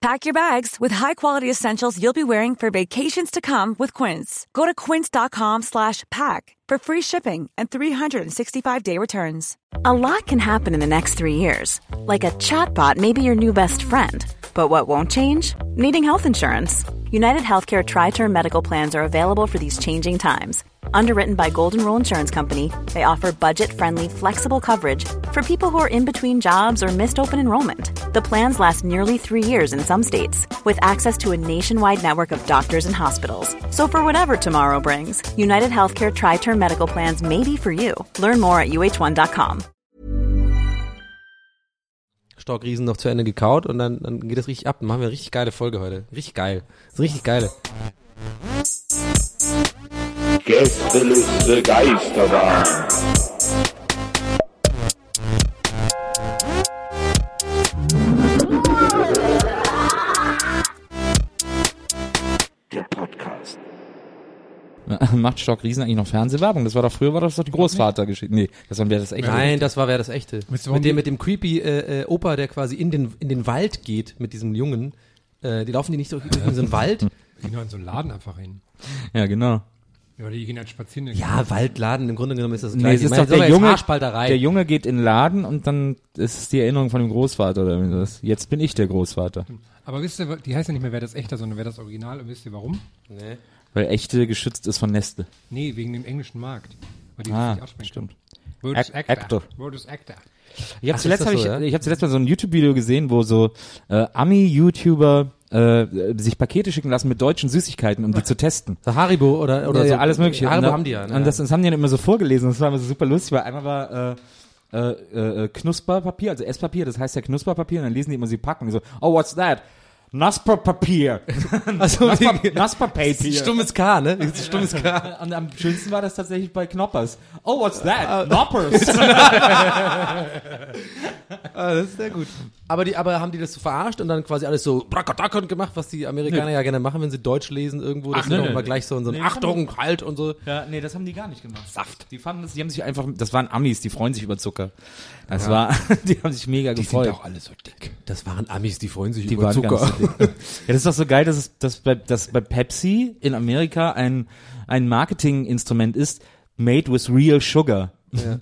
Pack your bags with high-quality essentials you'll be wearing for vacations to come with Quince. Go to quince.com slash pack for free shipping and 365-day returns. A lot can happen in the next three years. Like a chatbot may be your new best friend. But what won't change? Needing health insurance. United Healthcare Tri-Term Medical Plans are available for these changing times. Underwritten by Golden Rule Insurance Company, they offer budget-friendly, flexible coverage for people who are in between jobs or missed open enrollment. The plans last nearly three years in some states, with access to a nationwide network of doctors and hospitals. So for whatever tomorrow brings, United Healthcare Tri-Term Medical Plans may be for you. Learn more at uh1.com. Stockriesen noch zu Ende gekaut und dann, dann geht das richtig ab. Machen wir eine richtig geile Folge heute. Richtig geil. Das ist richtig geile. Gästeliste Geisterbahn. Der Podcast. Macht Stock Riesen eigentlich noch Fernsehwerbung? Das war doch früher, war das doch die Großvatergeschichte. Nee, das war wer das echt. Nein, das war wer das echte. Mit dem, mit dem creepy äh, äh, Opa, der quasi in den, in den Wald geht mit diesem Jungen. Äh, die laufen die nicht durch, durch so einen Wald? Die gehen in so einen Laden einfach hin. Ja, genau. Ja, die gehen halt spazieren. Ja, Waldladen, im Grunde genommen ist das Nee, gleiche. es ist doch der Junge, der Junge geht in den Laden und dann ist es die Erinnerung von dem Großvater oder irgendwie das. Jetzt bin ich der Großvater. Aber wisst ihr, die heißt ja nicht mehr Wer das Echter, sondern Wer das Original. Und wisst ihr warum? nee. Weil echte geschützt ist von Nestle. Nee, wegen dem englischen Markt. Weil die Ah, das nicht aussprechen stimmt. Ac- Wordus Actor. Wordus Actor. Ich habe zuletzt, ist hab ich, so, ja? ich hab zuletzt mal so ein YouTube-Video gesehen, wo so äh, Ami-YouTuber äh, sich Pakete schicken lassen mit deutschen Süßigkeiten, um die zu testen. So Haribo oder, oder ja, so. ja, alles mögliche. Haribo und, haben die ja. ne? Und das, das haben die dann immer so vorgelesen. Das war immer so super lustig, weil einmal war äh, äh, äh, Knusperpapier, also Esspapier, das heißt ja Knusperpapier, und dann lesen die immer, sie packen und die so, oh, what's that? Nasperpapier. also, Nasper, Nasperpapier. Stummes K, ne? Stummes K. Und am schönsten war das tatsächlich bei Knoppers. Oh, what's that? Knoppers. Ah, das ist sehr gut. Aber die, aber haben die das so verarscht und dann quasi alles so brackadackern gemacht, was die Amerikaner ja gerne machen, wenn sie Deutsch lesen irgendwo. Das Ach, doch nö. immer gleich so, in so ein Nee, Achtung, halt und so. Ja, nee, das haben die gar nicht gemacht. Saft. Die fanden das, die haben sich einfach, das waren Amis, die freuen sich über Zucker. Das war, die haben sich mega Die gefreut. sind auch alle so dick. Das waren Amis, die freuen sich Die über waren Zucker. ganz dick. ja, das ist doch so geil, dass es, dass bei, dass bei Pepsi in Amerika ein, ein Marketinginstrument ist, made with real sugar. Ja,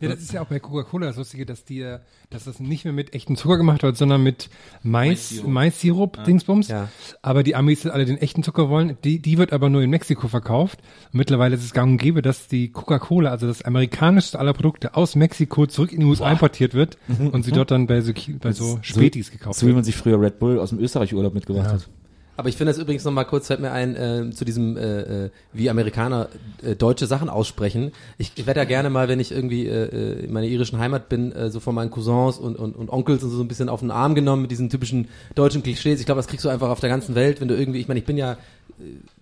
das ist ja auch bei Coca-Cola das Lustige, dass die, dass das nicht mehr mit echtem Zucker gemacht wird, sondern mit Mais, Mais-Sirup, Dingsbums. Ja. Aber die Amis alle den echten Zucker wollen. Die, die wird aber nur in Mexiko verkauft. Und mittlerweile ist es gang und gäbe, dass die Coca-Cola, also das amerikanischste aller Produkte, aus Mexiko zurück in die USA importiert wird und sie dort dann bei so, bei so Spätis gekauft So wie wird. man sich früher Red Bull aus dem Österreich-Urlaub mitgebracht Ja. hat. Aber ich finde das übrigens nochmal kurz, fällt mir ein, äh, zu diesem, äh, äh, wie Amerikaner äh, deutsche Sachen aussprechen. Ich, ich werde ja gerne mal, wenn ich irgendwie äh, äh, in meiner irischen Heimat bin, äh, so von meinen Cousins und, und, und Onkels und so, ein bisschen auf den Arm genommen mit diesen typischen deutschen Klischees. Ich glaube, das kriegst du einfach auf der ganzen Welt, wenn du irgendwie, ich meine, ich bin ja, äh,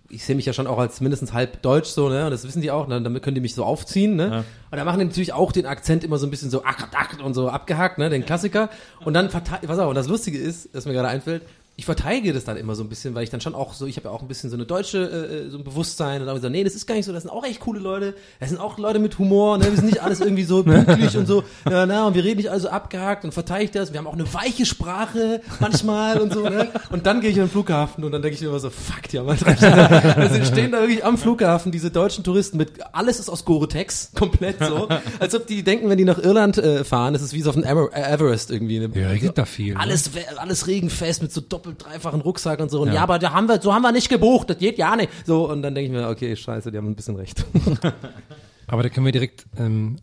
ich sehe mich ja schon auch als mindestens halb deutsch so, ne? Und das wissen die auch, ne? damit können die mich so aufziehen, ne? Und da machen die natürlich auch den Akzent immer so ein bisschen so ach, ach, und so abgehackt, ne? Den Klassiker. Und dann verteidigt, was auch, und das Lustige ist, das mir gerade einfällt, ich verteidige das dann immer so ein bisschen, weil ich dann schon auch so, ich habe ja auch ein bisschen so eine deutsche, äh, so ein Bewusstsein und dann so, nee, das ist gar nicht so, das sind auch echt coole Leute, das sind auch Leute mit Humor, ne, wir sind nicht alles irgendwie so pünktlich und so, ja, na, und wir reden nicht also abgehakt und verteidige das, wir haben auch eine weiche Sprache manchmal und so, ne, und dann gehe ich an den Flughafen und dann denke ich mir immer so, fuck, ja, mal da stehen da wirklich am Flughafen diese deutschen Touristen mit, alles ist aus Gore-Tex, komplett so, als ob die denken, wenn die nach Irland äh, fahren, das ist wie so auf dem Ever Everest irgendwie, ne? Ja, regnet da viel. ne? Alles, we- alles regenfest mit so doppelt, dreifachen Rucksack und so. Und ja. aber da haben wir, so haben wir nicht gebucht, das geht ja nicht. So, und dann denke ich mir, okay, scheiße, die haben ein bisschen recht. Aber da können wir direkt ähm,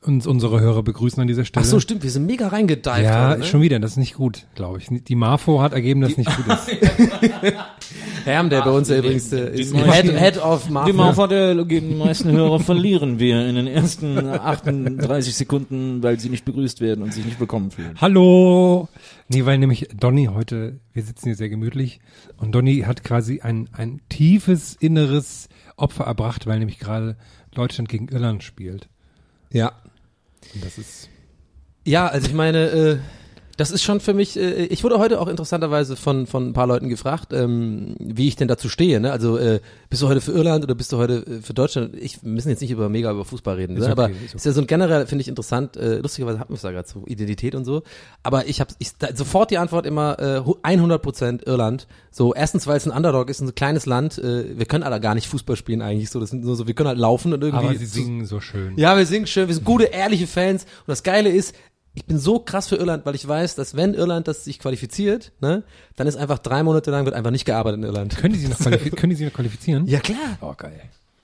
uns unsere Hörer begrüßen an dieser Stelle. Ach so, stimmt, wir sind mega reingedived. Ja, heute, ne? schon wieder, das ist nicht gut, glaube ich. Die Marfo hat ergeben, dass es nicht gut ist. Herm, der bei uns ja übrigens äh, ist die Head, meisten- Head of Die Mafia. Maufer der die meisten Hörer verlieren wir in den ersten 38 Sekunden, weil sie nicht begrüßt werden und sich nicht willkommen fühlen. Hallo! Nee, weil nämlich Donny heute, wir sitzen hier sehr gemütlich und Donny hat quasi ein, ein tiefes inneres Opfer erbracht, weil nämlich gerade Deutschland gegen Irland spielt. Ja. Und das ist Ja, also ich meine, äh, das ist schon für mich, äh, ich wurde heute auch interessanterweise von, von ein paar Leuten gefragt, ähm, wie ich denn dazu stehe. Ne? Also äh, bist du heute für Irland oder bist du heute äh, für Deutschland? Ich, wir müssen jetzt nicht über mega über Fußball reden, Ist ne? okay, aber ist okay. ist ja so ein generell, finde ich interessant, äh, lustigerweise hatten wir es da gerade so, Identität und so. Aber ich habe ich, da, sofort die Antwort immer äh, hu- 100% Irland. So, erstens, weil es ein Underdog ist, ein kleines Land, äh, wir können alle gar nicht Fußball spielen eigentlich so, das sind nur so, wir können halt laufen und irgendwie. aber sie singen so schön. Ja, wir singen schön, wir sind gute, ehrliche Fans. Und das Geile ist, ich bin so krass für Irland, weil ich weiß, dass wenn Irland das sich qualifiziert, ne, dann ist einfach drei Monate lang wird einfach nicht gearbeitet in Irland. Können die sie noch, können die sie noch qualifizieren? Ja klar. Oh, geil.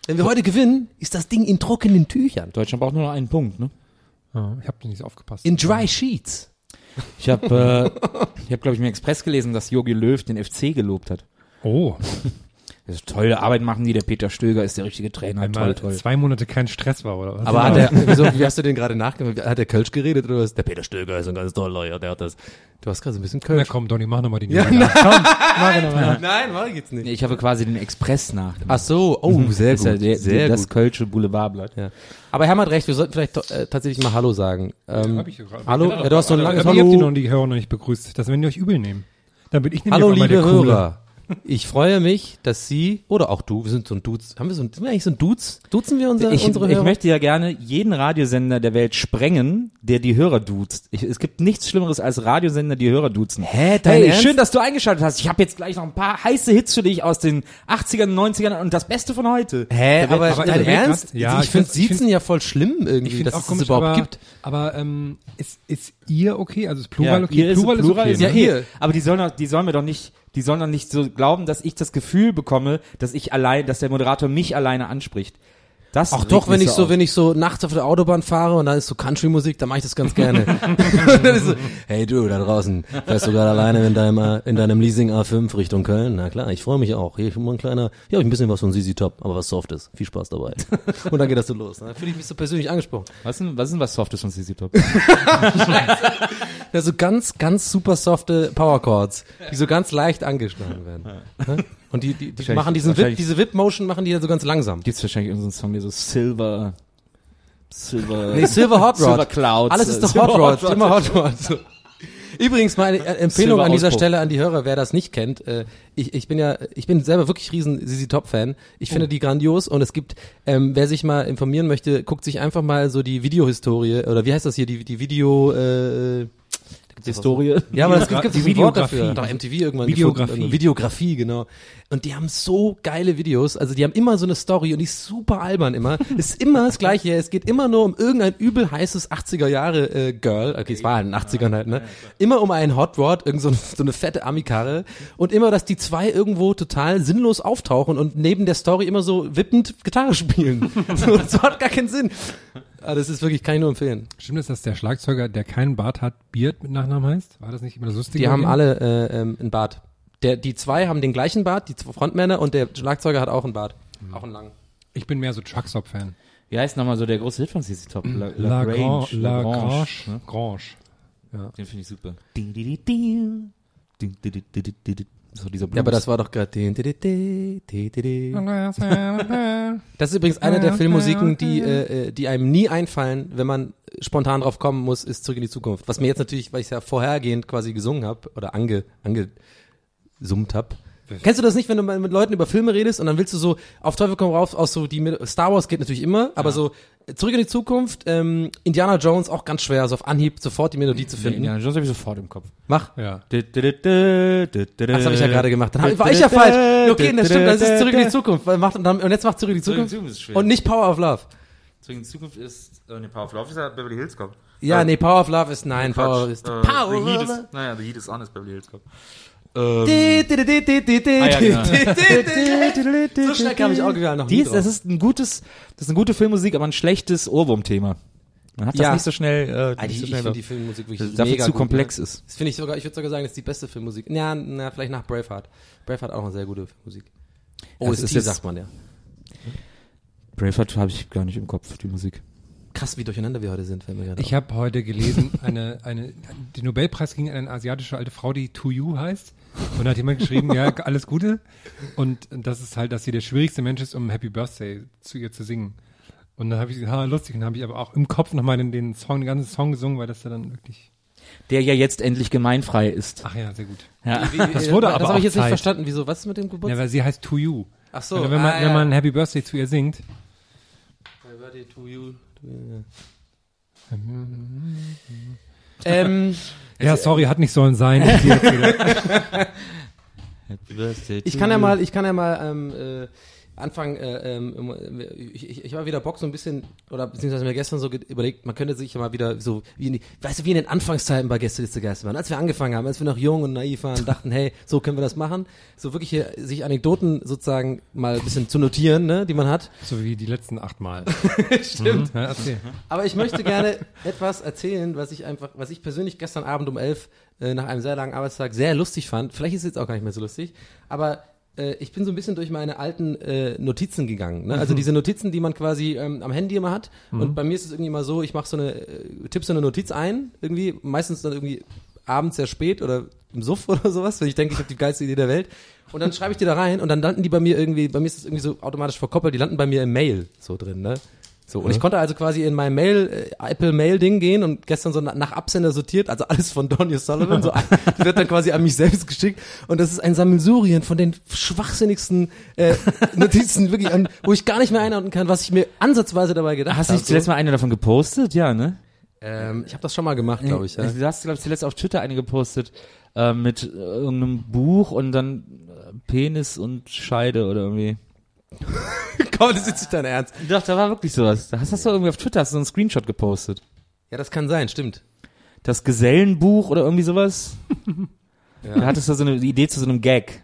Wenn wir heute gewinnen, ist das Ding in trockenen Tüchern. Deutschland braucht nur noch einen Punkt, ne? Oh, ich habe nicht so aufgepasst. In dry sheets. Ich habe, äh, ich habe, glaube ich, im Express gelesen, dass Jogi Löw den FC gelobt hat. oh, Das ist tolle Arbeit machen die, der Peter Stöger ist der richtige Trainer. einmal toll, toll. zwei Monate kein Stress war, oder was? Aber hat er, wieso, wie hast du den gerade nachgemacht? Hat der Kölsch geredet oder was? Der Peter Stöger ist ein ganz toller, ja, der hat das. Du hast gerade so ein bisschen Na Kölsch. komm, Donny, mach nochmal die Ja, Nummer. Komm, mach noch mal. Nein, mach ich jetzt nicht. Ich habe quasi den Express nachgemacht. Ach so, oh, sehr Das ist ja gut, der, sehr das gut. Kölsche Boulevardblatt. Ja. Aber Herr hat recht, wir sollten vielleicht äh, tatsächlich mal Hallo sagen. Ähm, hab ich ja gerade. hallo, ja, du hast so ein langes Aber ihr habt die Hallo. noch die Hörer noch nicht begrüßt. Das werden die euch übel nehmen. Dann bin ich nämlich Hallo liebe. Hörer. Ich freue mich, dass Sie oder auch du, wir sind so ein Dudes. Haben wir so ein, sind wir eigentlich so ein Dudes? Duzen wir unsere, Ich, unsere ich Hörer? möchte ja gerne jeden Radiosender der Welt sprengen, der die Hörer duzt. Ich, es gibt nichts Schlimmeres als Radiosender, die Hörer duzen. Hä, dein Hey, Ernst? schön, dass du eingeschaltet hast. Ich habe jetzt gleich noch ein paar heiße Hits für dich aus den 80ern, 90ern und das Beste von heute. Hä, aber, aber dein Ernst? Ja, ich ich finde ich Siezen ja voll schlimm irgendwie, Ich dass es das überhaupt aber, gibt. aber ähm, ist, ist ihr okay? Also ist Plural okay? ihr ist- Plural ist Plural okay. ist ne? ja ihr. Aber die sollen, doch, die sollen mir doch nicht, die sollen doch nicht so glauben, dass ich das Gefühl bekomme, dass ich allein, dass der Moderator mich alleine anspricht. Das Ach doch, wenn ich so, auf. wenn ich so nachts auf der Autobahn fahre und dann ist so Country-Musik, dann mache ich das ganz gerne. so, hey du, da draußen, fährst du gerade alleine in deinem, in deinem Leasing A5 Richtung Köln? Na klar, ich freue mich auch. Hier schon mal ein kleiner, ja, ein bisschen was von ZZ Top, aber was Softes. Viel Spaß dabei. und dann geht das so los. Dann fühle ich mich so persönlich angesprochen. was ist denn, was ist denn was Softes von CC Top? Ja, so ganz, ganz super softe Power Chords, die so ganz leicht angeschlagen werden. Ne? Und die, die, die machen diesen Whip, diese Whip-Motion machen die ja so ganz langsam. Gibt's wahrscheinlich irgendeinen Song, der so Silver, Silver, Nee, Silver Hot Rod. Silver Clouds. Alles ist doch Silver Hot Rod, immer Hot Rod. Übrigens meine Empfehlung an dieser. Stelle an die Hörer, wer das nicht kennt. Äh, ich, ich bin ja, ich bin selber wirklich riesen ZZ Top Fan. Ich Oh. finde die grandios und es gibt, ähm, wer sich mal informieren möchte, guckt sich einfach mal so die Videohistorie oder wie heißt das hier, die die Video äh, Historie. ja, aber es gibt, gibt ein Wort dafür. Doch, MTV irgendwann Videografie. gefunden. Videografie, genau. Und die haben so geile Videos. Also die haben immer so eine Story und die ist super albern immer. ist immer das Gleiche. Es geht immer nur um irgendein übel heißes 80er Jahre äh, Girl. Okay, es war halt in den 80ern halt, ne? Immer um einen Hot Rod, irgend so, eine- so eine fette Amikarre. Und immer, dass die zwei irgendwo total sinnlos auftauchen und neben der Story immer so wippend Gitarre spielen. so, das hat gar keinen Sinn. Aber das ist wirklich, kann ich nur empfehlen. Stimmt es, dass der Schlagzeuger, der keinen Bart hat, Beard mit Nachnamen heißt? War das nicht immer das Lustige? Die haben alle äh, ähm, einen Bart. Der, die zwei haben den gleichen Bart, die zwei Frontmänner und der Schlagzeuger hat auch einen Bart. Auch einen langen. Ich bin mehr so Chuckstop-Fan. Wie heißt nochmal so der große Hit von CC Top? La, La Grange, Grange. La Grange, Grange. ne? Grange. Den finde ich super. So dieser Blues. Ja, aber das war doch gerade. Das ist übrigens eine der Filmmusiken, die, äh, äh, die einem nie einfallen, wenn man spontan drauf kommen muss, ist Zurück in die Zukunft. Was mir jetzt natürlich, weil ich es ja vorhergehend quasi gesungen habe oder ange, angesummt habe. Kennst du das nicht, wenn du mit Leuten über Filme redest und dann willst du so auf Teufel komm raus aus so die Star Wars geht natürlich immer, aber so äh, Zurück in die Zukunft, ähm, Indiana Jones auch ganz schwer, so auf Anhieb sofort die Melodie zu finden. Ja, Jones habe ich sofort im Kopf. Mach. Ja. Das Das habe ich ja gerade gemacht. Dann war ich ja falsch. Okay, das stimmt, das ist Zurück in die Zukunft. Und, jetzt macht Zurück in die Zukunft. Und nicht Power of Love. Zurück in die Zukunft ist, äh, ne, Power of Love ist ja Beverly Hills Cop. Ja, Äh, nee, Power of Love ist nein, Power ist Äh, Power The Heat of is, Love. naja, The Heat is on ist Beverly Hills Cop. Ah, ja, genau. di. So schnell kam ich auch wieder noch Die nie ist, das ist ein gutes, das ist eine gute Filmmusik, aber ein schlechtes Ohrwurmthema. Man hat das Ja. nicht so schnell, äh, Ah, die, nicht so ich schnell finde die Filmmusik wirklich dass es dafür mega zu gut, komplex ne? ist. Das finde ich sogar, ich würde sogar sagen, das ist die beste Filmmusik. Ja, na, vielleicht nach Braveheart. Braveheart auch eine sehr gute Filmmusik. Oh, es ist jetzt- sagt man ja. Braveheart habe ich gar nicht im Kopf, die Musik. Krass, wie durcheinander wir heute sind, wenn wir gerade Ich habe heute gelesen, eine, eine, der Nobelpreis ging an eine asiatische alte Frau, die To You heißt. Und da hat jemand geschrieben, ja, alles Gute. Und das ist halt, dass sie der schwierigste Mensch ist, um Happy Birthday zu ihr zu singen. Und dann habe ich ha, lustig, und dann habe ich aber auch im Kopf nochmal den, den Song, den ganzen Song gesungen, weil das ja dann wirklich. Der ja jetzt endlich gemeinfrei ist. Ach ja, sehr gut. Ja. Wie, wie, Das wurde das aber habe ich jetzt nicht Zeit. verstanden. Wieso? Was ist mit dem Ja, Geburtstag? weil sie heißt To You. Ach so. Also wenn man, ah, wenn ja. man Happy Birthday zu ihr singt, Happy Birthday to you. To you. ähm, ja, sorry, hat nicht sollen sein. Ich kann ja mal, ich kann ja mal ähm, äh, anfangen. Äh, ähm, ich, ich, ich war wieder Bock so ein bisschen oder beziehungsweise mir gestern so überlegt, man könnte sich ja mal wieder so wie in die, weißt du, wie in den Anfangszeiten bei Gästeliste Geisterbahn, als wir angefangen haben, als wir noch jung und naiv waren, dachten, hey, so können wir das machen, so wirklich hier, sich Anekdoten sozusagen mal ein bisschen zu notieren, ne, die man hat. so wie die letzten acht Mal. Stimmt. Ja, erzähl. Aber ich möchte gerne etwas erzählen, was ich einfach, was ich persönlich gestern Abend um elf äh, nach einem sehr langen Arbeitstag sehr lustig fand. Vielleicht ist es jetzt auch gar nicht mehr so lustig, aber äh, ich bin so ein bisschen durch meine alten äh, Notizen gegangen. Ne? Also diese Notizen, die man quasi ähm, am Handy immer hat. Und bei mir ist es irgendwie mal so, ich mache so eine, äh, tippe so eine Notiz ein, irgendwie, meistens dann irgendwie abends sehr spät oder im Suff oder sowas, wenn ich denke, ich habe die geilste Idee der Welt. Und dann schreibe ich die da rein und dann landen die bei mir irgendwie, bei mir ist das irgendwie so automatisch verkoppelt, die landen bei mir im Mail so drin, ne? So, und ich konnte also quasi in mein Mail, äh, Apple Mail Ding gehen und gestern so na, nach Absender sortiert, also alles von Donny Sullivan, so, das wird dann quasi an mich selbst geschickt und das ist ein Sammelsurien von den schwachsinnigsten äh, Notizen, wirklich, an, wo ich gar nicht mehr einordnen kann, was ich mir ansatzweise dabei gedacht Hast du habe. nicht zuletzt mal eine davon gepostet? Ja, ne? Ähm, ich habe das schon mal gemacht, glaube ich. Ja. Du hast, glaube ich, zuletzt auf Twitter eine gepostet äh, mit äh, irgendeinem Buch und dann äh, Penis und Scheide oder irgendwie. Komm, das ist jetzt nicht dein Ernst. Doch, da war wirklich sowas. Da hast du irgendwie auf Twitter hast du so einen Screenshot gepostet. Ja, das kann sein, stimmt. Das Gesellenbuch oder irgendwie sowas. Da hattest du so eine Idee zu so einem Gag.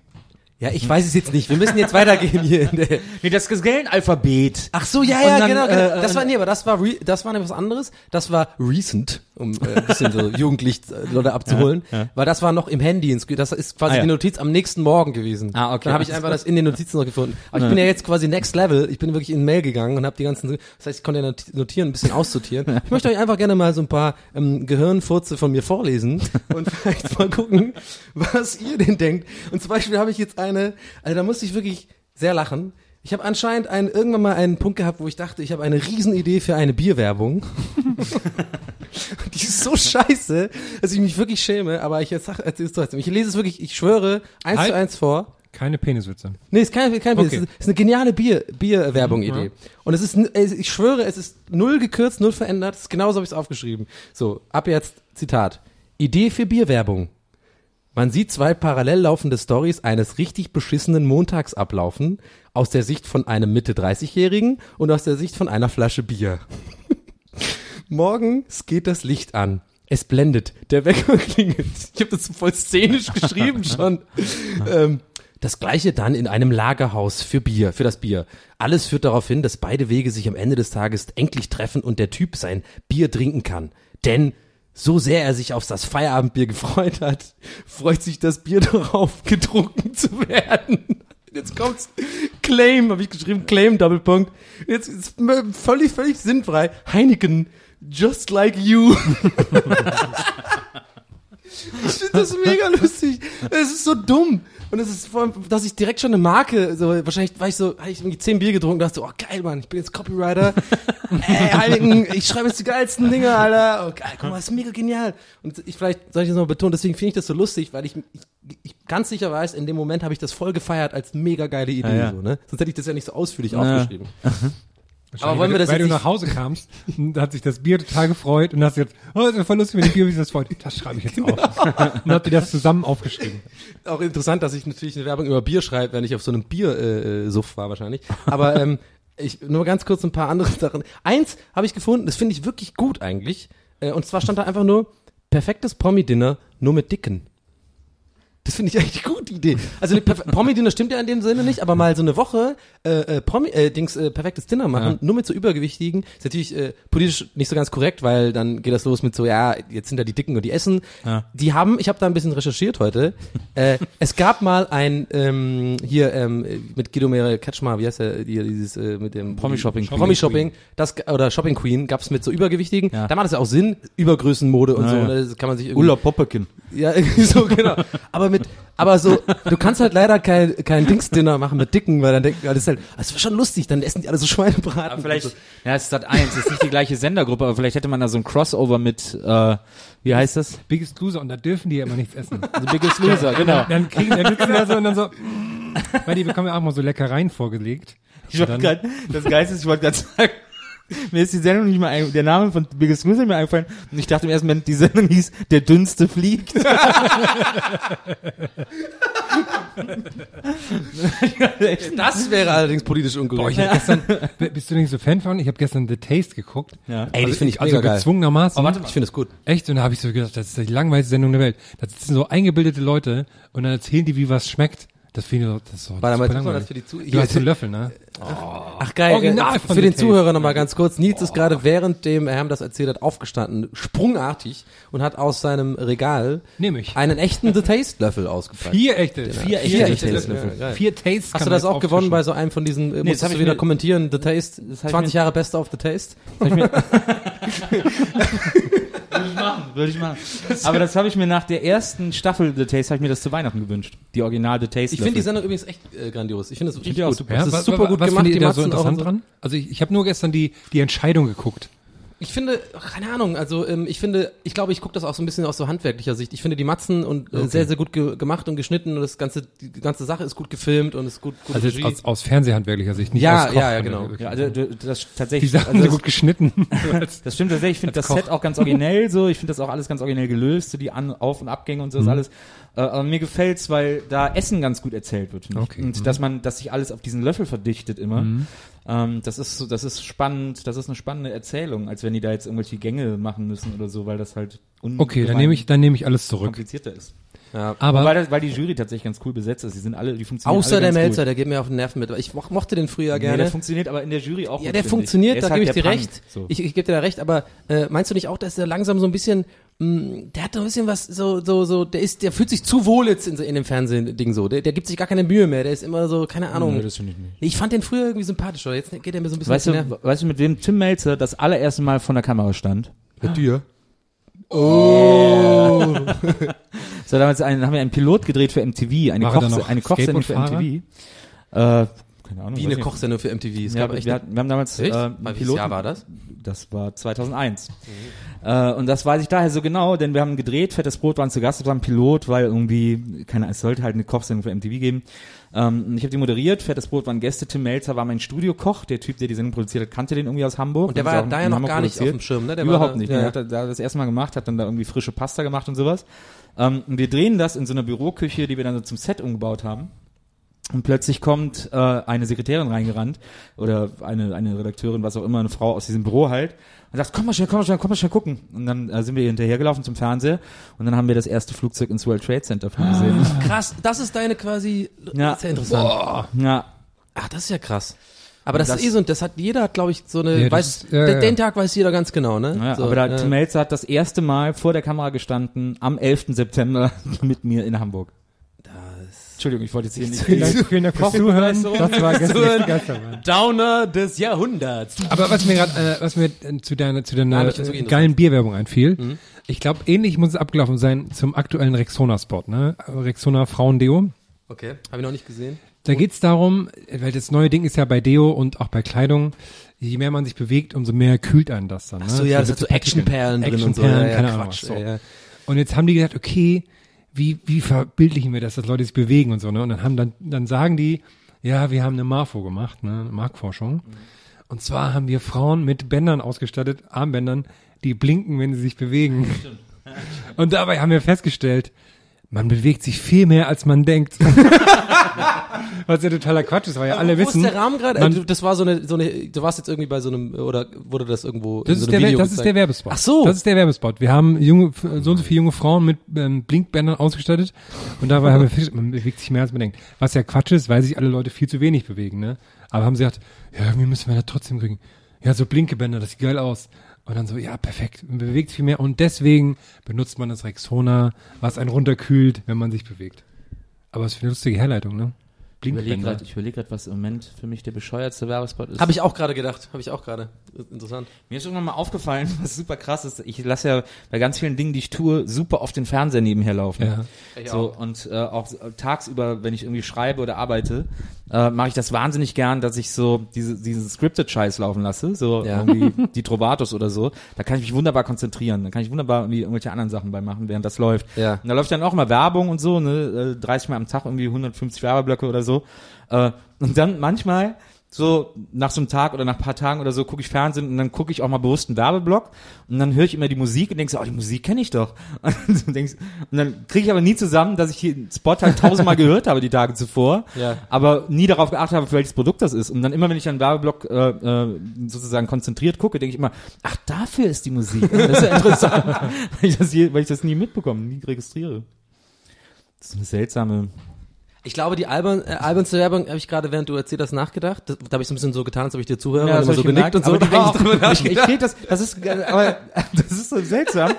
Ja, ich weiß es jetzt nicht. Wir müssen jetzt weitergehen hier. In der Nee, das Gesellenalphabet. Ach so, ja, ja, dann, genau. genau. äh, das war nee, aber das war re, das war was anderes. Das war recent, um äh, ein bisschen so jugendlich äh, Leute abzuholen, Ja, ja. weil das war noch im Handy. Das ist quasi Ah, ja. die Notiz am nächsten Morgen gewesen. Ah, okay. Dann habe ich einfach das in den Notizen noch gefunden. Aber ich bin ja jetzt quasi next level. Ich bin wirklich in Mail gegangen und habe die ganzen. Das heißt, ich konnte ja noti- notieren, ein bisschen aussortieren. Ich möchte euch einfach gerne mal so ein paar ähm, Gehirnfurze von mir vorlesen und vielleicht mal gucken, was ihr denn denkt. Und zum Beispiel habe ich jetzt eine. Also da musste ich wirklich sehr lachen. Ich habe anscheinend einen, irgendwann mal einen Punkt gehabt, wo ich dachte, ich habe eine Riesenidee für eine Bierwerbung. Die ist so scheiße, dass ich mich wirklich schäme, aber ich jetzt sag, erzähl es trotzdem. Ich lese es wirklich, ich schwöre, eins Halt. zu eins vor. Keine Peniswitze. Nee, ist kein, kein Bier, Okay. es ist, eine geniale Bier, Bierwerbung-Idee. Und es ist, es- ich schwöre, es ist null gekürzt, null verändert, es ist genauso habe ich es aufgeschrieben. So, ab jetzt, Zitat. Idee für Bierwerbung. Man sieht zwei parallel laufende Stories eines richtig beschissenen Montags ablaufen, aus der Sicht von einem Mitte-30-Jährigen und aus der Sicht von einer Flasche Bier. Morgens geht das Licht an. Es blendet. Der Wecker klingelt. Ich habe das voll szenisch geschrieben schon. Ähm, das gleiche dann in einem Lagerhaus für Bier, für das Bier. Alles führt darauf hin, dass beide Wege sich am Ende des Tages endlich treffen und der Typ sein Bier trinken kann. Denn so sehr er sich auf das Feierabendbier gefreut hat, freut sich das Bier darauf, getrunken zu werden. Jetzt kommt's. Claim, habe ich geschrieben, Claim, Doppelpunkt. Jetzt ist völlig, völlig sinnfrei. Heineken, just like you. Ich finde das mega lustig. Es ist so dumm. Und es ist vor allem, dass ich direkt schon eine Marke, so wahrscheinlich war ich so, habe ich irgendwie zehn Bier getrunken und dachte so, oh geil, Mann, ich bin jetzt Copywriter. Ey, Heiligen, ich schreibe jetzt die geilsten Dinge, Alter. Oh geil, guck mal, das ist mega genial. Und ich vielleicht soll ich das noch betonen, deswegen finde ich das so lustig, weil ich, ich, ich ganz sicher weiß, in dem Moment habe ich das voll gefeiert als mega geile Idee. Ah, ja. so, ne? Sonst hätte ich das ja nicht so ausführlich Ja. aufgeschrieben. Aber wollen wir das weil jetzt du nach Hause kamst, hat sich das Bier total gefreut und hast jetzt, oh, das ist voll lustig, wenn die Bier sich das freut. Das schreibe ich jetzt auf. und habt ihr das zusammen aufgeschrieben. auch interessant, dass ich natürlich eine Werbung über Bier schreibe, wenn ich auf so einem Bier-Suff äh, Suff war wahrscheinlich. Aber ähm, ich nur ganz kurz ein paar andere Sachen. Eins habe ich gefunden, das finde ich wirklich gut eigentlich. Äh, und zwar stand da einfach nur perfektes Promi-Dinner, nur mit Dicken. Das finde ich eigentlich eine gute Idee. Also eine Promi-Dinner stimmt ja in dem Sinne nicht, aber mal so eine Woche äh, äh, Promi, äh, Dings, äh, perfektes Dinner machen, Ja. nur mit so Übergewichtigen. Ist natürlich äh, politisch nicht so ganz korrekt, weil dann geht das los mit so, ja, jetzt sind da die Dicken und die essen. Ja. Die haben, ich habe da ein bisschen recherchiert heute. äh, es gab mal ein ähm, hier ähm, mit Guido Mere Katschmar, wie heißt der, hier dieses äh, mit dem Promi-Shopping. Promi Shopping, das oder Shopping Queen gab's mit so Übergewichtigen. Ja. Da macht es ja auch Sinn, Übergrößenmode und so. ja. Ne? Das kann man sich irgendwie Ulla Popperkin. ja, so, genau. Aber mit mit, aber so, du kannst halt leider kein, kein Dingsdinner machen mit Dicken, weil dann denken alle, das ist halt, das wäre schon lustig, dann essen die alle so Schweinebraten. Aber vielleicht, ja, es ist Sat 1, es ist nicht die gleiche Sendergruppe, aber vielleicht hätte man da so ein Crossover mit, äh, wie heißt das? Biggest Loser und da dürfen die ja immer nichts essen. The Biggest Loser, genau. Dann kriegen, dann sitzen da so und dann so, weil die bekommen ja auch mal so Leckereien vorgelegt. Ich wollte grad, das Geilste ist, ich wollte gerade sagen, mir ist die Sendung nicht mal ein, der Name von Biggest Loser mir eingefallen und ich dachte im ersten Moment, die Sendung hieß Der Dünnste fliegt. das wäre allerdings politisch Boah, unkorrekt. ich hab gestern, bist du nicht so Fan von? Ich habe gestern The Taste geguckt. Ja. Ey, das finde ich also mega geil. gezwungenermaßen. Ich finde es gut. Echt? Und da habe ich so gedacht, das ist die langweiligste Sendung der Welt. Da sitzen so eingebildete Leute und dann erzählen die, wie was schmeckt. Das finde ich, das ist so Warte mal, super das für die Zu- Du hast so einen Löffel, ne? Ach geil, Original äh, von für den Taste. Zuhörer nochmal ganz kurz. Nils ist gerade während dem Herrn das erzählt hat aufgestanden, sprungartig und hat aus seinem Regal Nehm ich. einen echten The Taste Löffel ausgepackt. Vier echte. Vier vier echte echte Taste Löffel. Löffel. Geil. Vier Tastes Hast du das auch gewonnen bei so einem von diesen, äh, das musstest hab du wieder kommentieren, The Taste, Das hab ich 20 mir- Jahre Best of The Taste? Würde ich machen. Aber das habe ich mir nach der ersten Staffel The Taste, habe ich mir das zu Weihnachten gewünscht. Die Original The Taste. Ich finde die Sendung übrigens echt äh, grandios. Ich finde es richtig gut. super. Ja, Das ist super gut was gemacht, findet die ihr da so interessant so. dran? Also ich, ich habe nur gestern die, die Entscheidung geguckt. Ich finde, keine Ahnung, also ähm, ich finde, ich glaube, ich gucke das auch so ein bisschen aus so handwerklicher Sicht. Ich finde die Matzen und äh, sehr, sehr gut ge gemacht und geschnitten und das ganze, die ganze Sache ist gut gefilmt und ist gut, gut Also jetzt aus, aus Fernsehhandwerklicher Sicht, nicht Ja, aus ja, ja, genau. Ja, also du- das Die tatsächlich. Sachen also sind gut geschnitten. Das stimmt tatsächlich. Ich finde das Koch. Set auch ganz originell so. Ich finde das auch alles ganz originell gelöst, so die An-, Auf- und Abgänge und so ist Mhm. alles. Äh, aber mir gefällt's, weil da Essen ganz gut erzählt wird. Okay. Und Mhm. dass man, dass sich alles auf diesen Löffel verdichtet immer. Ähm, das ist so, das ist spannend. Das ist eine spannende Erzählung, als wenn die da jetzt irgendwelche Gänge machen müssen oder so, weil das halt Okay, dann nehme ich, dann nehme ich alles zurück. komplizierter ist. Ja. Aber weil, das, weil die Jury tatsächlich ganz cool besetzt ist. Die sind alle, die funktionieren Außer alle der ganz Melzer, Gut. der geht mir auf den Nerven mit. Ich mo mochte den früher Nee, gerne. der funktioniert aber in der Jury auch ja, der funktioniert, da Der gebe ich dir halt der recht. Punk, so. Ich, ich gebe dir da recht, aber äh, meinst du nicht auch, dass der langsam so ein bisschen, mh, der hat doch ein bisschen was, so, so, so, der ist, der fühlt sich zu wohl jetzt in, so- in dem Fernsehen-Ding so. Der, der gibt sich gar keine Mühe mehr. Der ist immer so, keine Ahnung. Nee, das finde ich nicht. ich fand den früher irgendwie sympathischer. Jetzt geht er mir so ein bisschen Weißt du, weißt du, mit wem Tim Melzer das allererste Mal vor der Kamera stand? Mit dir? So, damals einen, haben wir einen Pilot gedreht für MTV, eine, Kochsendung für? MTV. Äh, keine Ahnung. Wie eine. Kochsendung für MTV. Es Ja, gab echt. wir, hatten, wir haben damals äh, Echt? Welches Piloten. Jahr war das? Das war 2001. Äh, und das weiß ich daher so genau, denn wir haben gedreht, Fettes Brot waren zu Gast, das war ein Pilot, weil irgendwie, keine Ahnung, es sollte halt eine Kochsendung für MTV geben. Ähm, ich habe die moderiert, Fettes Brot waren Gäste, Tim Melzer war mein Studiokoch, der Typ, der die Sendung produziert hat, kannte den irgendwie aus Hamburg. Und der war auch da ja noch gar nicht auf produziert. dem Schirm, ne? Der Überhaupt da- nicht. ja. Der hat da- da das erste Mal gemacht, hat dann da irgendwie frische Pasta gemacht und sowas. Ähm, und wir drehen das in so einer Büroküche, die wir dann so zum Set umgebaut haben. Und plötzlich kommt äh, eine Sekretärin reingerannt oder eine, eine Redakteurin, was auch immer, eine Frau aus diesem Büro halt und sagt, komm mal schnell, komm mal schnell, komm mal schnell gucken. Und dann äh, sind wir hinterhergelaufen zum Fernseher und dann haben wir das erste Flugzeug ins World Trade Center von gesehen. Krass, das ist deine quasi, Ja. das ist ja interessant. Ja, Ach, das ist ja krass. Aber das, Das- ist eh so, das hat jeder, hat, glaube ich, so eine, Ja, weiß, ist- ja, den, ja. den Tag weiß jeder ganz genau, ne? ja so, aber da, ja. Tim Melzer hat das erste Mal vor der Kamera gestanden am 11. September mit mir in Hamburg. Entschuldigung, ich wollte jetzt hier nicht... Vielen Dank, vielen Dank fürs Zuhören. Das war gestern Geisterbahn. Downer des Jahrhunderts. Aber was mir gerade, äh, was mir äh, zu deiner, zu deiner find's äh, geilen Bierwerbung einfiel, ich glaube, ähnlich muss es abgelaufen sein zum aktuellen Rexona-Spot, ne? Rexona Frauendeo. Okay, habe ich noch nicht gesehen. Da geht's darum, weil das neue Ding ist ja bei Deo und auch bei Kleidung, je mehr man sich bewegt, umso mehr kühlt einen das dann. Ne? Ach so, ja, das hat so Actionperlen drin und so. Actionperlen, Ja, ja, keine Ahnung. Quatsch, was, so. ey, ja. Und jetzt haben die gesagt, okay, wie, wie verbildlichen wir das, dass Leute sich bewegen und so, ne? Und dann haben dann, dann sagen die, ja, wir haben eine Marfo gemacht, ne? Eine Marktforschung. Und zwar haben wir Frauen mit Bändern ausgestattet, Armbändern, die blinken, wenn sie sich bewegen. Und dabei haben wir festgestellt, man bewegt sich viel mehr, als man denkt. Was ja totaler Quatsch ist, weil ja alle Wo wissen. ist der Rahmen gerade? Also, das war so eine, so eine, du warst jetzt irgendwie bei so einem, oder wurde das irgendwo Das, in so ist, einem der, Video das ist gezeigt? der Werbespot. Ach so. Das ist der Werbespot. Wir haben junge, so und so viele junge Frauen mit ähm, Blinkbändern ausgestattet und dabei haben wir festgestellt, man bewegt sich mehr als man denkt. Was ja Quatsch ist, weil sich alle Leute viel zu wenig bewegen, ne? Aber haben sie gesagt, ja, irgendwie müssen wir das trotzdem kriegen. Ja, so Blinkebänder, das sieht geil aus. Und dann so, ja, perfekt. Man bewegt sich viel mehr und deswegen benutzt man das Rexona, was einen runterkühlt, wenn man sich bewegt. Aber es ist eine lustige Herleitung, ne? Ich überlege Blinkbänder. gerade, ich überleg grad, was im Moment für mich der bescheuertste Werbespot ist. Habe ich auch gerade gedacht. Habe ich auch gerade. Interessant. Mir ist irgendwann mal aufgefallen, was super krass ist. Ich lasse ja bei ganz vielen Dingen, die ich tue, super oft den Fernseher nebenher laufen. Ja. Ich So, und äh, auch tagsüber, wenn ich irgendwie schreibe oder arbeite, äh, mache ich das wahnsinnig gern, dass ich so diese, diesen Scripted-Scheiß laufen lasse, so Ja. irgendwie die Trovatos oder so. Da kann ich mich wunderbar konzentrieren. Da kann ich wunderbar irgendwie irgendwelche anderen Sachen bei machen, während das läuft. Ja. Und da läuft dann auch immer Werbung und so, ne, äh, 30 Mal am Tag irgendwie 150 Werbeblöcke oder so. Äh, und dann manchmal so nach so einem Tag oder nach ein paar Tagen oder so gucke ich Fernsehen und dann gucke ich auch mal bewusst einen Werbeblock und dann höre ich immer die Musik und denke so, oh, die Musik kenne ich doch. Und, denkst, und dann kriege ich aber nie zusammen, dass ich hier einen Spot halt tausendmal gehört habe die Tage zuvor, Ja. aber nie darauf geachtet habe, für welches Produkt das ist. Und dann immer, wenn ich einen Werbeblock äh, äh, sozusagen konzentriert gucke, denke ich immer, ach, dafür ist die Musik. Das ist ja interessant, weil, ich das je, weil ich das nie mitbekomme, nie registriere. Das ist eine seltsame Ich glaube, die albern, äh, albernste Werbung habe ich gerade, während du erzählt hast, nachgedacht. Das, da habe ich so ein bisschen so getan, als ob ich dir zuhöre Ja, und immer so genickt und so. aber ich ich, ich das, das ist, äh, aber das ist so seltsam,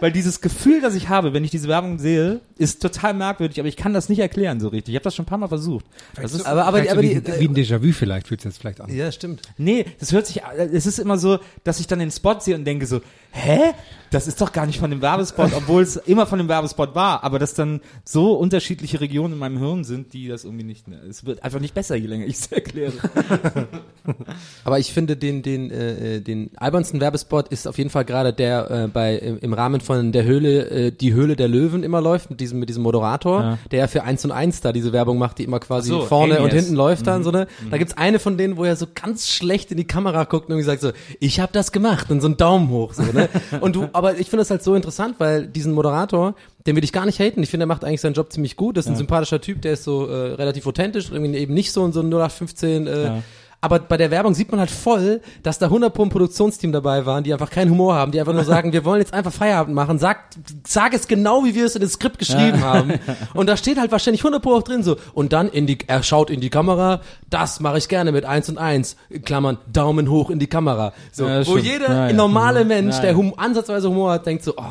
weil dieses Gefühl, das ich habe, wenn ich diese Werbung sehe, ist total merkwürdig, aber ich kann das nicht erklären so richtig. Ich habe das schon ein paar Mal versucht. Das ist, aber, aber, aber so die, wie, wie ein Déjà-vu vielleicht fühlt sich das vielleicht an. ja, stimmt. nee, das hört sich, äh, es ist immer so, dass ich dann den Spot sehe und denke so, hä? Das ist doch gar nicht von dem Werbespot, obwohl es immer von dem Werbespot war, aber dass dann so unterschiedliche Regionen in meinem Hirn sind, die das irgendwie nicht, es wird einfach nicht besser, je länger ich es erkläre. Aber ich finde den den äh, äh, den albernsten Werbespot ist auf jeden Fall gerade der äh, bei im, Rahmen von der Höhle äh, die Höhle der Löwen immer läuft mit diesem mit diesem Moderator, Ja. der ja für 1 und 1 da diese Werbung macht, die immer quasi so, vorne und hinten läuft dann so ne. Da gibt's eine von denen, wo er so ganz schlecht in die Kamera guckt und irgendwie sagt so, ich habe das gemacht und so einen Daumen hoch so, ne? Und du aber ich finde das halt so interessant, weil diesen Moderator, den will ich gar nicht haten. Ich finde, er macht eigentlich seinen Job ziemlich gut. Das ist ein sympathischer Typ, der ist so äh, relativ authentisch, irgendwie eben nicht so in so ein 0815 äh, Ja. Aber bei der Werbung sieht man halt voll, dass da 100 pro Produktionsteam dabei waren, die einfach keinen Humor haben, die einfach nur sagen, wir wollen jetzt einfach Feierabend machen, sag, sag es genau, wie wir es in das Skript geschrieben haben. Und da steht halt wahrscheinlich 100 pro auch drin so. Und dann in die, er schaut in die Kamera, das mache ich gerne mit eins und eins, in Klammern, Daumen hoch in die Kamera. So, Ja, wo jeder Ja, ja. normale Mensch, Ja, der ja. hum, ansatzweise Humor hat, denkt so, oh,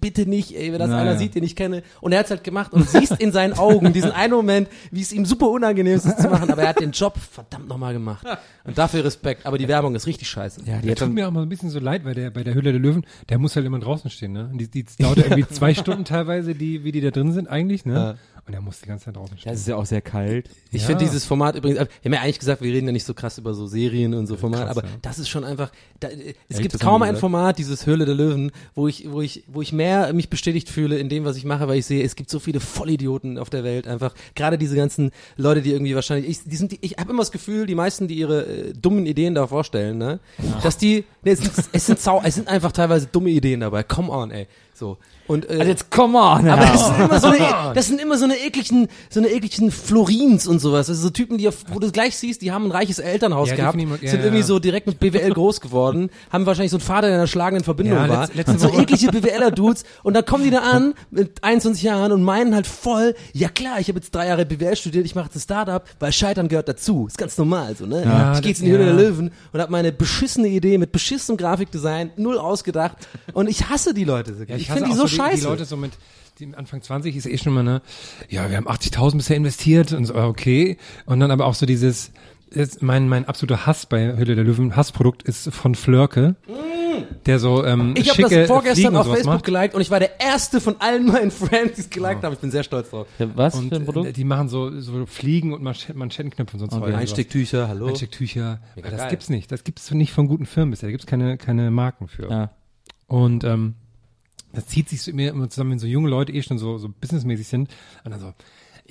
bitte nicht, ey, wenn das Ja, einer ja. sieht, den ich kenne. Und er hat's halt gemacht und siehst in seinen Augen diesen einen Moment, wie es ihm super unangenehm ist, zu machen, aber er hat den Job verdammt nochmal gemacht. Und dafür Respekt. Aber die Werbung ist richtig scheiße. Ja, die Der tut mir auch mal ein bisschen so leid, weil der bei der Hülle der Löwen, der muss halt immer draußen stehen, ne? Und Die, die dauert ja irgendwie zwei Stunden teilweise, die, wie die da drin sind eigentlich, ne? Ja. Und er muss die ganze Zeit draußen stehen. das ist ja auch sehr kalt. Ich Ja. finde dieses Format übrigens, wir haben ja eigentlich gesagt, wir reden ja nicht so krass über so Serien und so Format, krass, aber ja. das ist schon einfach, da, äh, es Echt, gibt kaum ein. Format, dieses Höhle der Löwen, wo ich, wo ich, wo ich mehr mich bestätigt fühle in dem, was ich mache, weil ich sehe, es gibt so viele Vollidioten auf der Welt, einfach, gerade diese ganzen Leute, die irgendwie wahrscheinlich, ich, die sind, die, ich habe immer das Gefühl, die meisten, die ihre äh, dummen Ideen da vorstellen, ne, dass die, ne, es sind, es sind sau, es sind einfach teilweise dumme Ideen dabei, come on, ey, so. Und, äh, Also jetzt come on, aber das sind immer so eine, das sind immer so eine ekligen, so eine ekligen Florins und sowas. Also so Typen, die auf, wo du gleich siehst, die haben ein reiches Elternhaus Ja, gehabt, ja, sind irgendwie so direkt mit BWL groß geworden, haben wahrscheinlich so einen Vater, der in einer schlagenden Verbindung Ja, war. letz- so eklige BWLer-Dudes und dann kommen die da an mit 21 Jahren und meinen halt voll, ja klar, ich habe jetzt drei Jahre BWL studiert, ich mache jetzt ein Startup, weil Scheitern gehört dazu. Ist ganz normal so, ne? Ja, ich gehe jetzt in die Höhle der Löwen und habe meine beschissene Idee mit beschissenem Grafikdesign null ausgedacht und ich hasse die Leute. Ja, ich hasse finde die so scheiße. Die Leute so mit die Anfang 20 ist eh schon mal, ne, ja, wir haben 80.000 bisher investiert und so, okay. Und dann aber auch so dieses, jetzt mein, mein absoluter Hass bei Hülle der Löwen, Hassprodukt ist von Flörke, der so ähm, Ich habe das vorgestern auf Facebook macht. geliked und ich war der erste von allen meinen Friends, die es geliked haben. Ich bin sehr stolz drauf. Was Und für ein äh, Produkt? die machen so, so Fliegen und Mansch Manschettenknöpfe und so Zeug. und sowas. Einstecktücher, hallo. Einstecktücher. Aber das geil. gibt's nicht. Das gibt's nicht von guten Firmen bisher. Da gibt's keine, keine Marken für. Ja. Und ähm, das zieht sich so immer, immer zusammen, wenn so junge Leute eh schon so, so businessmäßig sind. Und dann so,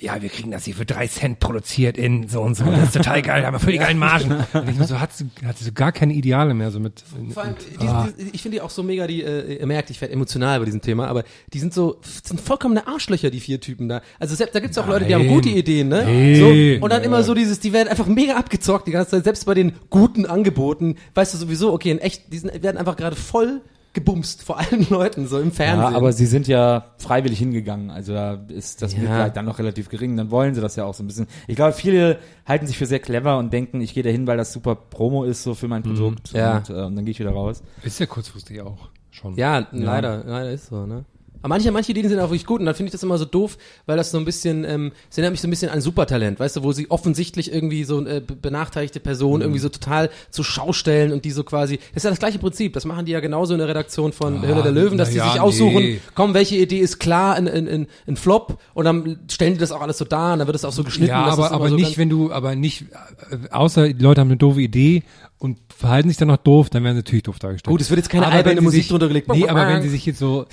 ja, wir kriegen das hier für drei Cent produziert in so und so. Das ist total geil, haben wir völlig geilen Margen. Und ich so, hat sie, hat sie so gar keine Ideale mehr, so mit. Vor allem, mit die, ah. die, ich finde die auch so mega, die, äh, ihr merkt, ich werde emotional bei diesem Thema, aber die sind so, sind vollkommene Arschlöcher, die vier Typen da. Also selbst, da gibt's auch Leute, die haben Nein. gute Ideen, ne? So, und dann immer so dieses, die werden einfach mega abgezockt die ganze Zeit, selbst bei den guten Angeboten, weißt du sowieso, okay, in echt, die sind, werden einfach gerade voll gebumst vor allen Leuten, so im Fernsehen. Ja, aber sie sind ja freiwillig hingegangen, also da ist das Ja. Mitleid dann noch relativ gering, dann wollen sie das ja auch so ein bisschen. Ich glaube, viele halten sich für sehr clever und denken, ich gehe da hin, weil das super Promo ist so für mein Produkt Ja. und, äh, und dann gehe ich wieder raus. Ist ja kurzfristig auch schon. ja, leider, leider ist so, ne? Aber manche, manche Ideen sind auch wirklich gut und dann finde ich das immer so doof, weil das so ein bisschen, ähm, es erinnert mich so ein bisschen an Supertalent, weißt du, wo sie offensichtlich irgendwie so äh, be- benachteiligte Personen irgendwie so total zu Schau stellen und die so quasi, das ist ja das gleiche Prinzip, das machen die ja genauso in der Redaktion von Höhle der Löwen, dass na die ja, sich aussuchen, nee. komm, welche Idee ist klar, ein, ein, ein, ein Flop und dann stellen die das auch alles so dar und dann wird es auch so geschnitten. Ja, aber, aber so nicht, wenn du, aber nicht, äh, außer die Leute haben eine doofe Idee und verhalten sich dann noch doof, dann werden sie natürlich doof dargestellt. Gut, es wird jetzt keine Aber alberne Musik sich, drunter gelegt. Nee, aber wenn sie sich jetzt so,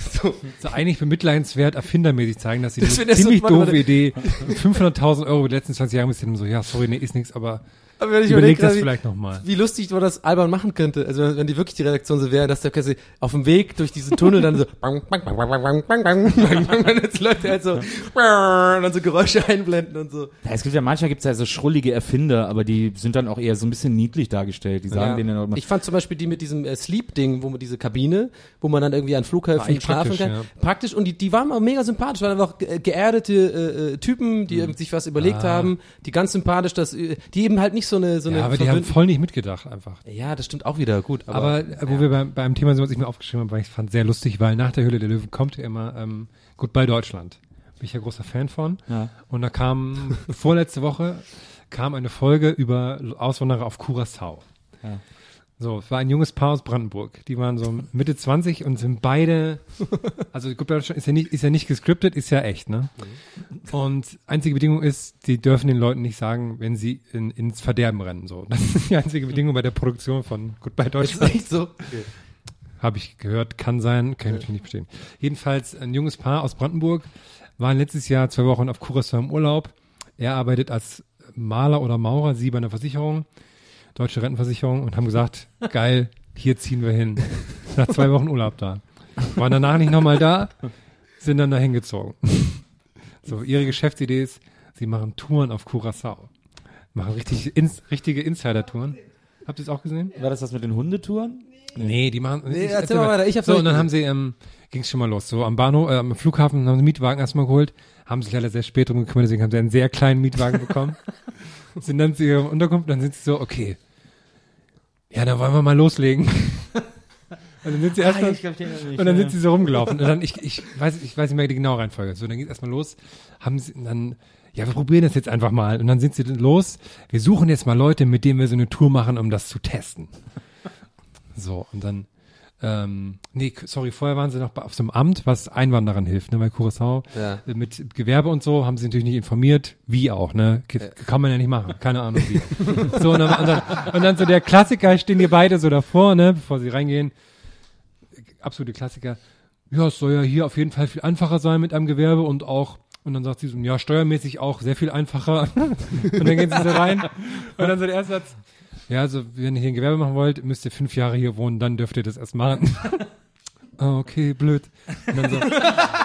so eigentlich bemitleidenswert erfindermäßig zeigen, dass sie Das eine so- ziemlich warte, doofe. Idee, 500.000 Euro über die letzten 20 Jahre, dann so, ja, sorry, nee, ist nichts, aber aber wenn ich überleg, überleg das vielleicht nochmal. Wie lustig man das albern machen könnte. Also wenn die wirklich die Redaktion so wäre, dass der Kessel auf dem Weg durch diesen Tunnel dann so jetzt Leute halt so und dann so Geräusche einblenden und so. Ja, es gibt ja manchmal gibt's ja so schrullige Erfinder, aber die sind dann auch eher so ein bisschen niedlich dargestellt. Die sagen ja. denen immer. Ich fand zum Beispiel die mit diesem äh, Sleep-Ding, wo man diese Kabine, wo man dann irgendwie an Flughäfen schlafen kann. Ja. Praktisch und die, die waren auch mega sympathisch, waren einfach geerdete äh, Typen, die mhm. sich was überlegt ah. haben, die ganz sympathisch, dass die eben halt nicht so eine so eine Ja, aber die haben voll nicht mitgedacht einfach. ja, das stimmt auch wieder gut. Aber, Aber, äh, wo wir beim, beim Thema sind, was ich mir aufgeschrieben habe, weil ich fand sehr lustig, weil nach der Höhle der Löwen kommt ja immer ähm, Goodbye Deutschland. Bin ich ja großer Fan von. Ja. Und da kam vorletzte Woche kam eine Folge über Auswanderer auf Curaçao. Ja. So, es war ein junges Paar aus Brandenburg. Die waren so Mitte 20 und sind beide, also Goodbye Deutschland ist ja nicht, ist ja nicht gescriptet, ist ja echt, ne? Und einzige Bedingung ist, die dürfen den Leuten nicht sagen, wenn sie in, ins Verderben rennen, so. Das ist die einzige Bedingung bei der Produktion von Goodbye ist Deutschland. echt so. Habe ich gehört, kann sein, kann ich natürlich nicht verstehen. Jedenfalls ein junges Paar aus Brandenburg waren letztes Jahr zwei Wochen auf Curaçao im Urlaub. Er arbeitet als Maler oder Maurer, sie bei einer Versicherung, deutsche Rentenversicherung und haben gesagt, geil, hier ziehen wir hin. Nach zwei Wochen Urlaub da. Waren danach nicht nochmal da, sind dann da hingezogen. So, ihre Geschäftsidee ist, sie machen Touren auf Curaçao. Machen richtig, ins, richtige Insider-Touren. Habt ihr es auch gesehen? war das das mit den Hundetouren? Nee, die machen. Nee, ich- erzähl mal weiter, ich hab's So, und dann haben sie, ähm, ging's schon mal los. So am Bahnhof, äh, am Flughafen haben sie einen Mietwagen erstmal geholt, haben sich leider sehr spät drum gekümmert, deswegen haben sie einen sehr kleinen Mietwagen bekommen. sind dann zu ihrer Unterkunft, dann sind sie so, okay. Ja, dann wollen wir mal loslegen. und dann sind sie erstmal, und dann sind sie so rumgelaufen. Und dann, ich, ich weiß, ich weiß nicht mehr die genaue Reihenfolge. So, dann geht's erstmal los, haben sie, dann, ja, wir probieren das jetzt einfach mal. Und dann sind sie los. Wir suchen jetzt mal Leute, mit denen wir so eine Tour machen, um das zu testen. So, und dann, ähm, nee, sorry, vorher waren sie noch auf so einem Amt, was Einwanderern hilft, ne, bei Curaçao. Ja. Äh, Mit Gewerbe und so haben sie natürlich nicht informiert, wie auch, ne, K kann man ja nicht machen, keine Ahnung wie. so, und dann, und, dann, und dann so der Klassiker, stehen hier beide so davor, ne, bevor sie reingehen. Absolute Klassiker. Ja, es soll ja hier auf jeden Fall viel einfacher sein mit einem Gewerbe und auch, und dann sagt sie so, ja, steuermäßig auch sehr viel einfacher. und dann gehen sie so rein. Und dann so der erste Satz, ja, also wenn ihr hier ein Gewerbe machen wollt, müsst ihr fünf Jahre hier wohnen, dann dürft ihr das erst machen. Ah, okay, blöd. Und dann so,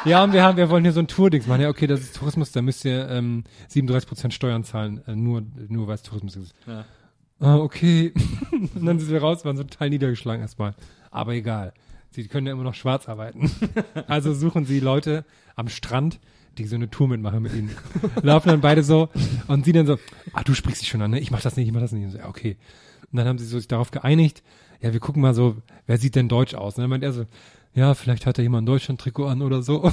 ja, und wir haben, wir wollen hier so ein Tourdings machen. Ja, okay, das ist Tourismus, da müsst ihr ähm, 37% Steuern zahlen, äh, nur, nur weil es Tourismus ist. Ja. Ah, okay. und dann sind wir raus, waren so total niedergeschlagen erstmal. Aber egal. Sie können ja immer noch schwarz arbeiten. also suchen sie Leute am Strand, die so eine Tour mitmachen mit ihnen. Laufen dann beide so und sie dann so, ah, du sprichst dich schon an, ne? Ich mach das nicht, ich mach das nicht. Und so, ja, okay. Und dann haben sie so sich darauf geeinigt, ja, wir gucken mal so, wer sieht denn deutsch aus? Und dann meint er so, ja, vielleicht hat er jemand ein Deutschland-Trikot an oder so.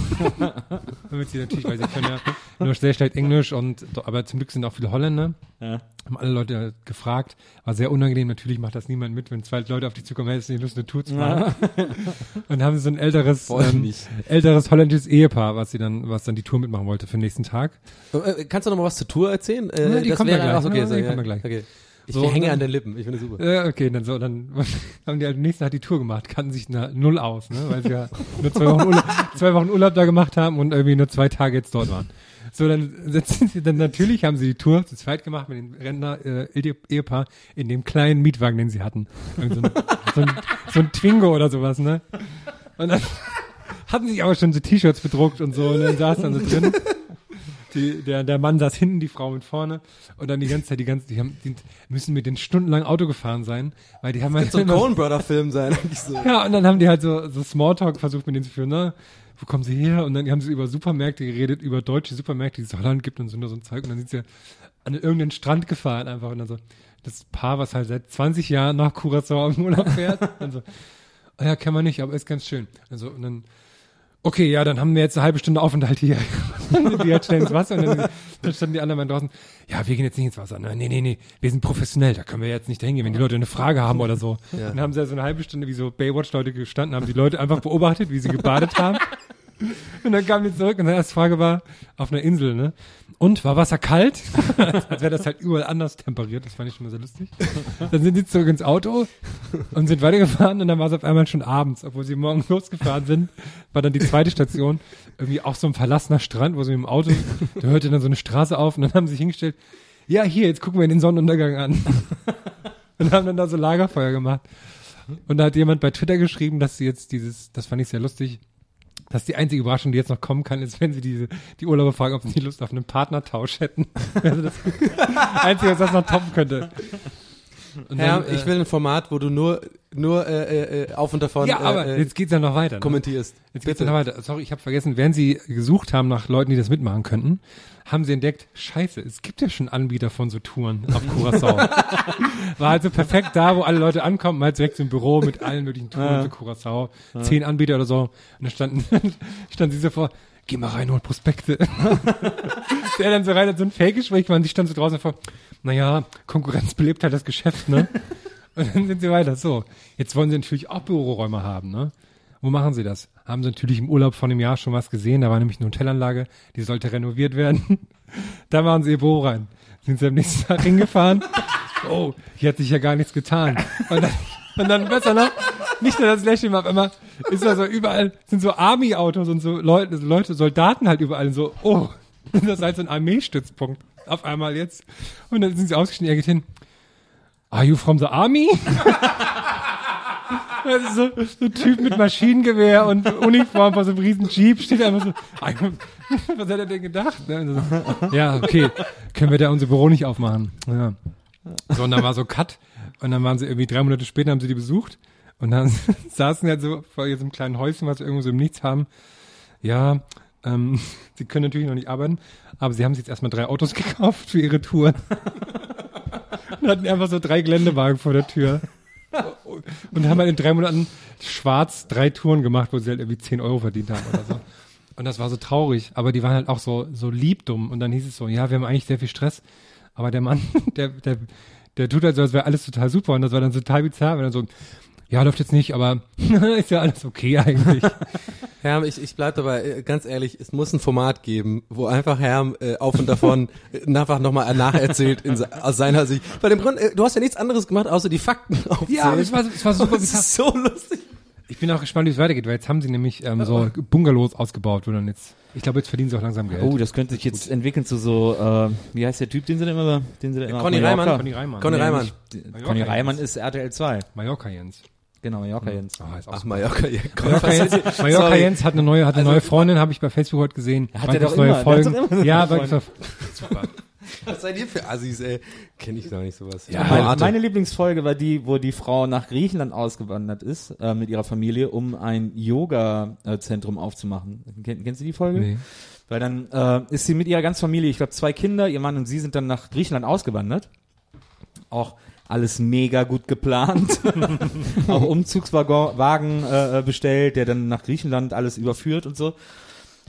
Damit sie natürlich, weil sie können ja nur sehr schlecht Englisch und, aber zum Glück sind auch viele Holländer. Ja. Haben alle Leute gefragt. War sehr unangenehm. Natürlich macht das niemand mit, wenn zwei Leute auf dich zukommen, hey, du nicht Lust, eine Tour zu machen? Und haben sie so ein älteres, ähm, älteres holländisches Ehepaar, was sie dann, was dann die Tour mitmachen wollte für den nächsten Tag. Äh, Kannst du noch mal was zur Tour erzählen? Äh, Ja, die das kommt wäre ja gleich. ach, okay, Ja, so, die ja, kommt ja gleich. Okay. Ich So, hänge dann- an den Lippen. Ich finde super. Ja, okay, dann so, dann haben die halt nächsten Tag die Tour gemacht, kannten sich na, null aus, ne, weil sie ja nur zwei Wochen, Urlaub, zwei Wochen Urlaub da gemacht haben und irgendwie nur zwei Tage jetzt dort waren. So, dann setzen sie, dann natürlich haben sie die Tour zu zweit gemacht mit dem Rentner, äh, Ehepaar in dem kleinen Mietwagen, den sie hatten. Irgend So ein, so, ein, so ein Twingo oder sowas, ne? Und dann hatten sich aber schon so T-Shirts bedruckt und so, und dann saß dann so drin. Die, der, der Mann saß hinten, die Frau mit vorne und dann die ganze Zeit, die ganze, die haben, die müssen mit den stundenlang Auto gefahren sein, weil die haben halt So ein Coen Brother Film sein. eigentlich so. ja, und dann haben die halt so, so Smalltalk versucht mit denen zu führen, ne? Wo kommen sie her? Und dann haben sie über Supermärkte geredet, über deutsche Supermärkte, die es Holland gibt und so, so ein Zeug. Und dann sind sie an irgendeinen Strand gefahren einfach und dann so, das Paar, was halt seit 20 Jahren nach Curaçao im Urlaub fährt. Und so, oh ja, kann man nicht, aber ist ganz schön. Also, und dann, okay, ja, dann haben wir jetzt eine halbe Stunde Aufenthalt hier. die halt schnell ins Wasser und dann, dann standen die anderen mal draußen, ja, wir gehen jetzt nicht ins Wasser. Ne? Nee, nee, nee, wir sind professionell, da können wir jetzt nicht hingehen, wenn die Leute eine Frage haben oder so. Dann haben sie ja so eine halbe Stunde wie so Baywatch-Leute gestanden, haben die Leute einfach beobachtet, wie sie gebadet haben. Und dann kamen die zurück und die erste Frage war, auf einer Insel, ne? Und, war Wasser kalt? Als wäre das halt überall anders temperiert, das fand ich schon mal sehr lustig. Dann sind sie zurück ins Auto und sind weitergefahren und dann war es auf einmal schon abends, obwohl sie morgens losgefahren sind, war dann die zweite Station, irgendwie auch so ein verlassener Strand, wo sie mit dem Auto, da hörte dann so eine Straße auf und dann haben sie sich hingestellt, ja, hier, jetzt gucken wir den Sonnenuntergang an. Und haben dann da so Lagerfeuer gemacht. Und da hat jemand bei Twitter geschrieben, dass sie jetzt dieses, das fand ich sehr lustig, dass die einzige Überraschung, die jetzt noch kommen kann, ist, wenn sie diese, die Urlauber fragen, ob sie nicht Lust auf einen Partnertausch hätten. Also das Einzige, was das noch toppen könnte. Und Ja, dann, ich äh, will ein Format, wo du nur, nur äh, äh, auf und davon Ja, aber äh, äh, jetzt geht's ja noch weiter. Ne? kommentierst. Jetzt geht's ja noch weiter. Sorry, ich habe vergessen, während sie gesucht haben nach Leuten, die das mitmachen könnten, haben sie entdeckt, scheiße, es gibt ja schon Anbieter von so Touren auf Curacao. War also perfekt da, wo alle Leute ankommen, mal direkt im Büro mit allen möglichen Touren zu Curacao. Zehn Anbieter oder so. Und dann standen, stand sie so vor, geh mal rein, hol Prospekte. Der dann so rein hat so ein Fake-Gespräch, man, die stand so draußen vor, naja, Konkurrenz belebt halt das Geschäft, ne? Und dann sind sie weiter. So, jetzt wollen sie natürlich auch Büroräume haben, ne? Wo machen sie das? Haben sie natürlich im Urlaub von einem Jahr schon was gesehen. Da war nämlich eine Hotelanlage, die sollte renoviert werden. da machen sie ihr Büro rein. Sind sie am nächsten Tag hingefahren. Oh, hier hat sich ja gar nichts getan. Und dann, und dann besser noch, nicht nur das Lächeln, auf einmal ist da so überall, sind so Army-Autos und so Leute, Leute, Soldaten halt überall und so, oh, das ist halt so ein Armeestützpunkt. Auf einmal jetzt. Und dann sind sie ausgestiegen, er geht hin. Are you from the army? Ist so, so ein Typ mit Maschinengewehr und Uniform vor so einem riesen Jeep steht einfach so, was hat er denn gedacht? ne? So, Ja, okay, können wir da unser Büro nicht aufmachen. Ja. So, und dann war so Cut und dann waren sie irgendwie drei Monate später, haben sie die besucht und dann saßen sie halt so vor diesem kleinen Häuschen, was wir irgendwo so im Nichts haben. Ja, ähm, sie können natürlich noch nicht arbeiten, aber sie haben sich jetzt erstmal drei Autos gekauft für ihre Touren. und hatten einfach so drei Geländewagen vor der Tür. Und haben halt in drei Monaten schwarz drei Touren gemacht, wo sie halt irgendwie 10 Euro verdient haben oder so. Und das war so traurig, aber die waren halt auch so, so lieb dumm. Und dann hieß es so, ja, wir haben eigentlich sehr viel Stress, aber der Mann, der, der, der tut halt so, als wäre alles total super. Und das war dann total bizarr, wenn er so, ja, läuft jetzt nicht, aber ist ja alles okay eigentlich. Herm, ich, ich bleib dabei, äh, ganz ehrlich, es muss ein Format geben, wo einfach Herm äh, auf und davon äh, einfach nochmal nacherzählt in, se- aus seiner Sicht. Bei dem Grund, äh, du hast ja nichts anderes gemacht, außer die Fakten aufzählen. Ja, aber es war, es war super das bizarr. ist so lustig. Ich bin auch gespannt, wie es weitergeht, weil jetzt haben sie nämlich ähm, so Bungalows ausgebaut, wo dann jetzt, ich glaube, jetzt verdienen sie auch langsam Geld. Oh, das könnte sich jetzt entwickeln zu so, äh, wie heißt der Typ, den sie da immer, den sie da immer Conny Reimann. Conny Reimann. Conny Reimann. Conny Reimann ist RTL 2. Mallorca Jens. Genau, Mallorca Jens. Oh, Ach. Mallorca, ja, Mallorca Jens, Mallorca Sorry. Jens hat eine neue, hat eine Also- neue Freundin, habe ich bei Facebook heute gesehen. Hat er doch neue immer, Folgen? doch immer ja, noch- super. Was seid ihr für Assis, ey? Kenn ich gar nicht sowas. Ja, Meine, meine Lieblingsfolge war die, wo die Frau nach Griechenland ausgewandert ist äh, mit ihrer Familie, um ein Yoga-Zentrum aufzumachen. Kenn, kennst du die Folge? Nee. Weil dann äh, ist sie mit ihrer ganzen Familie, ich glaube zwei Kinder, ihr Mann und sie sind dann nach Griechenland ausgewandert. Auch alles mega gut geplant. auch Umzugswagen äh, bestellt, der dann nach Griechenland alles überführt und so.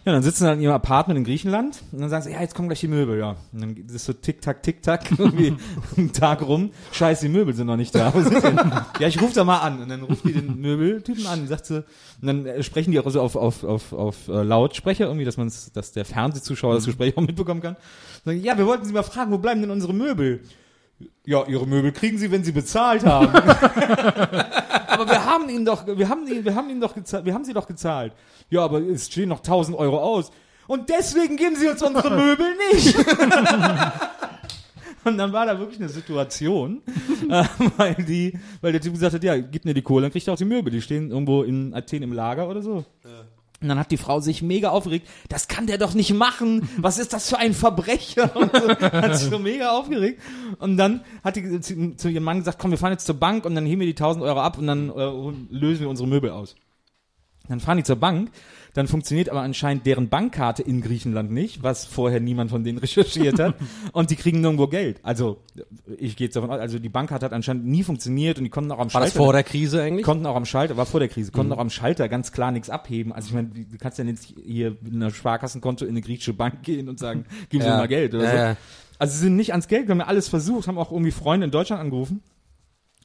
Ja, dann sitzen sie in ihrem Apartment in Griechenland und dann sagen sie, ja, jetzt kommen gleich die Möbel, ja. Und dann ist so tick-tack, tick-tack, irgendwie ein Tag rum. Scheiße, die Möbel sind noch nicht da. Ja, ich rufe da mal an. Und dann ruft die den Möbeltypen an und sagt sie, und dann äh, sprechen die auch so auf, auf, auf, auf äh, Lautsprecher irgendwie, dass man dass der Fernsehzuschauer das Gespräch auch mitbekommen kann. Dann, ja, wir wollten Sie mal fragen, wo bleiben denn unsere Möbel? Ja, Ihre Möbel kriegen Sie, wenn Sie bezahlt haben. aber wir haben Ihnen doch, wir haben Ihnen, wir haben Ihnen doch gezahlt, wir haben Sie doch gezahlt. Ja, aber es stehen noch 1000 Euro aus. Und deswegen geben Sie uns unsere Möbel nicht. Und dann war da wirklich eine Situation, äh, weil die, weil der Typ gesagt hat, ja, gib mir die Kohle, dann kriegt ihr auch die Möbel. Die stehen irgendwo in Athen im Lager oder so. Und dann hat die Frau sich mega aufgeregt. Das kann der doch nicht machen. Was ist das für ein Verbrecher? Und so, hat sich so mega aufgeregt. Und dann hat die zu, zu ihrem Mann gesagt, komm, wir fahren jetzt zur Bank und dann heben wir die 1000 Euro ab und dann äh, lösen wir unsere Möbel aus. Dann fahren die zur Bank, dann funktioniert aber anscheinend deren Bankkarte in Griechenland nicht, was vorher niemand von denen recherchiert hat. und die kriegen nirgendwo Geld. Also, ich gehe jetzt davon aus, also die Bankkarte hat anscheinend nie funktioniert und die konnten auch am War das Schalter. vor der Krise eigentlich? konnten auch am Schalter, war vor der Krise, Mhm. konnten auch am Schalter ganz klar nichts abheben. Also ich meine, du kannst ja nicht hier mit einer Sparkassenkonto in eine griechische Bank gehen und sagen, gib mir Ja. mal Geld oder Ja, so. ja. Also sie sind nicht ans Geld, wir haben ja alles versucht, haben auch irgendwie Freunde in Deutschland angerufen.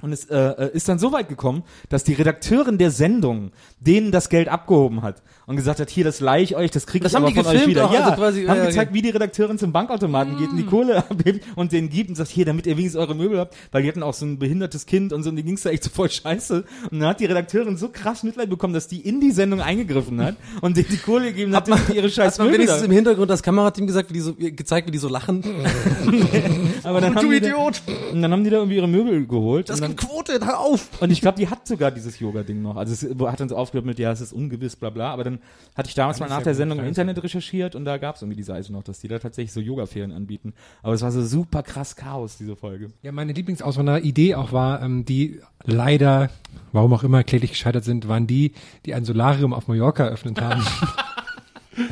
Und es äh, äh, ist dann so weit gekommen, dass die Redakteurin der Sendung denen das Geld abgehoben hat und gesagt hat, hier, das leih ich euch, das ich haben aber von euch wieder. auch, ja, also quasi, haben ja, Mm. gezeigt, okay. wie die Redakteurin zum Bankautomaten geht und die Kohle abhebt und denen gibt und sagt, hier, damit ihr wenigstens eure Möbel habt, weil die hatten auch so ein behindertes Kind und so, und die ging's da echt so voll scheiße. Und dann hat die Redakteurin so krass Mitleid bekommen, dass die in die Sendung eingegriffen hat und denen die Kohle gegeben hat, damit die ihre scheiß Hat man Möbel wenigstens da- im Hintergrund das Kamerateam gesagt, wie die so, gezeigt, wie die so lachen? Aber dann haben die da- Und dann haben die da irgendwie ihre Möbel geholt. Das Quote, hör auf! und ich glaube, die hat sogar dieses Yoga-Ding noch. Also es hat dann so aufgehört mit, ja, es ist ungewiss, bla bla. Aber dann hatte ich damals mal nach der Sendung im. Internet recherchiert und da gab es irgendwie die Seite noch, dass die da tatsächlich so Yoga-Ferien anbieten. Aber es war so super krass Chaos, diese Folge. Ja, meine Lieblingsauswanderer-Idee auch war, ähm, die leider, warum auch immer, kläglich gescheitert sind, waren die, die ein Solarium auf Mallorca eröffnet haben.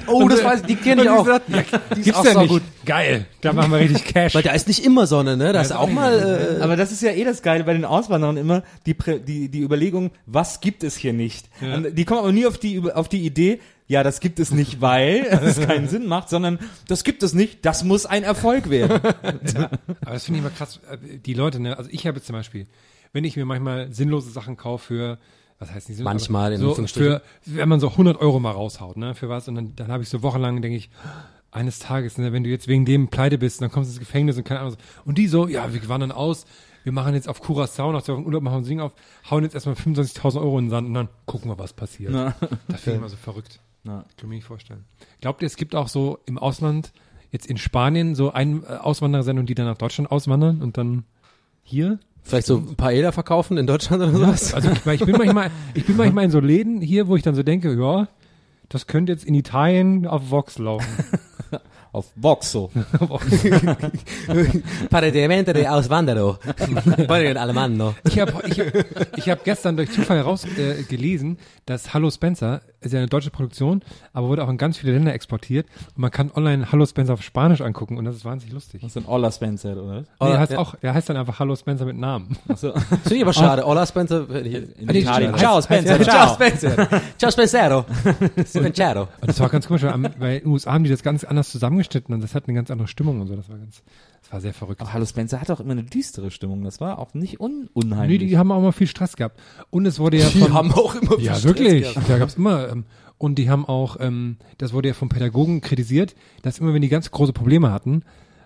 Oh, das weiß ich, die kenne ich auch. gesagt, ja, gibt's auch ja so nicht. gut. Geil, da machen wir richtig Cash. Weil da ist nicht immer Sonne, ne? Da ist auch mal, äh, Aber das ist ja eh das Geile bei den Auswanderern immer, die, die, die Überlegung, was gibt es hier nicht? Und die kommen aber nie auf die, auf die Idee, ja, das gibt es nicht, weil es keinen Sinn macht, sondern das gibt es nicht, das muss ein Erfolg werden. Aber das finde ich immer krass. äh, Die Leute, ne, also ich habe jetzt zum Beispiel, wenn ich mir manchmal sinnlose Sachen kaufe für, was heißt nicht sinnlos? Manchmal, in so für, wenn man so 100 Euro mal raushaut, ne, für was, und dann, dann habe ich so wochenlang, denke ich, eines Tages, ne, wenn du jetzt wegen dem pleite bist, dann kommst du ins Gefängnis und keine Ahnung. Und die so, ja, wir wandern aus, wir machen jetzt auf Curacao, nach zwei Wochen Urlaub machen wir ein Ding auf, hauen jetzt erstmal 25.000 Euro in den Sand und dann gucken wir, was passiert. Na. Das finde ich immer so verrückt. Na. Kann mir nicht vorstellen. Glaubt ihr, es gibt auch so im Ausland, jetzt in Spanien, so ein äh, Auswanderersendung, die dann nach Deutschland auswandern und dann hier? Vielleicht so ein paar Eder verkaufen in Deutschland oder sowas? Also ich, ich bin manchmal, ich bin manchmal in so Läden hier, wo ich dann so denke, ja, das könnte jetzt in Italien auf Vox laufen. Auf Voxo. Paradimento de Auswanderung. Poi in Alemanno. Ich habe ich, ich hab gestern durch Zufall heraus äh, gelesen, dass Hallo Spencer ist ja eine deutsche Produktion, aber wurde auch in ganz viele Länder exportiert und man kann online Hallo Spencer auf Spanisch angucken und das ist wahnsinnig lustig. Das ist ein Ola Spencer, oder? Nee, Ola- der heißt ja. auch, der heißt dann einfach Hallo Spencer mit Namen. Achso. Finde ich aber schade. Ola Spencer. In nee, Italien. Ciao, Spencer. heißt- Ciao. Spencer. Ciao Spencero. Spencero. Und das war ganz komisch, weil, weil in den USA haben die das ganz anders zusammengeschnitten und das hat eine ganz andere Stimmung und so. Das war ganz, das war sehr verrückt. Aber Hallo Spencer hat auch immer eine düstere Stimmung. Das war auch nicht un Nee, unheimlich. die haben auch mal viel Stress gehabt. Und es wurde ja Die von, haben auch immer viel ja Stress wirklich, gehabt. da gab's immer, ähm, und die haben auch, ähm, das wurde ja vom Pädagogen kritisiert, dass immer wenn die ganz große Probleme hatten,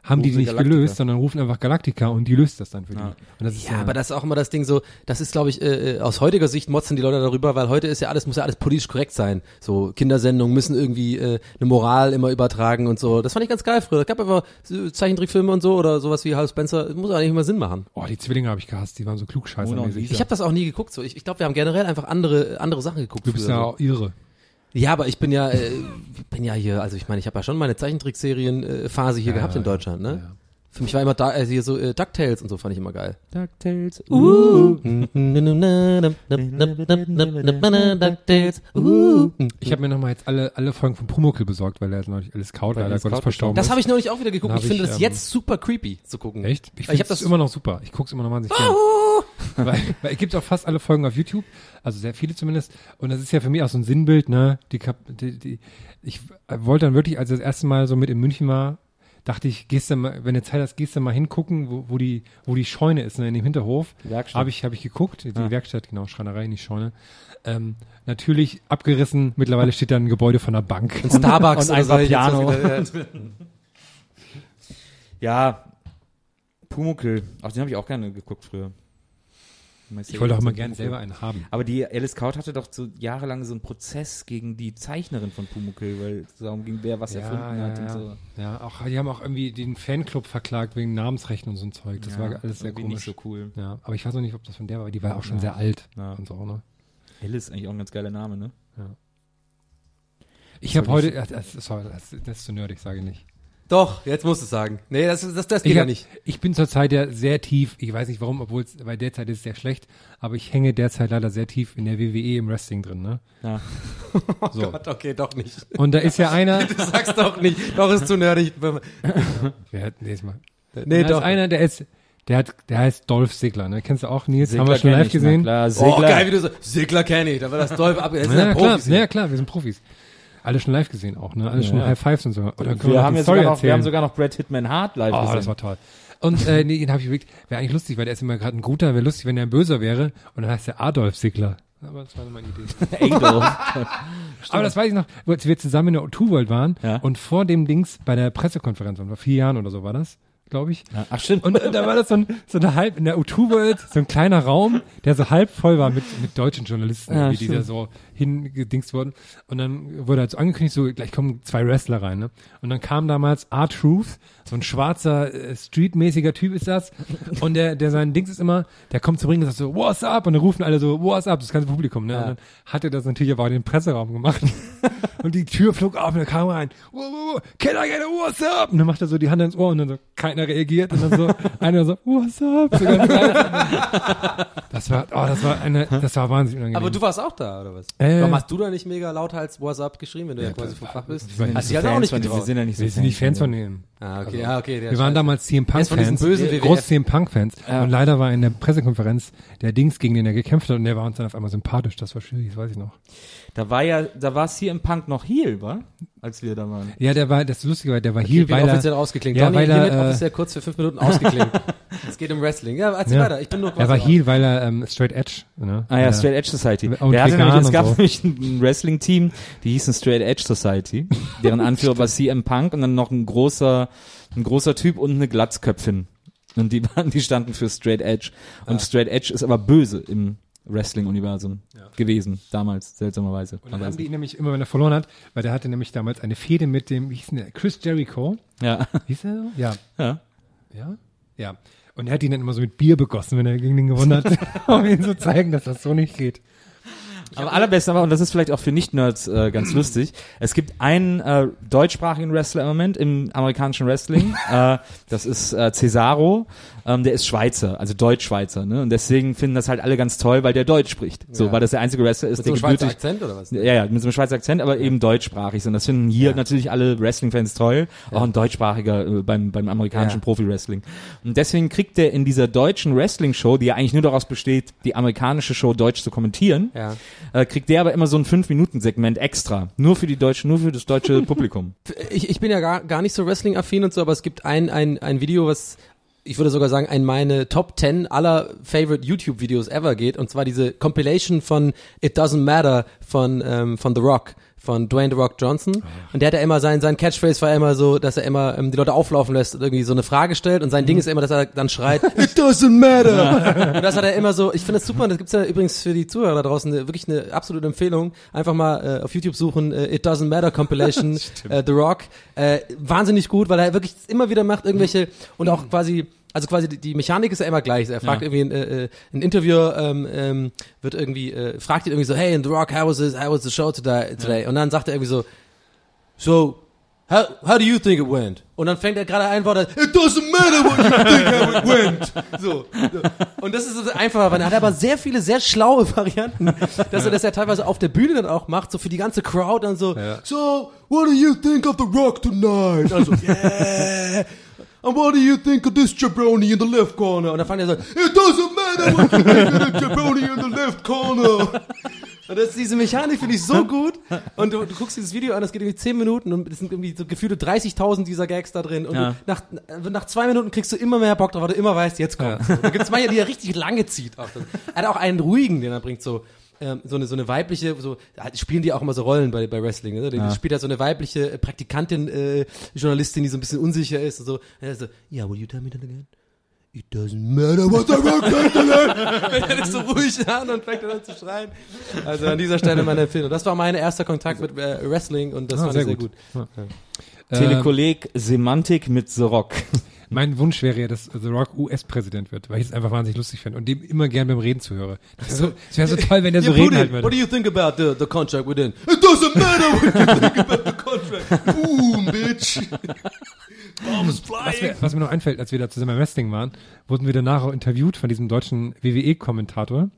haben die die nicht Galactica. gelöst, sondern rufen einfach Galactica und die löst das dann für die. Ja. Und das ist Ja, aber das ist auch immer das Ding so, das ist glaube ich, äh, äh, aus heutiger Sicht motzen die Leute darüber, weil heute ist ja alles, muss ja alles politisch korrekt sein. So Kindersendungen müssen irgendwie äh, eine Moral immer übertragen und so. Das fand ich ganz geil früher. Es gab einfach so Zeichentrickfilme und so oder sowas wie Hal Spencer, muss eigentlich immer Sinn machen. oh, die Zwillinge habe ich gehasst, die waren so. Lisa. Ich habe das auch nie geguckt so. Ich, ich glaube, wir haben generell einfach andere andere Sachen geguckt. Du bist früher ja auch irre. Ja, aber ich bin ja, äh, bin ja hier, also ich meine, ich habe ja schon meine Zeichentrickserien-Phase hier Ja, gehabt in Deutschland, ne? ja. Für mich war immer da, also hier so äh, DuckTales und so fand ich immer geil. DuckTales. Uh. DuckTales. Uh. Ich habe mir nochmal jetzt alle, alle Folgen von Pumuckl besorgt, weil er ist neulich alles kaut, Weil alles Gottes verstorben Das habe ich neulich auch wieder geguckt. Ich hab finde ich, das ähm, jetzt super creepy zu gucken. Echt? Ich Ich finde hab das immer noch super. Ich guck's immer noch wahnsinnig gerne. weil, weil es gibt auch fast alle Folgen auf YouTube, also sehr viele zumindest. Und das ist ja für mich auch so ein Sinnbild, ne? Die, die, die ich wollte dann wirklich, als ich das erste Mal so mit in München war, dachte ich, gehst du mal, wenn du Zeit hast, gehst du mal hingucken, wo, wo die, wo die Scheune ist, ne, in dem Hinterhof. Werkstatt. Habe ich, habe ich geguckt, die Ah. Werkstatt, genau, Schreinerei, nicht Scheune. Ähm, natürlich abgerissen, mittlerweile steht da ein Gebäude von einer Bank. Ein Starbucks Und ein oder so, wieder- Ja, Pumuckl. Auch den habe ich auch gerne geguckt früher. Ich wollte auch immer gerne selber einen haben. Aber die Alice Kaut hatte doch so jahrelang so einen Prozess gegen die Zeichnerin von Pumuckl, weil es darum ging, wer was erfunden hat und so. Ja, auch, die haben auch irgendwie den Fanclub verklagt wegen Namensrechten und so ein Zeug. Das Ja, war alles sehr komisch. nicht so cool. Ja, aber ich weiß noch nicht, ob das von der war, weil die war auch schon Ja. sehr alt Ja. und so, ne? Alice ist eigentlich auch ein ganz geiler Name, ne? Ich habe heute, ja, das, sorry, das, das ist zu nerdig, sage ich nicht. Doch, jetzt musst du es sagen. Nee, das, das, das geht Ich, ja hab, nicht. ich bin zurzeit ja sehr tief, ich weiß nicht warum, obwohl es bei derzeit ist es sehr schlecht, aber ich hänge derzeit leider sehr tief in der WWE im Wrestling drin, ne? Ja. Oh So. Gott, okay, doch nicht. Und da ist ja einer, Du sagst doch nicht. Doch, ist zu nerdig. wer hat, nee, ist mal, Nee, da doch. ist einer, der ist, der hat, der heißt Dolph Ziggler, ne? Kennst du auch, Nils? Haben wir schon live ich, na gesehen? Klar, Oh, Segler. geil, wie du so, Segler kenne ich, da war das Dolph ab, Ja, ja klar, Profis. ja, klar, wir sind Profis. Alle schon live gesehen auch, ne? Alle schon Ja. High Fives und so. Oder wir haben ja Story sogar noch, wir haben sogar noch Brad Hitman Hart live Oh, gesehen. das war toll. Und äh, nee, den habe ich überlegt, wäre eigentlich lustig, weil der ist immer gerade ein guter, wäre lustig, wenn der ein böser wäre. Und dann heißt der Adolf Sigler. Aber das war nur meine Idee. Adolf. Aber das weiß ich noch, als wir zusammen in der O2 World waren Ja. und vor dem Dings bei der Pressekonferenz, vor vier Jahren oder so war das, glaube ich. Ja, Ach stimmt. Und äh, da war das so, ein, so eine halb, in der O2 World, so ein kleiner Raum, der so halb voll war mit, mit deutschen Journalisten, Ja, die da so hingedingst wurden. Und dann wurde halt so angekündigt, so gleich kommen zwei Wrestler rein, ne? Und dann kam damals R-Truth, so ein schwarzer, äh, streetmäßiger Typ ist das. Und der, der sein Dings ist immer, der kommt zum Ring und sagt so, what's up? Und dann rufen alle so, what's up? Das ganze Publikum, ne? Ja. Und dann hat er das natürlich aber auch in den Presseraum gemacht. und die Tür flog auf und er kam rein, wow, wow, wow, can I get a what's up? Und dann macht er so die Hand ins Ohr und dann so, keiner reagiert und dann so, einer so, what's up? So ganz leise. das war, oh, das war eine, das war wahnsinnig unangenehm. Aber du warst auch da, oder was? Äh. Warum hast du da nicht mega lauthals WhatsApp geschrieben, wenn du ja, quasi vom Fach bist? Hast du dich halt auch nicht von, wir getraut. sind ja nicht so wir sind nicht Fans von denen. Ah, okay, ja, okay. der Wir waren Scheiße. damals CM Punk-Fans, diesen bösen WWF. groß CM Punk-Fans. Ja. Und leider war in der Pressekonferenz der Dings, gegen den er gekämpft hat, und der war uns dann auf einmal sympathisch. Das war schwierig, das weiß ich noch. Da war ja, da war CM Punk noch Heel, war? Als wir da waren. Ja, der war, das Lustige war, der war Okay, Heel, ich bin weil offiziell er, ausgeklingt. Ja, Donny, weil er, äh, offiziell kurz für fünf Minuten ausgeklingt. es geht um Wrestling. Ja, erzähl Ja. weiter. Ich bin nur er quasi war. Heel, weil er ähm, Straight Edge, ne? Ah ja, Straight Edge Society. Und Der hatte nämlich, es gab so. nämlich ein Wrestling-Team, die hießen Straight Edge Society, deren Anführer war CM Punk und dann noch ein großer, ein großer Typ und eine Glatzköpfin. Und die waren, die standen für Straight Edge. Und Straight Edge ist aber böse im Wrestling-Universum gewesen, damals, seltsamerweise. Und dann haben die ihn nämlich immer, wenn er verloren hat, weil der hatte nämlich damals eine Fehde mit dem, wie hieß denn der, Chris Jericho. ja, Hieß er so? Ja. ja. Ja? Ja. Und er hat ihn dann immer so mit Bier begossen, wenn er gegen den gewonnen hat, um ihn zu zeigen, dass das so nicht geht. Am allerbesten aber, und das ist vielleicht auch für Nicht-Nerds äh, ganz lustig, es gibt einen äh, deutschsprachigen Wrestler im Moment im amerikanischen Wrestling, äh, das ist äh, Cesaro, ähm, der ist Schweizer, also Deutsch-Schweizer, ne? und deswegen finden das halt alle ganz toll, weil der Deutsch spricht, so, Ja. weil das der einzige Wrestler ist, Mit so der einem Schweizer gebürtig, Akzent oder was? ja, ja, mit so einem Schweizer Akzent, aber eben deutschsprachig. Und das finden hier natürlich alle Wrestling-Fans toll. Auch ein deutschsprachiger äh, beim, beim amerikanischen Ja. Profi-Wrestling. Und deswegen kriegt er in dieser deutschen Wrestling-Show, die ja eigentlich nur daraus besteht, die amerikanische Show deutsch zu kommentieren, Ja. äh, kriegt der aber immer so ein 5-Minuten-Segment extra. Nur für die Deutschen, nur für das deutsche Publikum. ich, ich bin ja gar, gar nicht so Wrestling-affin und so, aber es gibt ein, ein, ein Video, was ich würde sogar sagen, ein meine Top 10 aller favorite YouTube-Videos ever geht, und zwar diese Compilation von It Doesn't Matter von, ähm, von The Rock, von Dwayne The Rock Johnson. Und der hat ja immer sein, sein Catchphrase war immer so, dass er immer ähm, die Leute auflaufen lässt und irgendwie so eine Frage stellt und sein Ding ist immer, dass er dann schreit, It doesn't matter! und das hat er immer so, ich finde das super, und das gibt's ja übrigens für die Zuhörer da draußen eine, wirklich eine absolute Empfehlung. Einfach mal äh, auf YouTube suchen, äh, It Doesn't Matter Compilation, äh, The Rock. Äh, wahnsinnig gut, weil er wirklich immer wieder macht irgendwelche und auch quasi also quasi die, die Mechanik ist ja immer gleich. Er fragt Ja. irgendwie ein, äh, äh, ein Interviewer ähm, ähm, wird irgendwie äh, fragt ihn irgendwie so, hey, in The Rock, how was this, how was the show today? today? Und dann sagt er irgendwie so, so how how do you think it went? Und dann fängt er gerade ein Wort an, it doesn't matter what you think how it went. So. Und das ist einfacher, weil er hat aber sehr viele sehr schlaue Varianten, dass er das ja teilweise auf der Bühne dann auch macht, so für die ganze Crowd dann so, so what do you think of The Rock tonight? Also yeah. And what do you think of this jabroni in the left corner? Und dann fand er so, it doesn't matter what you think of the jabroni in the left corner. Und das, diese Mechanik finde ich so gut. Und du, du guckst dieses Video an, das geht irgendwie 10 Minuten und es sind irgendwie so gefühlte 30.000 dieser Gags da drin. Und Ja. du, nach, nach zwei Minuten kriegst du immer mehr Bock drauf, weil du immer weißt, jetzt kommt. Ja. Da gibt's manche, die er richtig lange zieht. Auch. Er hat auch einen ruhigen, den er bringt, so. Ähm, So eine, so eine weibliche, so, da spielen die auch immer so Rollen bei, bei Wrestling, ne? Die Ja. spielt da so eine weibliche äh, Praktikantin, äh, Journalistin, die so ein bisschen unsicher ist und so. Und er so, yeah, will you tell me that again? It doesn't matter what the rock does today. Wenn er das so ruhig an und fängt dann zu schreien. Also an dieser Stelle meine Empfehlung. Das war mein erster Kontakt mit äh, Wrestling und das Ah, fand sehr ich sehr gut. gut. Ja. Telekolleg Semantik mit The Rock. Mein Wunsch wäre ja, dass The Rock US-Präsident wird, weil ich es einfach wahnsinnig lustig finde und dem immer gern beim Reden zuhöre. Das wäre so, das wär so toll, wenn der so Yeah, reden Putin, halt what würde. do you think about the, the contract we're in? It doesn't matter what you think about the contract. Boom, bitch. was, mir, was mir noch einfällt, als wir da zusammen im Wrestling waren, wurden wir danach auch interviewt von diesem deutschen WWE-Kommentator.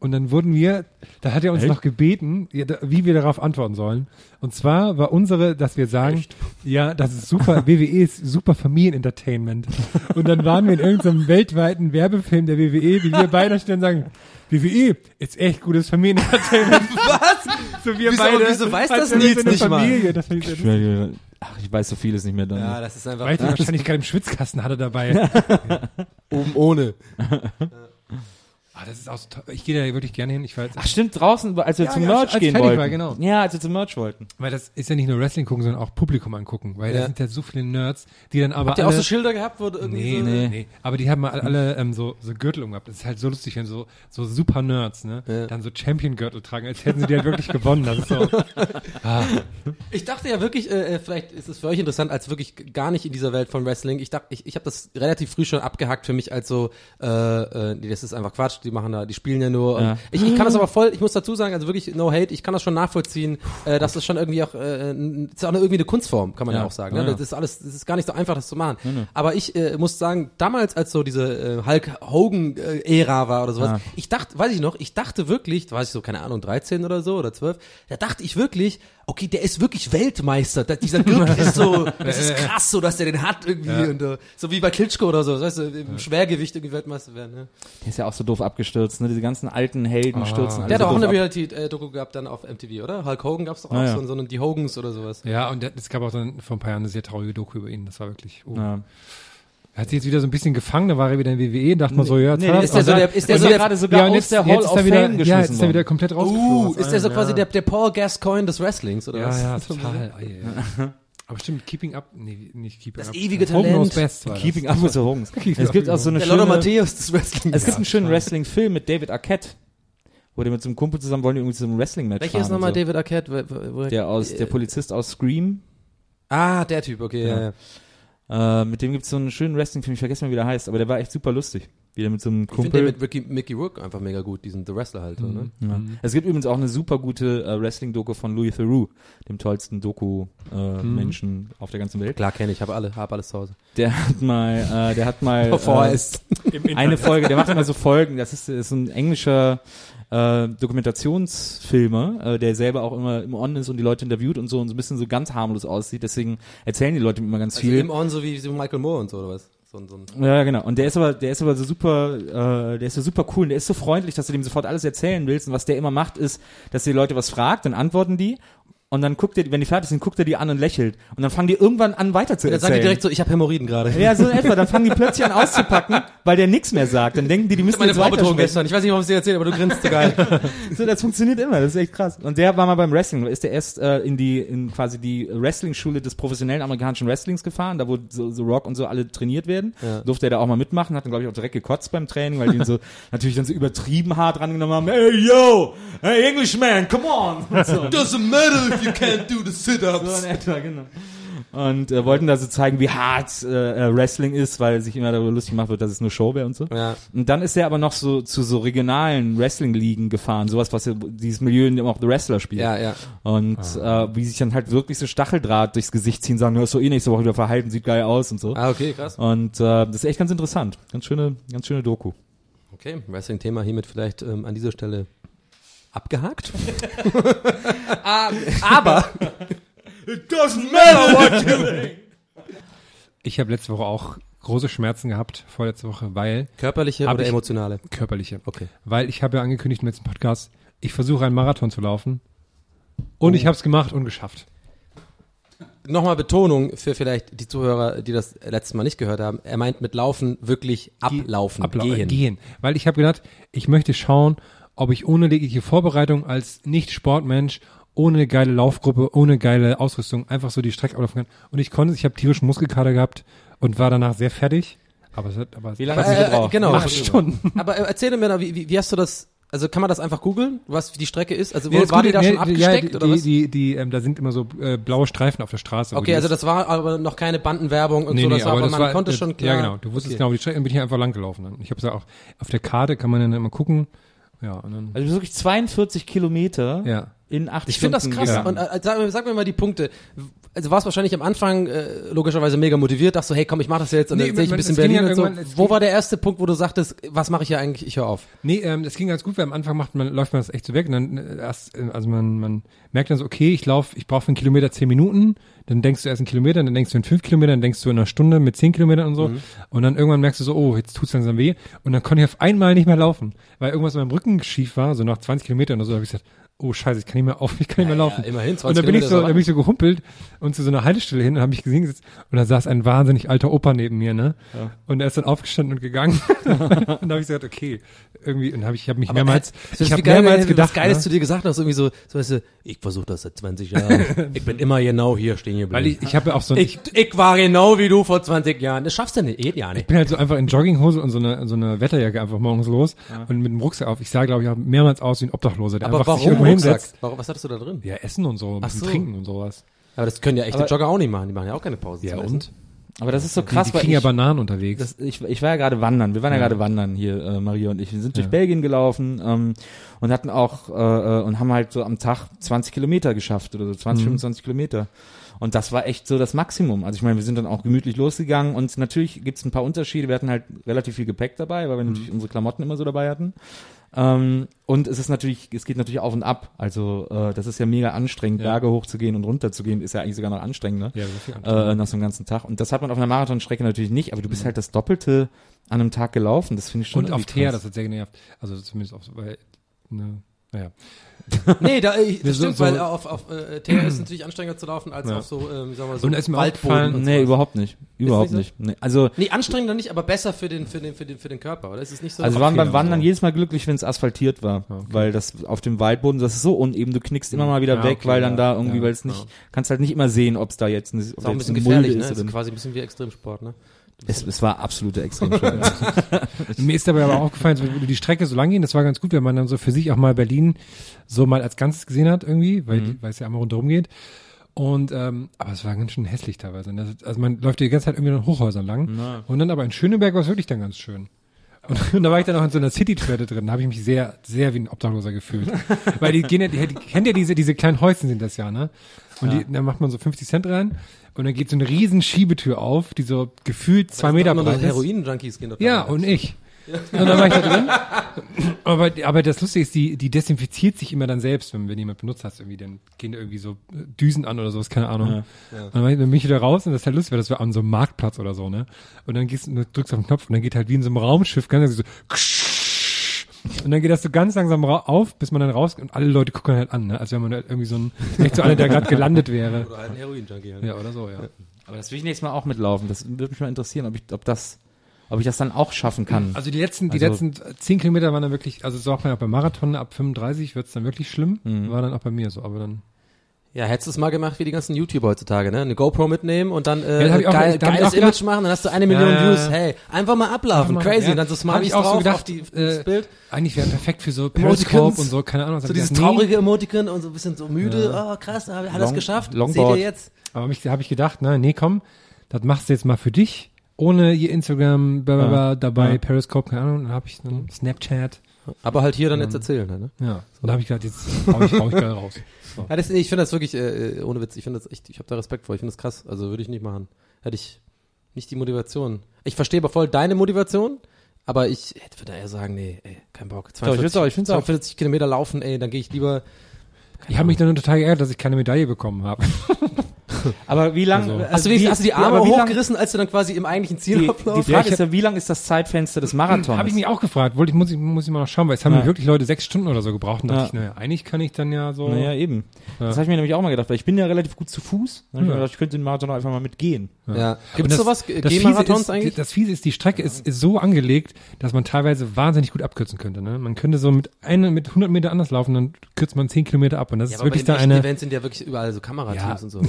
Und dann wurden wir, da hat er uns noch gebeten, wie wir darauf antworten sollen. Und zwar war unsere, dass wir sagen, ja, das ist super, WWE ist super Familienentertainment. Und dann waren wir in irgendeinem weltweiten Werbefilm der WWE, wie wir beide stehen und sagen, WWE ist echt gutes Familienentertainment. Was? So wir Wieso- beide. wieso weiß das Nils nicht mal? Familie. Ich sehr Ach, ich weiß so vieles nicht mehr dann. Ja, das ist einfach Weil die wahrscheinlich gerade im Schwitzkasten hatte dabei. oben ohne. Ah, das ist auch so. Ich gehe da wirklich gerne hin. Ich weiß, Ach stimmt, draußen, als wir Ja, zum ja, Merch als gehen wollten. war, genau. Ja, als wir zum Merch wollten. weil das ist ja nicht nur Wrestling gucken, sondern auch Publikum angucken. Weil da Ja. sind ja so viele Nerds, die dann aber Habt ihr alle, auch so Schilder gehabt, wo irgendwie Nee, so, nee, nee. Aber die haben alle, alle ähm, so, so Gürtel umgehabt. Das ist halt so lustig, wenn so, so super Nerds, ne, Ja. dann so Champion-Gürtel tragen, als hätten sie die halt wirklich gewonnen. Das ist so. Ich dachte ja wirklich, äh, äh, vielleicht ist es für euch interessant, als wirklich gar nicht in dieser Welt von Wrestling. Ich dachte, ich, ich habe das relativ früh schon abgehackt für mich als so, äh, äh, nee, das ist einfach Quatsch, die machen da, die spielen ja nur. Ja. Und ich, ich kann das aber voll, ich muss dazu sagen, also wirklich no hate, ich kann das schon nachvollziehen, äh, dass das schon irgendwie auch, äh, ist auch eine, irgendwie eine Kunstform, kann man ja, Ja. auch sagen. Ne? ja. Das ist alles, das ist gar nicht so einfach, das zu machen. Aber ich äh, muss sagen, damals, als so diese äh, Hulk Hogan äh, Ära war oder sowas, Ja. ich dachte, weiß ich noch, ich dachte wirklich, da war ich so, keine Ahnung, 13 oder so oder 12, da dachte ich wirklich, okay, der ist wirklich Weltmeister. Da, dieser Gürtel ist so, das ist krass, so dass der den hat irgendwie und äh, so wie bei Klitschko oder so, weißt du, im Schwergewicht irgendwie Weltmeister werden. Ne? Der ist ja auch so doof abgestürzt, ne? Diese ganzen alten Helden stürzen alle Der hat so auch doof eine. Reality-Doku gehabt dann auf MTV, oder? Hulk Hogan gab's doch auch Ah, ja. so, so eine, die Hogans oder sowas. Ja, und der- es gab auch dann vor ein paar Jahren eine sehr traurige Doku über ihn. Das war wirklich. Oh. Ja. Er hat sich jetzt wieder so ein bisschen gefangen, da war er wieder in WWE, dachte man so, ja, Nee, ist der so der- ist der so gerade sogar ja, aus jetzt, der Hall of er wieder, Fame ja, jetzt geschmissen ist er worden. wieder komplett rausgeflogen. Uh, ist der so quasi ja. der, der Paul Gascoigne des Wrestlings, oder Ja, was? ja, total. Aber stimmt, Keeping Up, nee, nicht Keeping Das Up. ewige Hogan Talent. Knows Best war das. Keeping up with the Homes. Es gibt auch so eine Der schöne, Matthäus des Wrestlings. es gibt einen schönen Wrestling-Film mit David Arquette, wo der mit so einem Kumpel zusammen wollen die irgendwie zu einem Wrestling-Match Welcher ist nochmal so. David Arquette? Wo- wo- wo- Der aus, der Polizist aus Scream. Ah, der Typ, okay, ja, ja. Äh, mit dem gibt's so einen schönen Wrestling-Film, ich vergesse mal, wie der heißt, aber der war echt super lustig. Wieder mit so einem Ich finde den Kumpel. mit Ricky, Mickey Rourke einfach mega gut, diesen The Wrestler halt, so, ne? Ja. Es gibt übrigens auch eine super gute äh, Wrestling-Doku von Louis Theroux, dem tollsten Doku-Menschen auf der ganzen Welt. Klar kenne ich, habe alle, hab alles zu Hause. Der hat mal, äh, der hat mal äh, eine Folge, der macht immer so Folgen, das ist, ist ein englischer äh, Dokumentationsfilmer, äh, der selber auch immer im On ist und die Leute interviewt und so und so ein bisschen so ganz harmlos aussieht, deswegen erzählen die Leute immer ganz also viel. im On, so wie so Michael Moore und so, oder was? So, so ein Ja, genau. Und der ist aber, der ist aber so super, äh, der ist so super cool und der ist so freundlich, dass du dem sofort alles erzählen willst. Und was der immer macht, ist, dass die Leute was fragt, dann antworten die. Und dann guckt er, wenn die fertig sind, guckt er die an und lächelt. Und dann fangen die irgendwann an, weiter zu Dann erzählen. sagen die direkt so, ich habe Hämorrhoiden gerade. ja, so in etwa. Dann fangen die plötzlich an auszupacken, weil der nichts mehr sagt. Dann denken die, die müssen Meine jetzt Frau betrogen gestern. Ich weiß nicht, warum sie erzählt, aber du grinst so geil. So, das funktioniert immer, das ist echt krass. Und der war mal beim Wrestling, ist der erst äh, in die, in quasi die Wrestling-Schule des professionellen amerikanischen Wrestlings gefahren, da wo so, so Rock und so alle trainiert werden. Ja. Durfte er da auch mal mitmachen, hat dann glaube ich auch direkt gekotzt beim Training, weil die ihn so natürlich dann so übertrieben hart rangenommen haben. Hey yo, hey Englishman, come on. So. Doesn't matter if you can't do the So sit-ups. in etwa, genau. Und äh, wollten da so zeigen, wie hart äh, äh, Wrestling ist, weil sich immer darüber lustig gemacht wird, dass es nur Show wäre und so. Ja. Und dann ist er aber noch so zu so regionalen Wrestling-Ligen gefahren, sowas, was dieses Milieu, in dem auch The Wrestler spielt. Ja, ja. Und äh, wie sich dann halt wirklich so Stacheldraht durchs Gesicht ziehen, sagen, du eh nächste Woche wieder verhalten, sieht geil aus und so. Ah, okay, krass. Und äh, das ist echt ganz interessant. Ganz schöne, ganz schöne Doku. Okay, Wrestling-Thema hiermit vielleicht ähm, an dieser Stelle abgehakt. Ah, aber It doesn't matter what you think. Ich habe letzte Woche auch große Schmerzen gehabt, vorletzte Woche, weil, körperliche oder ich- emotionale? körperliche, Okay. weil ich habe ja angekündigt im letzten Podcast, ich versuche einen Marathon zu laufen und ich habe es gemacht und geschafft. Nochmal Betonung für vielleicht die Zuhörer, die das letztes Mal nicht gehört haben. Er meint mit Laufen wirklich ablaufen, Ablau gehen. gehen. Weil ich habe gedacht, ich möchte schauen, ob ich ohne jegliche Vorbereitung als Nicht-Sportmensch, ohne geile Laufgruppe, ohne geile Ausrüstung einfach so die Strecke ablaufen kann. Und ich konnte es, ich habe tierischen Muskelkater gehabt und war danach sehr fertig. Aber es hat, aber Wie lange Äh, hast du äh, gebraucht? genau. Acht Stunden. Aber äh, erzähl mir da, wie, wie, wie hast du das, also kann man das einfach googeln, was die Strecke ist? Also Nee, war die da schon nee, abgesteckt ja, oder die, was? Die, die, ähm, da sind immer so äh, blaue Streifen auf der Straße. okay, die also das war aber noch keine Bandenwerbung und nee, so, nee, das war aber das man war, konnte das, schon klar. Ja, genau. Du wusstest Okay. genau, die Strecke, dann bin ich einfach lang gelaufen. Dann. Ich habe ja auch auf der Karte kann man dann immer gucken. Ja, und dann, Also wirklich 42 Kilometer ja. In acht Ich finde das Stunden krass. gegangen. Und äh, sag, mir- sag mir mal die Punkte. also warst wahrscheinlich am Anfang äh, logischerweise mega motiviert, dachtest so, hey komm, ich mach das jetzt und Nee, dann sehe ich ein bisschen Berlin ja und so. Wo war der erste Punkt, wo du sagtest, was mache ich hier eigentlich, ich höre auf? Nee, ähm, das ging ganz gut, weil am Anfang macht man, läuft man das echt so weg und dann äh, erst, äh, also man, man merkt dann so, okay, ich laufe, ich brauche für einen Kilometer zehn Minuten, dann denkst du erst einen Kilometer, dann denkst du in fünf Kilometern, dann denkst du in einer Stunde mit zehn Kilometern und so und dann irgendwann merkst du so, oh, jetzt tut's langsam weh und dann konnte ich auf einmal nicht mehr laufen, weil irgendwas in meinem Rücken schief war, so nach 20 Kilometern oder so, habe ich gesagt, oh scheiße, ich kann nicht mehr auf, ich kann nicht mehr laufen. immerhin, 20 und dann bin ich so, dann bin ich so gehumpelt und zu so einer Haltestelle hin und habe mich gesehen gesetzt und da saß ein wahnsinnig alter Opa neben mir, ne? Und er ist dann aufgestanden und gegangen und da habe ich gesagt, okay, irgendwie und habe ich habe mich mehrmals Das ich habe geil, mehrmals wenn gedacht, was Geiles ne? zu dir gesagt hast, irgendwie so, so weißt du, ich versuche das seit 20 Jahren. ich bin immer genau hier stehen geblieben. weil ich ich habe ja auch so ein, ich, ich war genau wie du vor 20 Jahren. Das schaffst du nicht, geht ja ich nicht. bin halt so einfach in Jogginghose und so eine so eine Wetterjacke einfach morgens los und mit dem Rucksack auf. Ich sah glaube ich auch mehrmals aus wie ein Obdachloser, der Aber einfach sich warum? Hinsetzt. Warum, was hattest du da drin? Ja, essen und so, ein bisschen so. trinken und sowas. Aber das können ja echte Aber- Jogger auch nicht machen. Die machen ja auch keine Pause. Ja zum Essen. und? Aber das ist so Die, krass, die weil kriegen ich, ja Bananen unterwegs. das, ich, ich war ja gerade wandern. Wir waren ja, gerade wandern hier, äh, Maria und ich. Wir sind durch Belgien gelaufen ähm, und hatten auch äh, äh, und haben halt so am Tag 20 Kilometer geschafft oder so 20, 25 Kilometer. Und das war echt so das Maximum. Also ich meine, wir sind dann auch gemütlich losgegangen und natürlich gibt's ein paar Unterschiede. Wir hatten halt relativ viel Gepäck dabei, weil wir natürlich unsere Klamotten immer so dabei hatten. Ähm, und es ist natürlich, es geht natürlich auf und ab. Also äh, das ist ja mega anstrengend, Ja. Berge hochzugehen und runterzugehen, ist ja eigentlich sogar noch anstrengender ja, Anteil. äh, nach so einem ganzen Tag. Und das hat man auf einer Marathonstrecke natürlich nicht, aber du bist halt das Doppelte an einem Tag gelaufen. Das finde ich schon und auf Teer, das hat sehr genervt. Also zumindest auf, weil, ne, naja. Nee, da, ich, das So- stimmt, so- weil auf, auf äh, TR ist natürlich anstrengender zu laufen als Ja. auf so, ähm, sagen wir so Und ist mir Waldboden Nee, sowas. überhaupt nicht. Überhaupt nicht nicht. Nee. Also, Nee, anstrengender nicht, aber besser für den, für den, für den, für den Körper, oder? Ist es nicht so? also wir waren beim Wandern so. jedes Mal glücklich, wenn es asphaltiert war. Weil das auf dem Waldboden, das ist so uneben, du knickst immer mal wieder Ja, weg, okay, weil dann ja, da irgendwie, ja, weil es nicht, ja. kannst halt nicht immer sehen, ob es da jetzt, ob ist auch ein bisschen gefährlich, Mulde ne? ist ist quasi ein bisschen wie Extremsport, ne? Es, es war absolute Extremsport. Mir ist dabei aber aufgefallen, so, wenn du die Strecke so lang gehen, das war ganz gut, wenn man dann so für sich auch mal Berlin so mal als Ganzes gesehen hat irgendwie, weil, weil es ja einmal rundherum geht. Und ähm, aber es war ganz schön hässlich teilweise. ne? Also man läuft die ganze Zeit irgendwie an Hochhäusern lang. Und dann aber in Schöneberg war es wirklich dann ganz schön. Und, und da war ich dann auch in so einer City-Toilette drin, da habe ich mich sehr, sehr wie ein Obdachloser gefühlt. Weil die gehen ja, die, die kennt ja diese, diese kleinen Häuschen sind das ja, ne? Und die, da macht man so 50 Cent rein und dann geht so eine riesen Schiebetür auf, die so gefühlt zwei Meter breit ist. Heroin-Junkies gehen dort Ja, und ich. Und dann war ich da drin. Aber, aber das Lustige ist, die, die desinfiziert sich immer dann selbst, wenn, wenn jemand benutzt hast, irgendwie, dann gehen da irgendwie so äh, Düsen an oder sowas, keine Ahnung. Und dann, war ich- dann bin ich wieder raus und das ist halt lustig, weil das war an so einem Marktplatz oder so, ne? Und dann gehst du, drückst auf den Knopf und dann geht halt wie in so einem Raumschiff ganz so, und dann geht das so ganz langsam auf, bis man dann raus und alle Leute gucken halt an, ne? Als wenn man halt irgendwie so ein, echt so einer, der gerade gelandet wäre. Oder halt ein Heroin-Junkie. Halt. Ja, oder so, ja. Aber das will ich nächstes Mal auch mitlaufen. Das würde mich mal interessieren, ob ich, ob das, ob ich das dann auch schaffen kann. Also die letzten, die Also- letzten zehn Kilometer waren dann wirklich, also so auch mal beim Marathon ab 35 wird's dann wirklich schlimm. War dann auch bei mir so, aber dann. Ja, hättest du es mal gemacht wie die ganzen YouTuber heutzutage, ne? Eine GoPro mitnehmen und dann Ja, äh, auch- geil, ich geiles auch gedacht- Image machen, dann hast du eine Million Ja, Views. Hey, einfach mal ablaufen, Einfach mal, crazy. ja. Und dann so ich auch so drauf gedacht, auf die, äh, das Bild. Eigentlich wäre perfekt für so. Periscope und so, keine Ahnung. So dieses traurige Emoticon und so ein bisschen so müde. Oh, krass, hat er Long- geschafft? Longboard. Seht ihr jetzt? Aber mich, da habe ich gedacht, na, nee, komm, das machst du jetzt mal für dich, ohne ihr Instagram, bla, bla, bla, dabei, Ja. Periscope, keine Ahnung, dann habe ich dann Snapchat. Aber halt hier dann jetzt erzählen, ne? Ja, und da habe ich gedacht, jetzt hau ich, hau ich geil raus. So. Ja, das, ich finde das wirklich, äh, ohne Witz, ich finde das echt, ich habe da Respekt vor, ich finde das krass, also würde ich nicht machen. Hätte ich nicht die Motivation. Ich verstehe aber voll deine Motivation, aber ich hätte würde eher sagen, nee, ey, kein Bock. Doch, ich auch, ich find's auch. 42 Kilometer laufen, ey, dann gehe ich lieber. Ich habe mich dann total geärgert, dass ich keine Medaille bekommen habe. Aber wie lange? Also- Hast du, die, hast du die Arme wie lang- hochgerissen, als du dann quasi im eigentlichen Die, Zielablauf? die Frage ist ja, wie lang ist das Zeitfenster des Marathons? Habe ich mich auch gefragt, wollte ich, muss ich, muss ich mal noch schauen, weil es haben Ja. wirklich Leute sechs Stunden oder so gebraucht und dachte Ja. ich, naja, eigentlich kann ich dann ja so. Naja, eben. Ja. Das habe ich mir nämlich auch mal gedacht, weil ich bin ja relativ gut zu Fuß. Ich Ja. mir gedacht, ich könnte den Marathon auch einfach mal mitgehen. ja. Gibt es sowas, das Fiese G-Marathons ist, eigentlich? Das Fiese ist, die Strecke ist, ist so angelegt, dass man teilweise wahnsinnig gut abkürzen könnte. Ne? Man könnte so mit eine, mit 100 Meter anders laufen, dann kürzt man 10 Kilometer ab und das ja, ist aber bei wirklich den da eine Events sind ja wirklich überall so Kamerateams und so. Ne?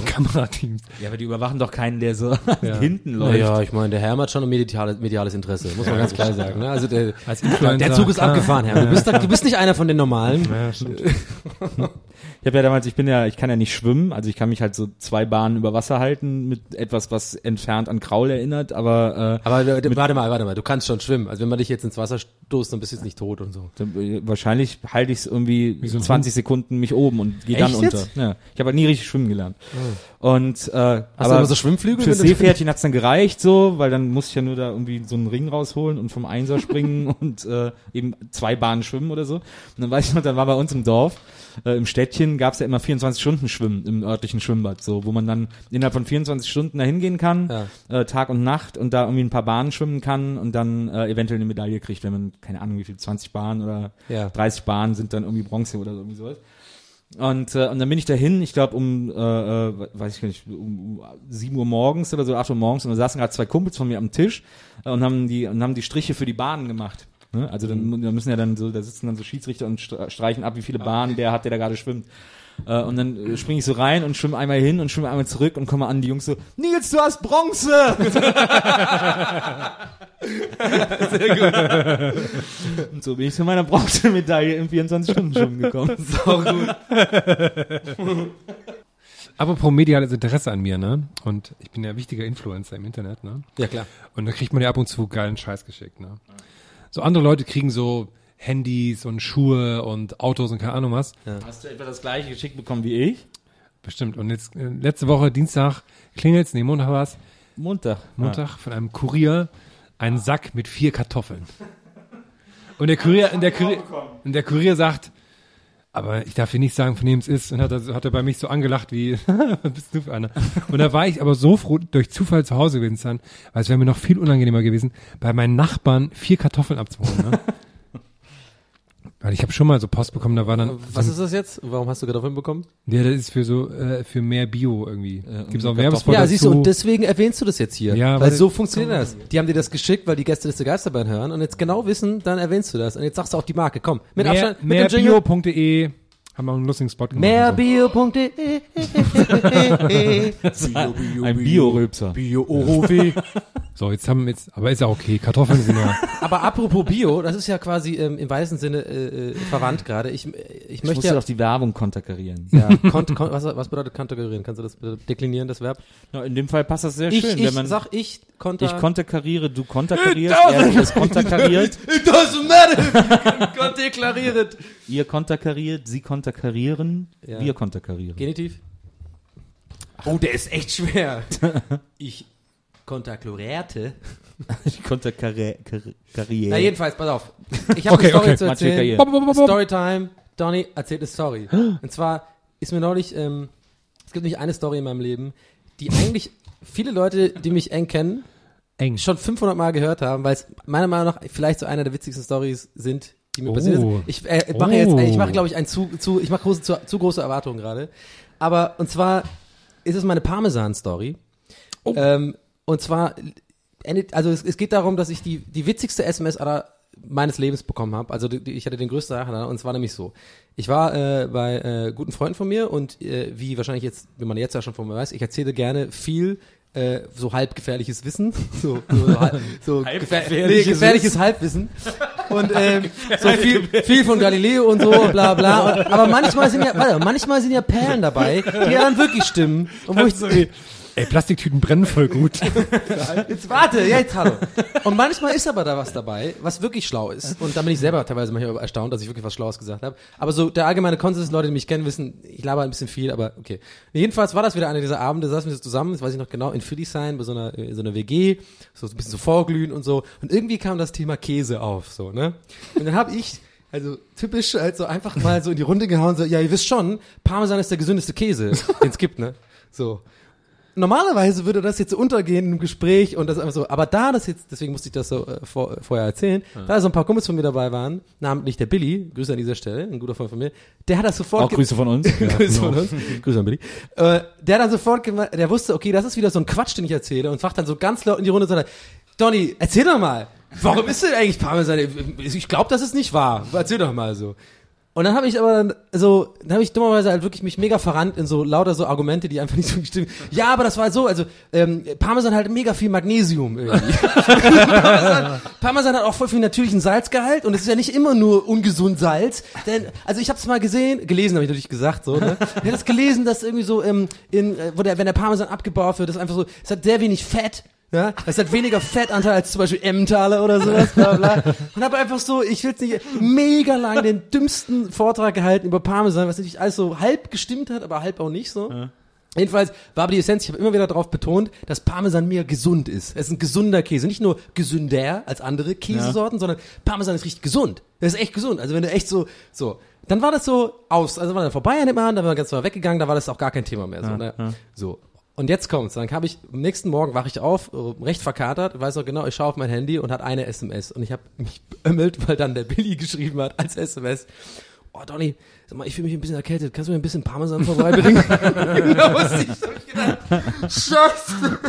Kamerateams. Ja, aber die überwachen doch keinen, der so Ja. hinten läuft. Naja, ich meine, der Herr hat schon ein mediales, mediales Interesse, muss man ganz klar sagen. Ne? Also der, Als der Zug ist klar. abgefahren, Herr. Du bist, da, du bist nicht einer von den Normalen. Ja, stimmt. Ich habe ja damals, ich bin ja, ich kann ja nicht schwimmen, also ich kann mich halt so zwei Bahnen über Wasser halten mit etwas, was entfernt an Kraul erinnert, aber äh, Aber warte mal, warte mal, du kannst schon schwimmen. Also wenn man dich jetzt ins Wasser st- abstoßen, dann bist du jetzt nicht tot und so. Dann, äh, wahrscheinlich halte ich es irgendwie so ein 20 Sekunden mich oben und gehe dann unter. Ja. Ich habe halt nie richtig schwimmen gelernt. Und äh, Hast aber du immer so Schwimmflügel? Du- Seepferdchen hat's dann gereicht so, weil dann musste ich ja nur da irgendwie so einen Ring rausholen und vom Einser springen und äh, eben zwei Bahnen schwimmen oder so. Und dann weiß ich noch, dann war bei uns im Dorf, äh, im Städtchen gab's ja immer 24 Stunden Schwimmen im örtlichen Schwimmbad, so wo man dann innerhalb von 24 Stunden da hingehen kann, Ja. äh, Tag und Nacht und da irgendwie ein paar Bahnen schwimmen kann und dann äh, eventuell eine Medaille kriegt, wenn man, keine Ahnung, wie viel, 20 Bahnen oder Ja. 30 Bahnen sind dann irgendwie Bronze oder so, irgendwie sowas. Und, äh, und dann bin ich dahin, ich glaube um, äh, äh, weiß ich gar nicht, um, um 7 Uhr morgens oder so, 8 Uhr morgens, und da saßen gerade zwei Kumpels von mir am Tisch äh, und haben die und haben die Striche für die Bahnen gemacht. Ne? Also dann, da müssen ja dann so, da sitzen dann so Schiedsrichter und stre- streichen ab, wie viele Bahnen der hat, der da gerade schwimmt. Äh, und dann äh, springe ich so rein und schwimme einmal hin und schwimme einmal zurück und komme an, die Jungs so, Nils, du hast Bronze! Und so bin ich zu meiner Bronzemedaille im 24-Stunden-Schwimmen gekommen. Apropos mediales Interesse an mir, ne? Und ich bin ja wichtiger Influencer im Internet, ne? Ja, klar. Und da kriegt man ja ab und zu geilen Scheiß geschickt, ne? So andere Leute kriegen so Handys und Schuhe und Autos und keine Ahnung was. Hast du etwa das gleiche geschickt bekommen wie ich? Bestimmt. Und jetzt, äh, letzte Woche, Dienstag, klingelt's, nee, Montag war's, Montag. Montag von einem Kurier einen Sack mit vier Kartoffeln. Und der Kurier, und der Kurier, und der Kurier sagt, aber ich darf dir nicht sagen, von wem es ist. Und hat er, hat er bei mich so angelacht wie, was bist du für einer? Und da war ich aber so froh, durch Zufall zu Hause gewesen zu sein, weil es wäre mir noch viel unangenehmer gewesen, bei meinen Nachbarn vier Kartoffeln abzuholen. Ne? Weil ich habe schon mal so Post bekommen, da war dann, Was ist das jetzt? Warum hast du Kartoffeln bekommen? ja, das ist für so, äh, für mehr Bio irgendwie. und Gibt's auch Werbespot Ja, dazu. siehst du, und deswegen erwähnst du das jetzt hier. Ja, weil weil- so funktioniert das. Die haben dir das geschickt, weil die Gäste des Geisterbahn hören und jetzt genau wissen, dann erwähnst du das. Und jetzt sagst du auch die Marke. Komm, mit mehr, Abstand, mehrbio.de haben wir einen lustigen Spot gemacht. und so. Mehrbio.de Ein Bio-Rülpser. Bio Orowe. So, jetzt haben wir jetzt, aber ist ja okay. Kartoffeln sind ja. Aber apropos Bio, das ist ja quasi ähm, im weißen Sinne äh, äh, verwandt gerade. Ich, äh, ich Ich möchte musste ja, doch die Werbung konterkarieren. ja kont, kont, was, was bedeutet konterkarieren? Kannst du das bitte deklinieren, das Verb? Ja, in dem Fall passt das sehr Ich, schön, ich wenn man sag ich konter. ich konterkariere, du konterkarierst, er ist konterkariert, It doesn't matter. Konterkariert. ihr konterkariert, sie konterkarieren, Ja. wir konterkarieren. Genitiv? Oh, der ist echt schwer. Ich konterklorierte. Ich konterkariere. Na jedenfalls, pass auf. Ich habe Okay, eine Story okay. zu erzählen. Carrière. Bop, bop, bop, bop. Storytime. Donny erzählt eine Story. Und zwar ist mir neulich, ähm, es gibt nicht eine Story in meinem Leben, die eigentlich viele Leute, die mich eng kennen, Eng. schon 500 Mal gehört haben, weil es meiner Meinung nach vielleicht so einer der witzigsten Stories sind, die mir Oh. passiert sind. Ich äh, mache Oh. jetzt, ich mache glaube ich ein zu, zu ich mache große, zu, zu große Erwartungen gerade. Aber und zwar ist es meine Parmesan-Story. Oh. Ähm, und zwar endet, also es, es geht darum, dass ich die die witzigste SMS aller meines Lebens bekommen habe. Also die, die, ich hatte den größten Sache und es war nämlich so. Ich war äh, bei äh, guten Freunden von mir und äh, wie wahrscheinlich jetzt, wie man jetzt ja schon von mir weiß, ich erzähle gerne viel äh, so halb gefährliches Wissen, so, so, halb, so Halb gefähr gefährliches nee, gefährliches Halbwissen und ähm, so viel, viel von Galileo und so bla bla. Und, aber manchmal sind ja, warte, manchmal sind ja Perlen dabei, die ja dann wirklich stimmen. Und wo ich, Ey, Plastiktüten brennen voll gut. Jetzt warte, ja, jetzt hallo. Und manchmal ist aber da was dabei, was wirklich schlau ist. Und da bin ich selber teilweise manchmal erstaunt, dass ich wirklich was Schlaues gesagt habe. Aber so der allgemeine Konsens, Leute, die mich kennen, wissen, ich laber ein bisschen viel, aber okay. Jedenfalls war das wieder einer dieser Abende, saßen wir so zusammen, das weiß ich noch genau, in Friedrichshain, bei so einer, äh, so einer WG, so ein bisschen so vorglühen und so. Und irgendwie kam das Thema Käse auf, so, ne? Und dann habe ich also typisch halt so einfach mal so in die Runde gehauen, so, ja, ihr wisst schon, Parmesan ist der gesündeste Käse, den es gibt, ne? So. Normalerweise würde das jetzt so untergehen im Gespräch und das einfach so, aber da das jetzt, deswegen musste ich das so äh, vor, vorher erzählen, da so ein paar Kumpels von mir dabei waren, namentlich der Billy, Grüße an dieser Stelle, ein guter Freund von mir, der hat das sofort Auch Grüße von uns. Grüße von uns. Grüße an Billy. Äh, der hat dann sofort gemacht, der wusste, okay, das ist wieder so ein Quatsch, den ich erzähle und fragt dann so ganz laut in die Runde und sagt, Donny, erzähl doch mal, warum ist denn eigentlich Parmesan? Ich glaube, das ist nicht wahr. Erzähl doch mal so. Und dann habe ich aber dann so, dann habe ich dummerweise halt wirklich mich mega verrannt in so lauter so Argumente, die einfach nicht so stimmen. Ja, aber das war so, also ähm, Parmesan hat mega viel Magnesium irgendwie. Parmesan, Parmesan hat auch voll viel natürlichen Salzgehalt und es ist ja nicht immer nur ungesund Salz. Denn, also ich habe es mal gesehen, gelesen habe ich natürlich gesagt so. Ne? Ich habe das gelesen, dass irgendwie so ähm, in, äh, wo der, wenn der Parmesan abgebaut wird, ist einfach so, es hat sehr wenig Fett Ja, das hat weniger Fettanteil als zum Beispiel Emmentaler oder sowas, bla bla. Und habe einfach so, ich will's nicht, mega lang den dümmsten Vortrag gehalten über Parmesan, was natürlich alles so halb gestimmt hat, aber halb auch nicht so. Jedenfalls war aber die Essenz, ich habe immer wieder darauf betont, dass Parmesan mir gesund ist. Es ist ein gesunder Käse. Nicht nur gesünder als andere Käsesorten, sondern Parmesan ist richtig gesund. Das ist echt gesund. Also wenn du echt so, so. Dann war das so aus, also war dann vorbei an dem Abend, dann war ganz mal weggegangen, da war das auch gar kein Thema mehr. So, ne? so. Und jetzt kommt's. Dann habe ich, am nächsten Morgen wache ich auf, äh, recht verkatert, weiß noch genau, ich schaue auf mein Handy und hat eine SMS. Und ich habe mich beömmelt, weil dann der Billy geschrieben hat als SMS. Oh, Donny, sag mal, ich fühle mich ein bisschen erkältet. Kannst du mir ein bisschen Parmesan vorbeibringen? da musste ich, hab ich gedacht, Scheiße.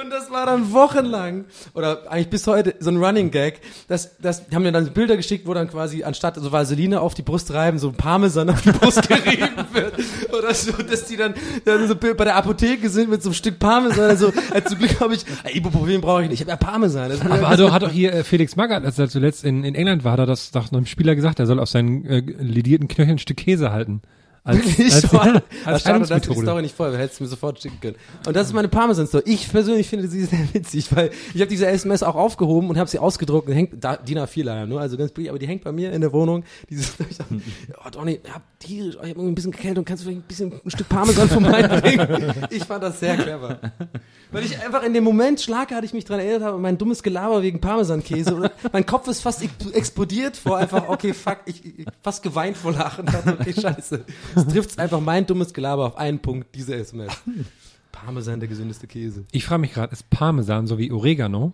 Und das war dann wochenlang, oder eigentlich bis heute, so ein Running Gag. Das, das die haben mir dann Bilder geschickt, wo dann quasi anstatt so Vaseline auf die Brust reiben, so Parmesan auf die Brust gerieben wird. Oder so, dass die dann, dann so bei der Apotheke sind mit so einem Stück Parmesan. Also, als zum Glück habe ich, ey, Ibuprofen brauche ich nicht, ich habe ja Parmesan. Aber also hat doch hier äh, Felix Magath, als er zuletzt in, in England war, hat er das doch einem Spieler gesagt, er soll auf seinen äh, lidierten Knöcheln ein Stück Käse halten. Als, Wirklich? als, Schade. als Schade, dass die Heilungsmethode. Story nicht voll, hättest du mir sofort schicken können. Und das ist meine Parmesan-Story. Ich persönlich finde sie sehr witzig, weil ich habe diese SMS auch aufgehoben und habe sie ausgedruckt und hängt, da, DIN A4 leider nur, also ganz billig, aber die hängt bei mir in der Wohnung. Dieses, ich dachte, oh Donny, ich hab tierisch, ich hab irgendwie ein bisschen gekältet und kannst du vielleicht ein bisschen ein Stück Parmesan vorbeibringen? ich fand das sehr clever. Weil ich einfach in dem Moment schlagartig mich dran erinnert habe, mein dummes Gelaber wegen Parmesankäse. Oder mein Kopf ist fast ex- explodiert vor einfach, okay, fuck, ich, ich fast geweint vor Lachen. Okay, scheiße. Es trifft einfach mein dummes Gelaber auf einen Punkt, diese SMS. Parmesan, der gesündeste Käse. Ich frage mich gerade, ist Parmesan so wie Oregano?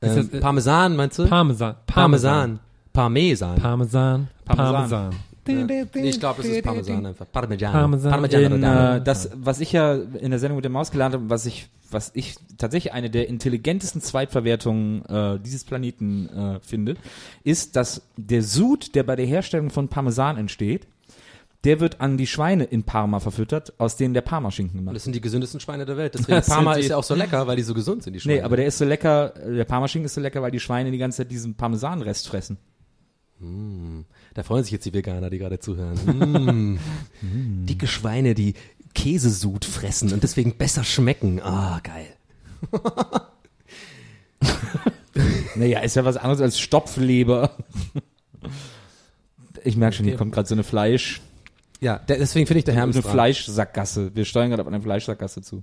Ist Ähm, das, äh, Parmesan, meinst du? Parmesan. Parmesan. Parmesan. Parmesan. Parmesan. Parmesan. Ja. Nee, ich glaube, das ist Parmesan einfach. Parmigiano. Parmesan. Parmigiano in, Reggiano. äh, das, was ich ja in der Sendung mit der Maus gelernt habe, was ich, was ich tatsächlich eine der intelligentesten Zweitverwertungen äh, dieses Planeten äh, finde, ist, dass der Sud, der bei der Herstellung von Parmesan entsteht, der wird an die Schweine in Parma verfüttert, aus denen der Parmaschinken gemacht wird. das sind die gesündesten Schweine der Welt. Deswegen Parma ist ja auch so lecker, weil die so gesund sind, die Schweine. Nee, aber der ist so lecker, der Parmaschinken ist so lecker, weil die Schweine die ganze Zeit diesen Parmesanrest fressen. Da freuen sich jetzt die Veganer, die gerade zuhören. Mm. Dicke Schweine, die Käsesud fressen und deswegen besser schmecken. Ah, geil. Naja, ist ja was anderes als Stopfleber. Ich merke schon, hier kommt gerade so eine Fleisch, Ja, deswegen finde ich der Hermes eine. Fleischsackgasse. Wir steuern gerade auf eine Fleischsackgasse zu.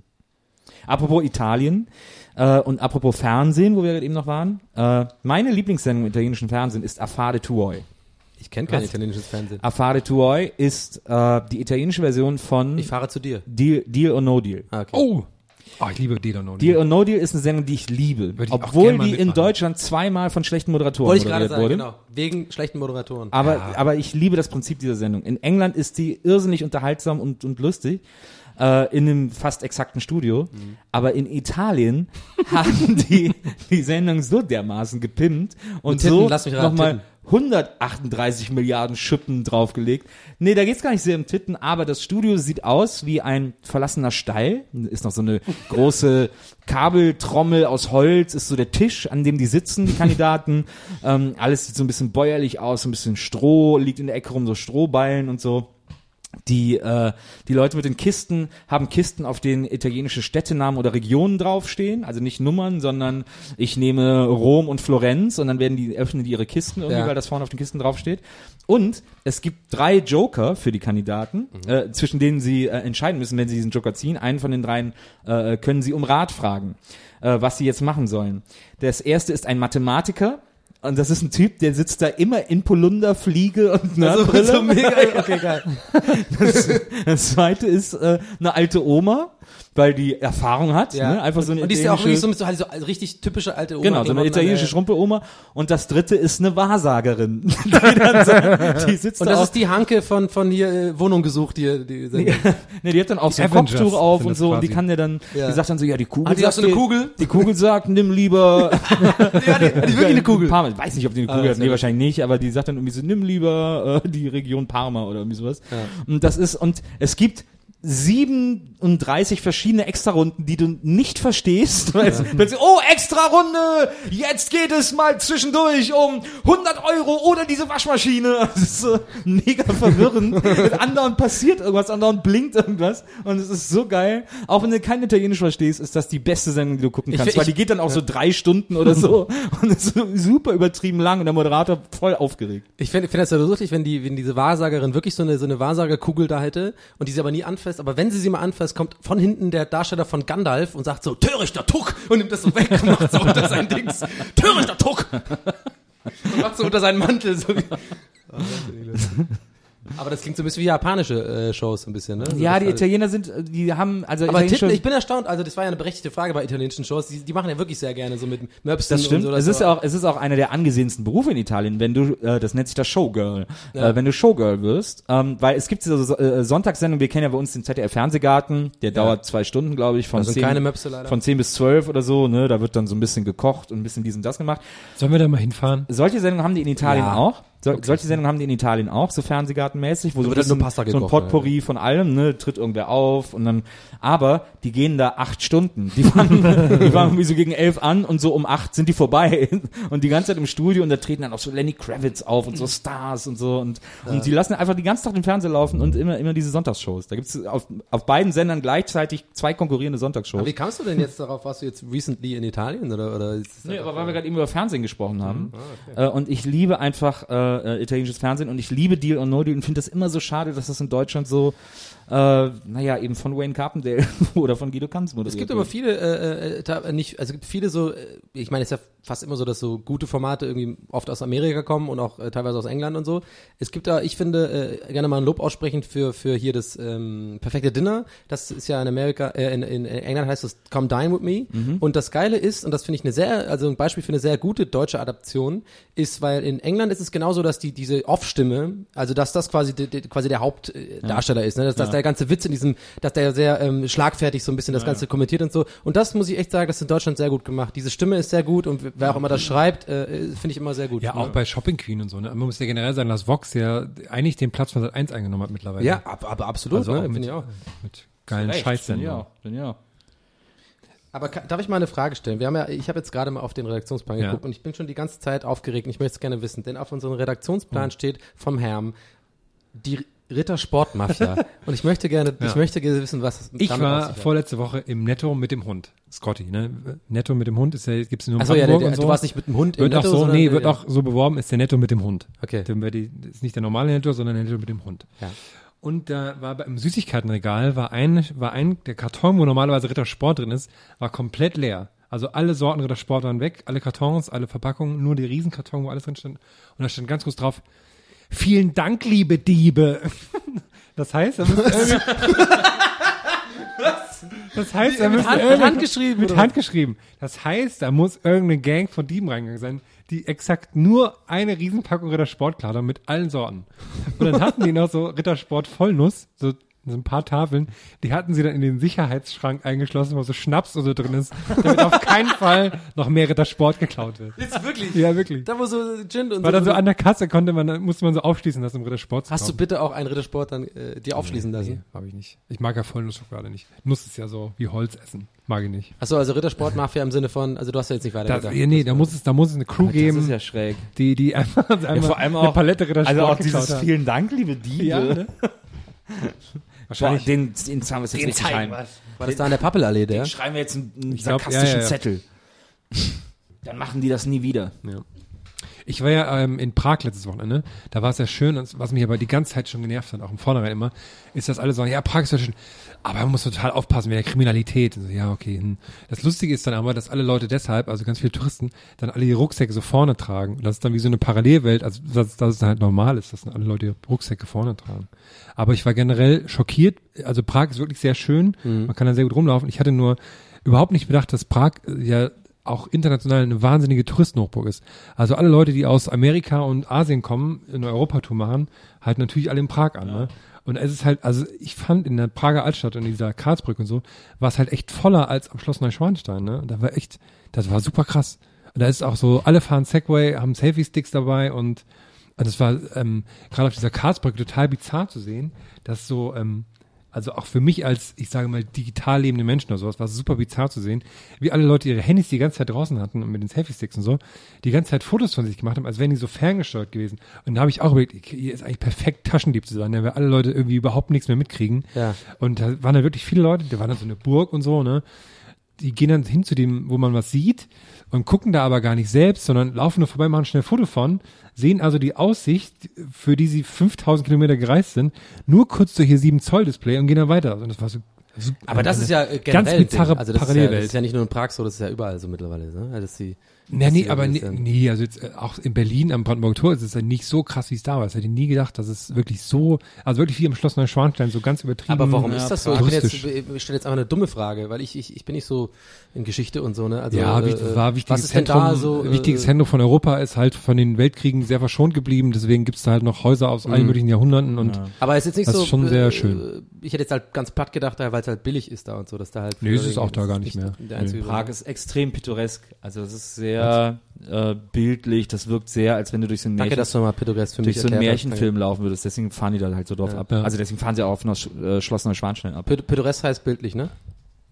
Apropos Italien äh, und apropos Fernsehen, wo wir gerade eben noch waren. Äh, meine Lieblingssendung im italienischen Fernsehen ist Affare Tuoi. Ich kenne kein Was? italienisches Fernsehen. Affare Tuoi ist äh, die italienische Version von Ich fahre zu dir. Deal, Deal or No Deal. Ah, okay. Oh! Oh, ich liebe Deal or No Deal or No Deal ist eine Sendung, die ich liebe. Ich Obwohl die in. Deutschland zweimal von schlechten Moderatoren Wollte ich gerade moderiert sagen, wurde. genau. Wegen schlechten Moderatoren. Aber, aber ich liebe das Prinzip dieser Sendung. In England ist die irrsinnig unterhaltsam und, und lustig. Äh, in einem fast exakten Studio. Aber in Italien haben die die Sendung so dermaßen gepimpt und Titten, so lass mich raten, nochmal Titten. 138 Milliarden Schippen draufgelegt. Nee, da geht's gar nicht sehr um Titten, aber das Studio sieht aus wie ein verlassener Stall. Ist noch so eine große Kabeltrommel aus Holz, ist so der Tisch, an dem die sitzen, die Kandidaten. ähm, alles sieht so ein bisschen bäuerlich aus, so ein bisschen Stroh, liegt in der Ecke rum, so Strohballen und so. Die, äh, die Leute mit den Kisten haben Kisten, auf denen italienische Städtenamen oder Regionen draufstehen. Also nicht Nummern, sondern ich nehme Rom und Florenz und dann werden die, öffnen die ihre Kisten irgendwie, Ja. weil das vorne auf den Kisten draufsteht. Und es gibt drei Joker für die Kandidaten, äh, zwischen denen sie äh, entscheiden müssen, wenn sie diesen Joker ziehen. Einen von den dreien äh, können sie um Rat fragen, äh, was sie jetzt machen sollen. Das erste ist ein Mathematiker. Und das ist ein Typ, der sitzt da immer in Polunder, Fliege und Nerdbrille. so mega, okay, geil. Das, das zweite ist äh, eine alte Oma, weil die Erfahrung hat. Ja. Ne? Einfach so eine und die ist ja auch wirklich so, mit so, halt so also richtig typische alte Oma. Genau, so eine die italienische äh, Schrumpeloma. Und das dritte ist eine Wahrsagerin. Die, dann so, die sitzt Und da das auch, ist die Hanke von, von hier äh, Wohnung gesucht, die, die Sendung. ne, die hat dann auch so ein Kopftuch auf und so und die kann dir dann, Ja. die sagt dann so, ja, die Kugel Hat die auch so eine Kugel? Die Kugel sagt, nimm lieber ja, die, die wirklich eine Kugel. Parma. Ich weiß nicht, ob die eine Ah, Kugel das hat. Nee, ja wahrscheinlich nicht, aber die sagt dann irgendwie so, nimm lieber äh, die Region Parma oder irgendwie sowas. Ja. Und das ist, und es gibt 37 verschiedene Extra-Runden, die du nicht verstehst. Es plötzlich, oh, Extra-Runde! Jetzt geht es mal zwischendurch um 100 Euro oder diese Waschmaschine. Das ist so mega verwirrend. Mit anderen passiert irgendwas, anderen blinkt irgendwas. Und es ist so geil. Auch wenn du kein Italienisch verstehst, ist das die beste Sendung, die du gucken Ich- kannst. weil die ich- geht dann auch so drei Stunden oder so. Und ist so super übertrieben lang und der Moderator voll aufgeregt. Ich finde find das ja so lustig, wenn die, wenn diese Wahrsagerin wirklich so eine, so eine Wahrsagerkugel da hätte und die sie aber nie anfasst. Aber wenn sie sie mal anfasst, kommt von hinten der Darsteller von Gandalf und sagt so, törichter Tuck und nimmt das so weg und macht so unter sein Dings. Törichter Tuck! Und macht so unter seinen Mantel so wie. Aber das klingt so ein bisschen wie japanische äh, Shows ein bisschen, ne? So Ja, die Italiener sind, äh, die haben, also Aber Titten, ich bin erstaunt, also das war ja eine berechtigte Frage bei italienischen Shows, die, die machen ja wirklich sehr gerne so mit Möpsen Das stimmt. und so. es ist auch, es ist auch einer der angesehensten Berufe in Italien, wenn du, äh, das nennt sich das Showgirl, äh, wenn du Showgirl wirst, ähm, weil es gibt diese so, äh, Sonntagssendung, wir kennen ja bei uns den ZDF Fernsehgarten, der dauert zwei Stunden, glaube ich, von Also zehn, keine Möpse leider. von zehn bis zwölf oder so, ne, da wird dann so ein bisschen gekocht und ein bisschen dies und das gemacht. Sollen wir da mal hinfahren? Solche Sendungen haben die in Italien Ja. auch. So, Solche Sendungen haben die in Italien auch, so Fernsehgartenmäßig, wo so, ein halt nur bisschen Pasta so ein gekocht, Potpourri von allem, ne, tritt irgendwer auf und dann, aber die gehen da acht Stunden. Die fangen, die fangen irgendwie so gegen elf an und so um acht sind die vorbei und die ganze Zeit im Studio und da treten dann auch so Lenny Kravitz auf und so Stars und so und, und die lassen einfach die ganze Tag den Fernseher laufen und immer, immer diese Sonntagsshows. Da gibt's auf, auf beiden Sendern gleichzeitig zwei konkurrierende Sonntagsshows. Aber wie kamst du denn jetzt darauf? Warst du jetzt recently in Italien oder? oder ist Nee, aber weil wir gerade eben über Fernsehen gesprochen haben. äh, und ich liebe einfach äh, äh, italienisches Fernsehen und ich liebe Deal or No Deal und finde das immer so schade, dass das in Deutschland so, äh, naja, eben von Wayne Carpendale oder von Guido Kanz moderiert Es gibt aber viele, äh, äh, ta- nicht, also es gibt viele so, äh, ich meine, es ist ja fast immer so, dass so gute Formate irgendwie oft aus Amerika kommen und auch äh, teilweise aus England und so. Es gibt da, ich finde, äh, gerne mal ein Lob aussprechen für, für hier das ähm, perfekte Dinner. Das ist ja in Amerika, äh, in, in England heißt das Come Dine With Me. Und das Geile ist, und das finde ich eine sehr, also ein Beispiel für eine sehr gute deutsche Adaption, ist, weil in England ist es genauso, dass die diese Off-Stimme, also dass das quasi, die, die, quasi der Hauptdarsteller ist, ne? dass, dass der ganze Witz in diesem, dass der sehr ähm, schlagfertig so ein bisschen das Ganze kommentiert und so. Und das muss ich echt sagen, das ist in Deutschland sehr gut gemacht. Diese Stimme ist sehr gut und wer auch immer das schreibt, äh, finde ich immer sehr gut. Ja, auch bei Shopping Queen und so. Ne? Man muss ja generell sagen, dass Vox ja eigentlich den Platz von Sat 1 eingenommen hat mittlerweile. Ja, ab, aber absolut, also ne? auch finde mit, ich auch. mit geilen Scheißsendungen. Ja, dann ja. Aber ka- darf ich mal eine Frage stellen? Wir haben ja, ich habe jetzt gerade mal auf den Redaktionsplan Ja. geguckt und ich bin schon die ganze Zeit aufgeregt und ich möchte es gerne wissen, denn auf unserem Redaktionsplan steht vom Herrn die Rittersportmafia und ich möchte gerne, ich Ja. möchte gerne wissen, was Ich damit auf war vorletzte Woche im Netto mit dem Hund. Scotty, ne? Netto mit dem Hund ist ja, gibt's nur in Achso, ja, der, der, so. du warst nicht mit dem Hund im wird auch Netto, so, sondern, nee, wird ja. auch so beworben, ist der Netto mit dem Hund. Okay. Dann wird die, ist nicht der normale Netto, sondern der Netto mit dem Hund. Ja. Und da war beim Süßigkeitenregal war ein, war ein, der Karton, wo normalerweise Rittersport drin ist, war komplett leer. Also alle Sorten Rittersport waren weg, alle Kartons, alle Verpackungen, nur der Riesenkarton, wo alles drin stand. Und da stand ganz groß drauf, vielen Dank, liebe Diebe. Das heißt, da müsste irgendwie, das heißt, da müsste irgendwie- Hand geschrieben, Mit? Hand geschrieben. Das heißt, da muss irgendeine Gang von Dieben reingegangen sein, die exakt nur eine Riesenpackung Rittersport klar haben mit allen Sorten. Und dann hatten die noch so Rittersport Vollnuss, so so ein paar Tafeln, die hatten sie dann in den Sicherheitsschrank eingeschlossen, wo so Schnaps oder so drin ist, damit auf keinen Fall noch mehr Rittersport geklaut wird. Jetzt wirklich? Ja, wirklich. Da wo so Gin und War so. dann so an der Kasse konnte man, musste man so aufschließen lassen, um Rittersport zu Hast du kaufen. bitte auch einen Rittersport dann äh, dir aufschließen lassen? Nee, habe ich nicht. Ich mag ja Vollnussschokolade nicht. Nuss ist ja so wie Holz essen. Mag ich nicht. Achso, also Rittersport-Mafia im Sinne von, also du hast ja jetzt nicht weiter Da, ja, nee, da muss es, da muss es eine Crew Das geben, ist ja schräg. die, die einfach, einmal vor allem eine auch- Palette Rittersport Also auch dieses haben. vielen Dank, liebe Diebe. Ja, ne? Boah, Wahrscheinlich. den, den zahlen wir jetzt richtig rein. War das da an der Pappelallee, der? Den schreiben wir jetzt einen, einen glaub, sarkastischen ja, ja, ja. Zettel. Dann machen die das nie wieder. Ich war ja ähm, in Prag letztes Wochenende. Da war es ja schön, und was mich aber die ganze Zeit schon genervt hat, auch im Vornherein immer, ist, dass alle sagen, ja, Prag ist ja schön, aber man muss total aufpassen mit der Kriminalität. So, ja, okay. hm. Das Lustige ist dann aber, dass alle Leute deshalb, also ganz viele Touristen, dann alle ihre Rucksäcke so vorne tragen. Und das ist dann wie so eine Parallelwelt, also dass, dass es dann halt normal ist, dass dann alle Leute ihre Rucksäcke vorne tragen. Aber ich war generell schockiert. Also Prag ist wirklich sehr schön. Man kann da sehr gut rumlaufen. Ich hatte nur überhaupt nicht bedacht, dass Prag äh, ja auch international eine wahnsinnige Touristenhochburg ist. Also alle Leute, die aus Amerika und Asien kommen, eine Europatour machen, halt natürlich alle in Prag an. Ne? Und es ist halt, also ich fand in der Prager Altstadt und dieser Karlsbrücke und so, war es halt echt voller als am Schloss Neuschwanstein. Ne? Da war echt, das war super krass. Und da ist auch so, alle fahren Segway, haben Selfie-Sticks dabei und und es war ähm, gerade auf dieser Karlsbrücke total bizarr zu sehen, dass so, ähm, also auch für mich als, ich sage mal, digital lebende Menschen oder sowas, war es super bizarr zu sehen, wie alle Leute ihre Handys die ganze Zeit draußen hatten und mit den Selfie-Sticks und so, die ganze Zeit Fotos von sich gemacht haben, als wären die so ferngesteuert gewesen. Und da habe ich auch überlegt, hier ist eigentlich perfekt Taschendieb zu sein, weil alle Leute irgendwie überhaupt nichts mehr mitkriegen. Ja. Und da waren da wirklich viele Leute, da war dann so eine Burg und so, ne? Die gehen dann hin zu dem, wo man was sieht und gucken da aber gar nicht selbst, sondern laufen nur vorbei, machen schnell ein Foto von, sehen also die Aussicht, für die sie 5000 Kilometer gereist sind, nur kurz durch ihr 7 Zoll Display und gehen dann weiter. Und das war so, so Aber das eine ist ja generell ganz bizarre also das Ist ja, Parallelwelt. das ist ja nicht nur in Prag so, das ist ja überall so mittlerweile, ne? Also, dass die, Nee, nee, aber nee, ja- nee, also jetzt äh, auch in Berlin am Brandenburger Tor ist es ja nicht so krass, wie es da war. Ich hätte nie gedacht, dass es wirklich so, also wirklich wie am Schloss Neuschwanstein, so ganz übertrieben. Aber warum ist das so? Ich, bin jetzt, ich stelle jetzt einfach eine dumme Frage, weil ich, ich, ich bin nicht so in Geschichte und so, ne? Also, ja, äh, war wichtiges was ist denn Zentrum, da so? äh, wichtiges Zentrum von Europa ist halt von den Weltkriegen sehr verschont geblieben, deswegen gibt's da halt noch Häuser aus allen Mhm. möglichen Jahrhunderten und Aber es ist jetzt nicht Das so. ist schon sehr äh, schön. Ich hätte jetzt halt ganz platt gedacht, weil es halt billig ist da und so, dass da halt. Nee, ist es auch da gar nicht mehr. Der einzige Prag ist extrem pittoresk. Also es ist sehr äh, bildlich. Das wirkt sehr, als wenn du durch so einen Danke, Märchen, durch so einen erklärt hast. Märchenfilm laufen würdest. Deswegen fahren die da halt so drauf Ja. ab. Ja. Also deswegen fahren sie auch auf Neusch äh, Schloss Neuschwanstein ab. Pitt- Pittoresk heißt bildlich, ne?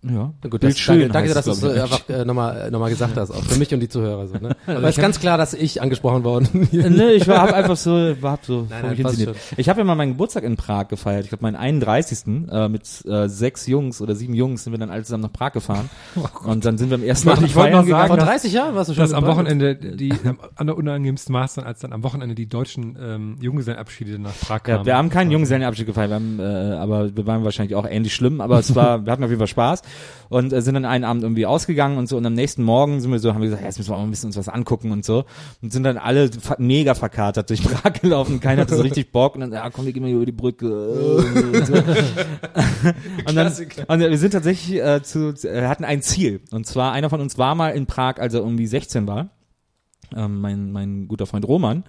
Ja, Na gut, das, schön danke, danke dass du es, ich. einfach äh, nochmal äh, nochmal gesagt hast, auch für mich und die Zuhörer. So, ne? Aber ist ganz klar, dass ich angesprochen worden Äh, nee, ich war hab einfach so, war hab so Nein, nein, hinsinniert. Ich habe ja mal meinen Geburtstag in Prag gefeiert. Ich glaube, meinen 31. Äh, mit äh, sechs Jungs oder sieben Jungs sind wir dann alle zusammen nach Prag gefahren. und dann sind wir am ersten Mal Ich wollte noch sagen, Vor dass- 30 Jahren warst du schon dass am? Wochenende die am an der unangenehmsten Maß dann, als dann am Wochenende die deutschen ähm, Junggesellenabschiede nach Prag kamen. Ja, wir haben keinen Junggesellenabschied gefeiert, wir haben, äh, aber wir waren wahrscheinlich auch ähnlich schlimm, aber es war, wir hatten auf jeden Fall Spaß und äh, sind dann einen Abend irgendwie ausgegangen und so. Und am nächsten Morgen sind wir so, haben wir gesagt, ja, jetzt müssen wir auch mal ein bisschen uns was angucken und so. Und sind dann alle mega verkatert durch Prag gelaufen, keiner hatte so richtig Bock. Und dann, ja komm, wir gehen mal hier über die Brücke. Und, so. und dann, und wir sind tatsächlich äh, zu, äh, hatten ein Ziel. Und zwar einer von uns war mal in Prag, als er irgendwie 16 war ähm, mein, mein guter Freund Roman.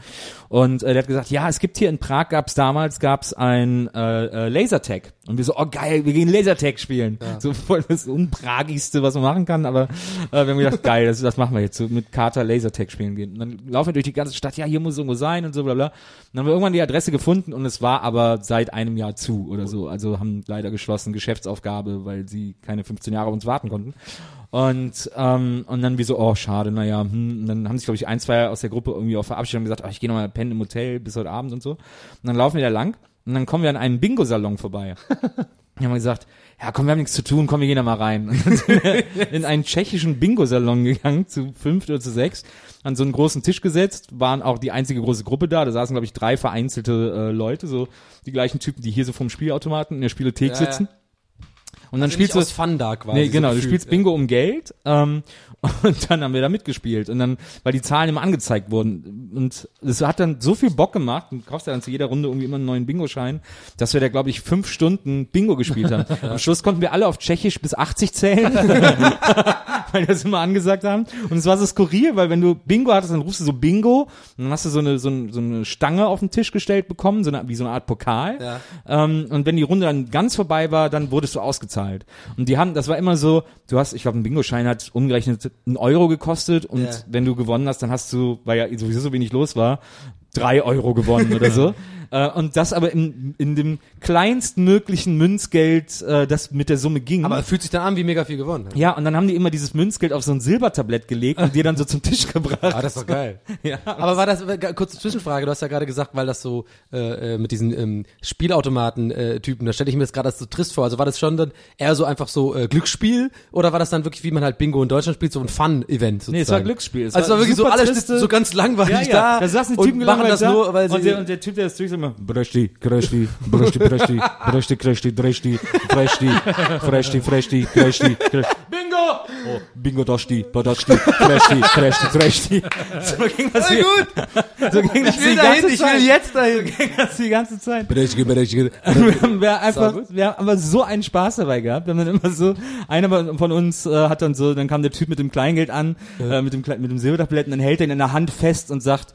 Und äh, der hat gesagt, ja, es gibt hier in Prag, gab's damals, gab's ein äh, äh, Lasertag. Und wir so, oh geil, wir gehen Lasertag spielen. So voll das Unpragigste, was man machen kann. Aber äh, wir haben gedacht, geil, das, das machen wir jetzt, so mit Kater Lasertag spielen gehen. Und dann laufen wir durch die ganze Stadt, ja, hier muss irgendwo sein und so, bla bla. Und dann haben wir irgendwann die Adresse gefunden und es war aber seit einem Jahr zu oder so. Also haben leider geschlossen, Geschäftsaufgabe, weil sie keine 15 Jahre auf uns warten konnten. Und, ähm, und dann wie so, oh, schade, naja, hm. Und dann haben sich, glaube ich, ein, zwei aus der Gruppe irgendwie auch verabschiedet und gesagt, oh, ich gehe nochmal pennen im Hotel bis heute Abend und so. Und dann laufen wir da lang und dann kommen wir an einem Bingo-Salon vorbei. Dann haben wir gesagt, ja komm, wir haben nichts zu tun, komm, wir gehen da mal rein. Und dann sind wir in einen tschechischen Bingo-Salon gegangen, zu fünf oder zu sechs, an so einen großen Tisch gesetzt, waren auch die einzige große Gruppe da, da saßen, glaube ich, drei vereinzelte äh, Leute, so die gleichen Typen, die hier so vom Spielautomaten in der Spielothek Ja, ja. Und dann Also spielst du aus Fun da quasi. Nee, genau, so du gefühlt, spielst Bingo um Geld ähm, und dann haben wir da mitgespielt und dann, weil die Zahlen immer angezeigt wurden und es hat dann so viel Bock gemacht und kaufst ja dann zu jeder Runde irgendwie immer einen neuen Bingo-Schein, dass wir da, glaube ich, fünf Stunden Bingo gespielt haben. Am Schluss konnten wir alle auf Tschechisch bis 80 zählen, weil wir das immer angesagt haben und es war so skurril, weil wenn du Bingo hattest, dann rufst du so Bingo und dann hast du so eine, so, ein, so eine Stange auf den Tisch gestellt bekommen, so eine, wie so eine Art Pokal Ja. ähm, und wenn die Runde dann ganz vorbei war, dann wurdest du ausgezahlt. Und die haben, das war immer so, du hast, ich glaube, ein Bingo-Schein hat umgerechnet einen Euro gekostet und Ja. wenn du gewonnen hast, dann hast du, weil ja sowieso so wenig los war, drei Euro gewonnen oder so. Äh, und das aber in, in dem kleinstmöglichen Münzgeld, äh, das mit der Summe ging. Aber fühlt sich dann an wie mega viel gewonnen. ja, und dann haben die immer dieses Münzgeld auf so ein Silbertablett gelegt und dir dann so zum Tisch gebracht. Ah, das ist doch geil. Ja. Aber war das, äh, kurze Zwischenfrage, du hast ja gerade gesagt, weil das so äh, äh, mit diesen ähm, Spielautomaten-Typen, da stelle ich mir das gerade so trist vor. Also war das schon dann eher so einfach so äh, Glücksspiel oder war das dann wirklich, wie man halt Bingo in Deutschland spielt, so ein Fun-Event sozusagen? Nee, es war Glücksspiel. Es also es war wirklich so alles so ganz langweilig ja, ja. da. Da saßen die und Typen machen das da, nur, weil sie und der, und der Typ, der das durch immer Brösti, Krösti, Brösti, Brösti, Brösti, Krösti, Drösti, Frösti, Frösti, Frösti, Krösti, Krösti. Bingo! Oh, Bingo, Dosti, Bodosti, Frösti, Krösti, Frösti. So ging das hier. gut. So ging das Ich will die dahin, ganze ich will Zeit. jetzt dahin. So ging das die ganze Zeit. Berechtige, berechtige. Wir haben, wir einfach, wir haben aber so einen Spaß dabei gehabt. Wir haben dann immer so, einer von uns äh, hat dann so, dann kam der Typ mit dem Kleingeld an, äh, mit dem Kle- mit dem Silbertablett und dann hält er ihn in der Hand fest und sagt,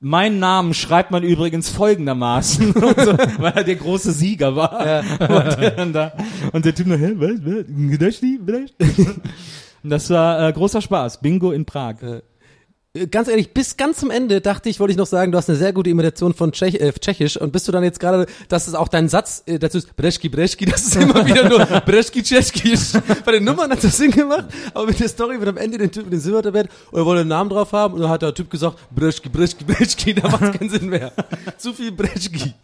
meinen Namen schreibt man übrigens folgendermaßen, so, weil er der große Sieger war. Und, der und der Typ nur, hä, was, was? Und das war äh, großer Spaß. Bingo in Prag. Äh, Ganz ehrlich, bis ganz zum Ende dachte ich, wollte ich noch sagen, du hast eine sehr gute Imitation von Tschech, äh, Tschechisch und bist du dann jetzt gerade, dass es auch dein Satz äh, dazu ist, Breschki, Breschki, das ist immer wieder nur Breschki, Tschechki. Bei den Nummern hat das Sinn gemacht, aber mit der Story wird am Ende den Typ mit dem Silbertablett und er wollte einen Namen drauf haben und dann hat der Typ gesagt, Breschki, Breschki, Breschki, da macht keinen Sinn mehr. Zu viel Breschki.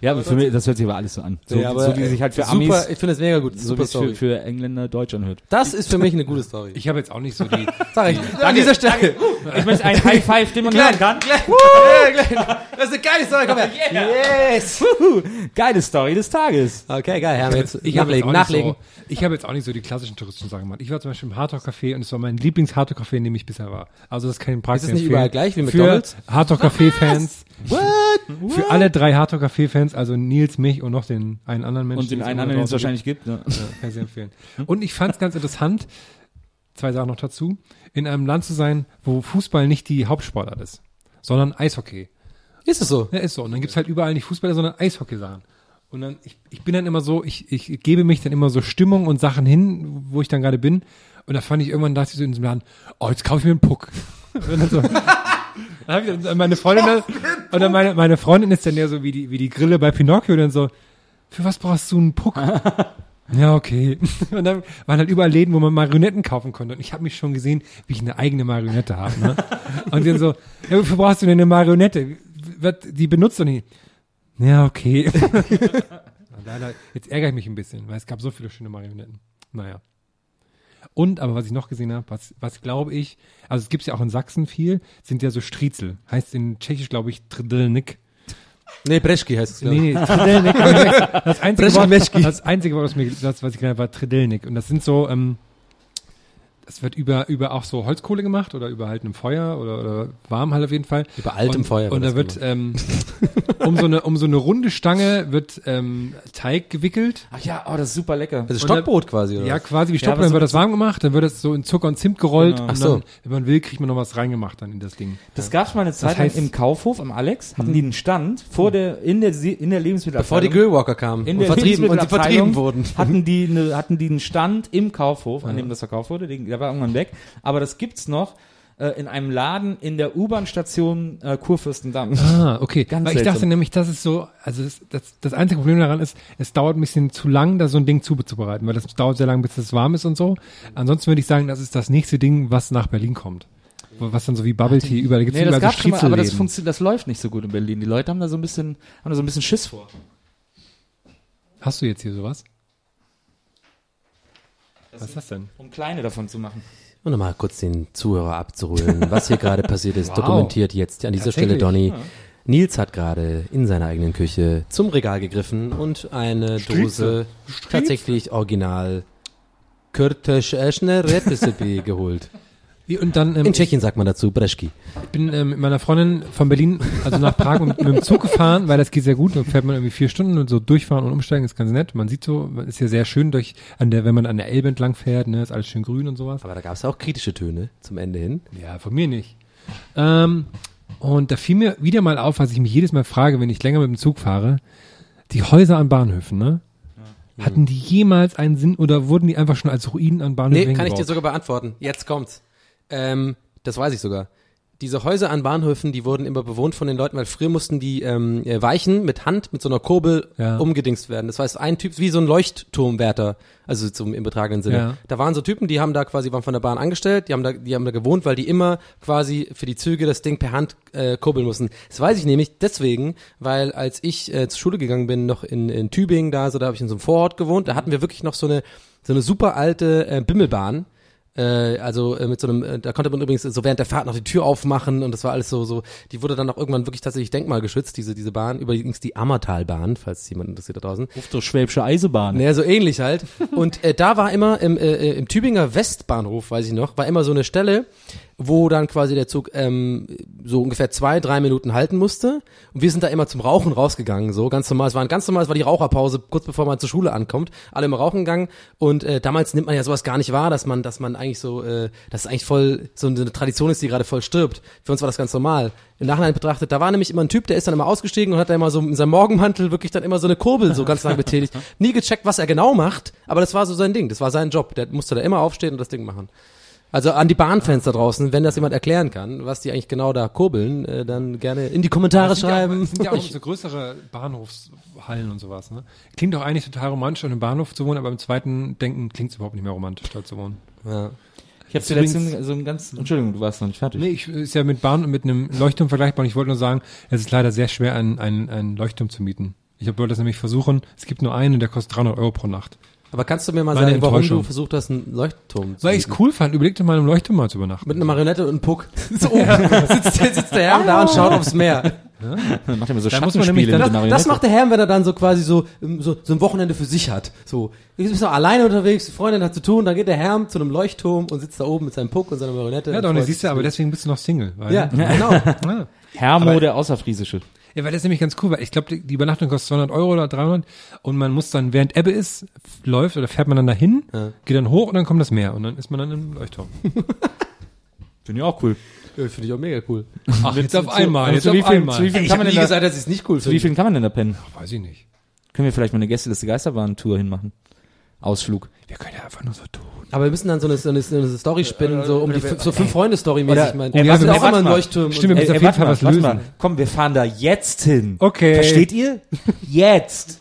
Ja, aber für mich, das hört sich aber alles so an. So, Ja, aber, so wie sich halt für super, Amis, ich finde das mega gut, so super wie es für, Story. für Engländer Deutsch anhört. Das ist für mich eine gute Story. Ich habe jetzt auch nicht so die. Sag ich. An dieser Stelle. Ich möchte ein High Five, den man hören kann. Das ist eine geile Story, komm her. Yes. Geile Story des Tages. Okay, geil, Herr, jetzt Ich habe jetzt nachlegen, auch nachlegen. Nicht so, ich habe jetzt auch nicht so die klassischen touristischen Sachen gemacht. Ich war zum Beispiel im Hardrock Café und es war mein Lieblings Hardrock Café, in dem ich bisher war. Also das kann ich Ist es nicht überall gleich wie Für McDonald's? Hardrock Café Fans. What? Für alle drei Hardrock Café Fans, also Nils, mich und noch den einen anderen Menschen. Und den einen anderen, den es wahrscheinlich gibt. Ne? Ja, kann ich sehr empfehlen. Und ich fand es ganz interessant, zwei Sachen noch dazu, in einem Land zu sein, wo Fußball nicht die Hauptsportart ist, sondern Eishockey. Ist es so? Ja, ist so. Und dann gibt's halt überall nicht Fußballer, sondern Eishockey-Sachen. Und dann, ich, ich bin dann immer so, ich, ich gebe mich dann immer so Stimmung und Sachen hin, wo ich dann gerade bin. Und da fand ich irgendwann, dachte ich so in diesem Laden, oh, jetzt kaufe ich mir einen Puck. Und dann so, dann ich dann meine Freundin, dann, und dann meine, meine Freundin ist dann ja so wie die, wie die Grille bei Pinocchio, und dann so, für was brauchst du einen Puck? Ja, okay. Und dann waren halt überall Läden, wo man Marionetten kaufen konnte. Und ich habe mich schon gesehen, wie ich eine eigene Marionette habe. Ne? Und dann so, ja, wofür brauchst du denn eine Marionette? Wird, die benutzt doch nicht. Ja, okay. Leider, jetzt ärgere ich mich ein bisschen, weil es gab so viele schöne Marionetten. Naja. Und, aber was ich noch gesehen habe, was, was glaube ich, also es gibt's ja auch in Sachsen viel, sind ja so Striezel. Heißt in Tschechisch, glaube ich, Trdlnik. Nee, Breschki heißt es, glaube Nee, ich. nee, Tridelnik. Das einzige, Wort, das einzige Wort, was, mir, das, was ich habe, war Tridelnik. Und das sind so, ähm, das wird über, über auch so Holzkohle gemacht oder über halt einem Feuer oder, oder warm halt auf jeden Fall. Über altem und, Feuer Und da das wird, ähm, um so eine, um so eine runde Stange wird, ähm, Teig gewickelt. Ach ja, oh, das ist super lecker. Das ist Stockbrot quasi, oder? Ja, quasi wie Ja, Stopp, aber dann wird das warm gemacht, dann wird das so in Zucker und Zimt gerollt Genau. Ach so. dann, wenn man will, kriegt man noch was reingemacht dann in das Ding. Das gab's mal eine Zeit heißt- lang im Kaufhof am Alex, hatten die einen Stand vor der, in der, in der Bevor Lebensmittelabteilung. die Grillwalker kamen in und der vertrieben, und sie vertrieben wurden. Hatten die, eine, hatten die einen Stand im Kaufhof, an dem das verkauft wurde, den, der war irgendwann weg. Aber das gibt's noch äh, in einem Laden in der U-Bahn-Station äh, Kurfürstendamm. Ah, okay. Ganz Weil ich seltsam. dachte nämlich, das ist so, also das, das, das einzige Problem daran ist, es dauert ein bisschen zu lang, da so ein Ding zuzubereiten, weil das dauert sehr lang, bis es warm ist und so. Ansonsten würde ich sagen, das ist das nächste Ding, was nach Berlin kommt. Was dann so wie Bubble Tea überall gibt's Nee, das überall so gab's schon mal, aber das funktioniert, das läuft nicht so gut in Berlin. Die Leute haben da so ein bisschen, haben da so ein bisschen Schiss vor. Hast du jetzt hier sowas? Was ist das denn? Um kleine davon zu machen. Und nochmal kurz den Zuhörer abzuholen, was hier gerade passiert ist, Wow. dokumentiert jetzt an dieser Stelle. Donny. Nils hat gerade in seiner eigenen Küche zum Regal gegriffen und eine Dose tatsächlich original Kürtisch-Eschner Recipe geholt. Und dann, ähm, In Tschechien sagt man dazu Breschki. ich bin ähm, mit meiner Freundin von Berlin, also nach Prag mit, mit dem Zug gefahren, weil das geht sehr gut. Da fährt man irgendwie vier Stunden und so durchfahren und umsteigen ist ganz nett. Man sieht so, ist ja sehr schön durch, an der, wenn man an der Elbe entlang fährt, ne, ist alles schön grün und sowas. Aber da gab es auch kritische Töne zum Ende hin. Ja, von mir nicht. Ähm, und da fiel mir wieder mal auf, was ich mich jedes Mal frage, wenn ich länger mit dem Zug fahre, die Häuser an Bahnhöfen, ne? Hatten die jemals einen Sinn oder wurden die einfach schon als Ruinen an Bahnhöfen Nee, kann ich dir sogar beantworten. Jetzt kommt's. Ähm, das weiß ich sogar. Diese Häuser an Bahnhöfen, die wurden immer bewohnt von den Leuten, weil früher mussten die ähm, äh, Weichen mit Hand, mit so einer Kurbel Ja. umgedingst werden. Das heißt, ein Typ, wie so ein Leuchtturmwärter, also zum im betragenen Sinne. Ja. Da waren so Typen, die haben da quasi, waren von der Bahn angestellt, die haben da, die haben da gewohnt, weil die immer quasi für die Züge das Ding per Hand äh, kurbeln mussten. Das weiß ich nämlich deswegen, weil als ich äh, zur Schule gegangen bin, noch in, in Tübingen da, so da habe ich in so einem Vorort gewohnt, da hatten wir wirklich noch so eine, so eine super alte äh, Bimmelbahn. Äh, also äh, mit so einem, äh, da konnte man übrigens so während der Fahrt noch die Tür aufmachen und das war alles so, so, die wurde dann auch irgendwann wirklich tatsächlich denkmalgeschützt, diese, diese Bahn, übrigens die Ammertalbahn, falls jemand interessiert da draußen. Auf der Schwäbische Eisenbahn. Naja, so ähnlich halt. Und äh, da war immer im, äh, im Tübinger Westbahnhof, weiß ich noch, war immer so eine Stelle, wo dann quasi der Zug ähm, so ungefähr zwei, drei Minuten halten musste. Und wir sind da immer zum Rauchen rausgegangen, so ganz normal. Es war ein ganz normal, es war die Raucherpause, kurz bevor man zur Schule ankommt. Alle im Rauchen gegangen. Und äh, damals nimmt man ja sowas gar nicht wahr, dass man, dass man eigentlich so, äh, dass es eigentlich voll so eine Tradition ist, die gerade voll stirbt. Für uns war das ganz normal. Im Nachhinein betrachtet, da war nämlich immer ein Typ, der ist dann immer ausgestiegen und hat da immer so in seinem Morgenmantel wirklich dann immer so eine Kurbel so ganz lang betätigt. Nie gecheckt, was er genau macht, aber das war so sein Ding, das war sein Job. Der musste da immer aufstehen und das Ding machen. Also an die Bahnfans da draußen, wenn das jemand erklären kann, was die eigentlich genau da kurbeln, äh, dann gerne in die Kommentare Das sind ja auch- schreiben. Das sind ja auch so größere Bahnhofshallen und sowas, ne? Klingt doch eigentlich total romantisch, an einem Bahnhof zu wohnen, aber im zweiten Denken klingt es überhaupt nicht mehr romantisch, da zu wohnen. ja. Ich habe zuletzt so, so ein ganz, Entschuldigung, du warst noch nicht fertig. Nee, ich, ist ja mit Bahn und mit einem Leuchtturm vergleichbar und ich wollte nur sagen, es ist leider sehr schwer, einen, einen, einen Leuchtturm zu mieten. Ich hab- wollte das nämlich versuchen, es gibt nur einen und der kostet 300 Euro pro Nacht. Aber kannst du mir mal Meine sagen, warum du versucht hast, einen Leuchtturm zu Weil ich es cool fand, überleg dir mal, im Leuchtturm mal zu übernachten. Mit einer Marionette und einem Puck. So oben sitzt, der- sitzt der Herr da und schaut aufs Meer. Dann macht er immer so Schattenspiele Das, das macht der Herr, wenn er dann so quasi so, ähm, so, so ein Wochenende für sich hat. So, du bist noch alleine unterwegs, die Freundin hat zu tun, dann geht der Herr zu einem Leuchtturm und sitzt da oben mit seinem Puck und seiner Marionette. ja, doch, und siehst du, aber deswegen bist du noch Single. Weil, Ja, genau. Ja. Hermo, Aber- der Außerfriesische. Ja, weil das ist nämlich ganz cool, weil ich glaube, die, die Übernachtung kostet 200 Euro oder 300 und man muss dann, während Ebbe ist, läuft oder fährt man dann dahin, Ja. geht dann hoch und dann kommt das Meer und dann ist man dann im Leuchtturm. Finde ich auch cool. Ja, Finde ich auch mega cool. Ach, jetzt auf einmal, jetzt auf wie viel- einmal. zu wie viel- Ey, kann man denn da- gesagt, dass ich es nicht cool Zu wie finde. vielen kann man denn da pennen? Weiß ich nicht. Können wir vielleicht mal eine Gästeliste Geisterbahn-Tour hinmachen? Ausflug. Wir können ja einfach nur so tun. Aber wir müssen dann so eine, so eine, so eine Story spinnen, so um die so fünf Freunde Story mäßig. Oder- mal, ja auch warte immer mal. Leuchtturm. Stimmt, wir müssen auf jeden Fall was lösen. mal. Komm, wir fahren da jetzt hin. Okay. Versteht ihr? Jetzt.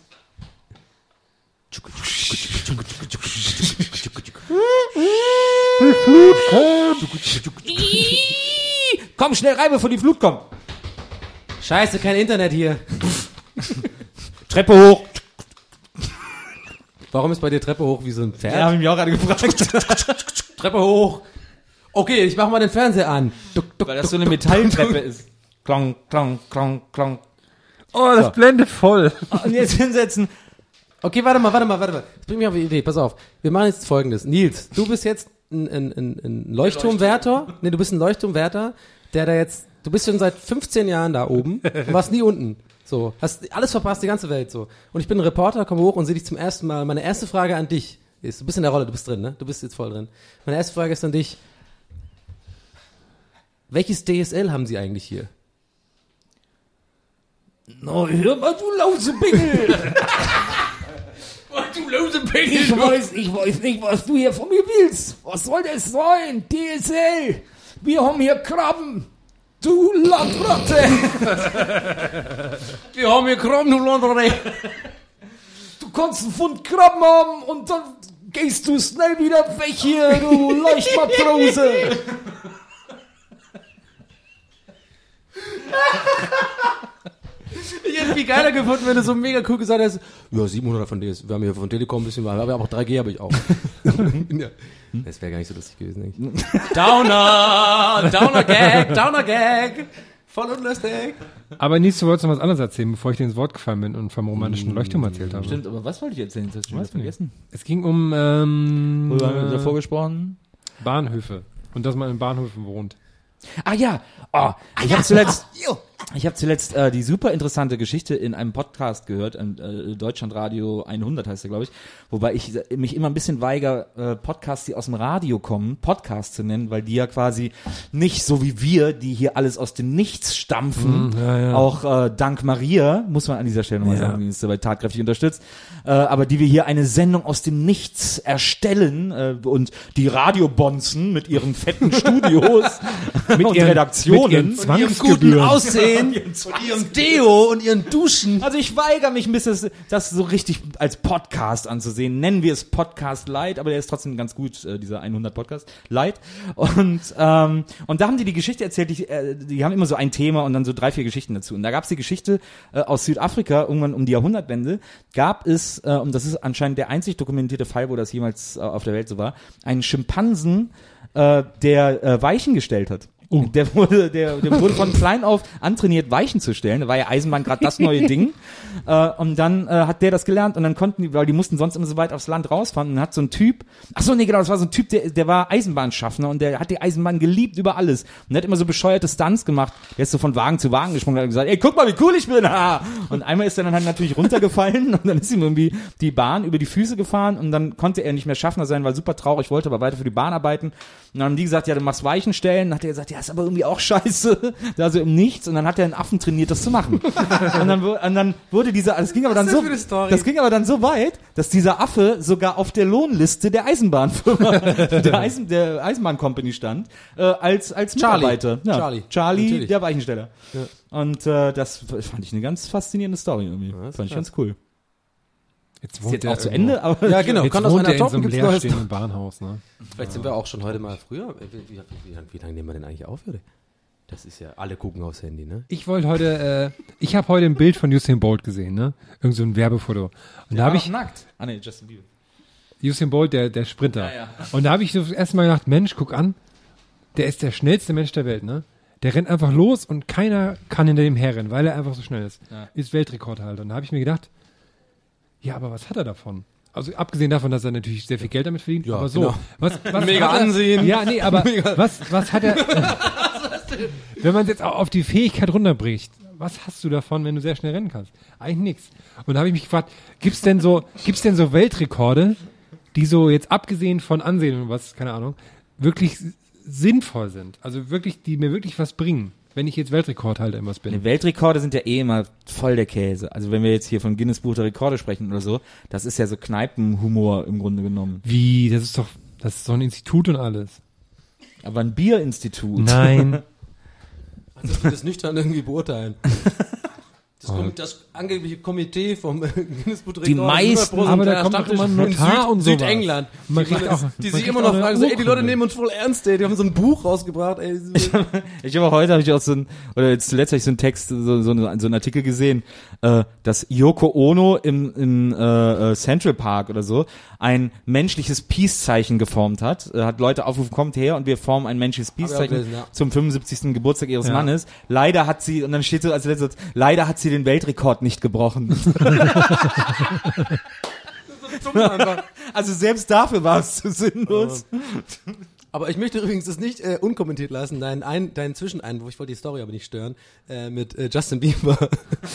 Komm schnell rein, bevor die Flut kommt. Scheiße, kein Internet hier. Treppe hoch. Warum ist bei dir Treppe hoch wie so ein Pferd? Ja, habe ich mich auch gerade gefragt. Treppe hoch. Okay, ich mach mal den Fernseher an. Duck, duck, Weil das so eine Metalltreppe ist. Klong, klong, klong, klong. Oh, das blendet voll. Und jetzt hinsetzen. Okay, warte mal, warte mal, warte mal. Das bringt mich auf eine Idee. Pass auf. Wir machen jetzt folgendes. Nils, du bist jetzt ein, ein, ein, ein Leuchtturmwärter. Nee, du bist ein Leuchtturmwärter, der da jetzt, du bist schon seit 15 Jahren da oben und warst nie unten. So, hast alles verpasst, die ganze Welt so. Und ich bin ein Reporter, komme hoch und sehe dich zum ersten Mal. Meine erste Frage an dich ist, du bist in der Rolle, du bist drin, ne? Du bist jetzt voll drin. Meine erste Frage ist an dich. Welches DSL haben sie eigentlich hier? Na, hör mal, du Lausebengel. Du lose Piggy! Ich weiß, ich weiß nicht, was du hier von mir willst. Was soll das sein? DSL. Wir haben hier Krabben. Du Landratte. Wir haben hier Kram, du London. Du kannst einen Pfund Krabben haben und dann gehst du schnell wieder weg hier, du Leuchtmatrose. Ich hätte viel geiler gefunden, wenn du so mega cool gesagt hättest, ja, 700 von DS, wir haben hier von Telekom ein bisschen, wir haben aber auch 3G habe ich auch. ja. Das wäre gar nicht so lustig gewesen, denke ich. Downer! Downer Gag! Downer Gag! Voll unlustig! Aber Nils, du wolltest noch was anderes erzählen, bevor ich dir ins Wort gefallen bin und vom romantischen Leuchtturm erzählt habe. Stimmt, aber was wollte ich erzählen? Das hast du schon was vergessen. Es ging um ähm, Worüber haben wir davor gesprochen? Bahnhöfe und dass man in Bahnhöfen wohnt. Ah ja, oh, ich habe zuletzt, ich habe zuletzt äh, die super interessante Geschichte in einem Podcast gehört, ein, äh, Deutschlandradio 100 heißt der, glaube ich, wobei ich mich immer ein bisschen weiger, äh, Podcasts, die aus dem Radio kommen, Podcasts zu nennen, weil die ja quasi nicht so wie wir, die hier alles aus dem Nichts stampfen, ja, ja. auch äh, dank Maria, muss man an dieser Stelle nochmal Ja. sagen, die uns dabei tatkräftig unterstützt, äh, aber die wir hier eine Sendung aus dem Nichts erstellen äh, und die Radiobonzen mit ihren fetten Studios Mit ihren- Redaktionen. mit ihren und Zwangsgebühren. Aussehen, und ihrem Deo und ihren Duschen. Also ich weigere mich ein bisschen, das- das so richtig als Podcast anzusehen. Nennen wir es Podcast Light, aber der ist trotzdem ganz gut, äh, dieser 100 Podcast Light. Und ähm, und da haben die die Geschichte erzählt. Die, äh, die haben immer so ein Thema und dann so drei vier Geschichten dazu. Und da gab es die Geschichte äh, aus Südafrika irgendwann um die Jahrhundertwende gab es äh, und das ist anscheinend der einzig dokumentierte Fall, wo das jemals äh, auf der Welt so war, einen Schimpansen, äh, der äh, Weichen gestellt hat. Der wurde, der, der wurde von klein auf antrainiert, Weichen zu stellen. Da war ja Eisenbahn gerade das neue Ding. Äh, und dann äh, hat der das gelernt und dann konnten die, weil die mussten sonst immer so weit aufs Land rausfahren. Und dann hat so ein Typ, ach so, nee, genau, das war so ein Typ, der, der war Eisenbahnschaffner und der hat die Eisenbahn geliebt über alles. Und der hat immer so bescheuerte Stunts gemacht. Der ist so von Wagen zu Wagen gesprungen und hat gesagt, ey, guck mal, wie cool ich bin. Ha! Und einmal ist er dann halt natürlich runtergefallen und dann ist ihm irgendwie die Bahn über die Füße gefahren und dann konnte er nicht mehr Schaffner sein, weil super traurig, wollte aber weiter für die Bahn arbeiten. Und dann haben die gesagt, ja, du machst Weichen stellen. Dann hat er gesagt, ja, das ist aber irgendwie auch scheiße. Da so im Nichts und dann hat er einen Affen trainiert, das zu machen. und, dann, und dann wurde dieser, das ging aber dann so, das ging aber dann so weit, dass dieser Affe sogar auf der Lohnliste der Eisenbahnfirma, der, Eisen, der Eisenbahncompany stand, äh, als, als Charlie. Mitarbeiter. Ja, Charlie. Charlie, Natürlich. der Weichensteller. Und äh, das fand ich eine ganz faszinierende Story irgendwie. ist fand ich ganz cool. Jetzt Ist jetzt auch zu Ende, aber Ja, genau. Jetzt Kann aus wohnt einer er in so einem leerstehenden Bahnhaus, ne? Vielleicht sind wir auch schon heute mal früher. Wie, wie, wie, wie, wie lange nehmen wir denn eigentlich auf, Juri? Das ist ja, alle gucken aufs Handy, ne? Ich wollte heute, äh, ich habe heute ein Bild von Usain Bolt gesehen, ne? Irgend so ein Werbefoto. Und da habe ich nackt. Ah nee, Justin Bieber. Usain Bolt, der, der Sprinter. Und da habe ich so das erste Mal gedacht, Mensch, guck an, der ist der schnellste Mensch der Welt, ne? Der rennt einfach los und keiner kann hinter dem herrennen, weil er einfach so schnell ist. Ja. Ist Weltrekordhalter. Und da habe ich mir gedacht, ja, aber was hat er davon? Also abgesehen davon, dass er natürlich sehr viel Geld damit verdient, Ja, aber so. genau. Was, was Mega hat er, Ansehen. Ja, nee, aber was, was hat er, wenn man es jetzt auch auf die Fähigkeit runterbricht, was hast du davon, wenn du sehr schnell rennen kannst? Eigentlich nichts. Und da habe ich mich gefragt, gibt's denn so, gibt's denn so Weltrekorde, die so jetzt abgesehen von Ansehen und was, keine Ahnung, wirklich sinnvoll sind? Also wirklich, die mir wirklich was bringen, wenn ich jetzt Weltrekordhalter in was bin. Die Weltrekorde sind ja eh immer voll der Käse. Also wenn wir jetzt hier von Guinness Buch der Rekorde sprechen oder so, das ist ja so Kneipenhumor im Grunde genommen. Wie, das ist doch, das ist doch ein Institut und alles. Aber ein Bierinstitut. Nein. Also dass wir das nüchtern irgendwie beurteilen. Das, Kom das angebliche Komitee vom Guinness Buch Die meisten- 100% aber da kommt doch immer ein Notar und sowas. Südengland. Man die, kriegt auch- die man sich immer auch noch fragen, so, ey, die. Leute nehmen uns voll ernst, ey. Die haben so ein Buch rausgebracht, ey. Ich habe heute habe ich auch so ein oder jetzt zuletzt habe ich so einen Text so so, so einen Artikel gesehen, äh, dass Yoko Ono im in äh, äh, Central Park oder so ein menschliches Peace-Zeichen geformt hat. Äh, hat Leute aufgerufen, kommt her und wir formen ein menschliches ich auch Peace-Zeichen ja. zum 75. Geburtstag ihres Ja. Mannes. Leider hat sie und dann steht so als letztes leider hat sie den Weltrekord nicht gebrochen. also selbst dafür war es zu sinnlos. Aber ich möchte übrigens das nicht äh, unkommentiert lassen, deinen, ein, deinen Zwischeneinwurf, ich wollte die Story aber nicht stören, äh, mit äh, Justin Bieber.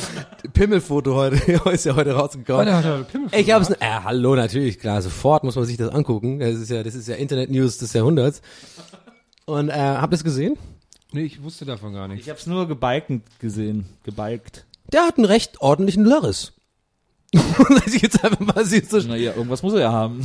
Pimmelfoto heute, ist ja heute rausgekommen. Warte, warte, Pimmel- Ich habe es, äh, hallo, natürlich, klar, sofort muss man sich das angucken. Das ist ja, das ist ja Internet-News des Jahrhunderts. Und äh, habt ihr es gesehen? Nee, ich wusste davon gar nicht. Ich habe es nur gebalkend gesehen, gebalgt. Der hat einen recht ordentlichen Lörres. Dass ich jetzt einfach mal sehe, so Naja, irgendwas muss er ja haben.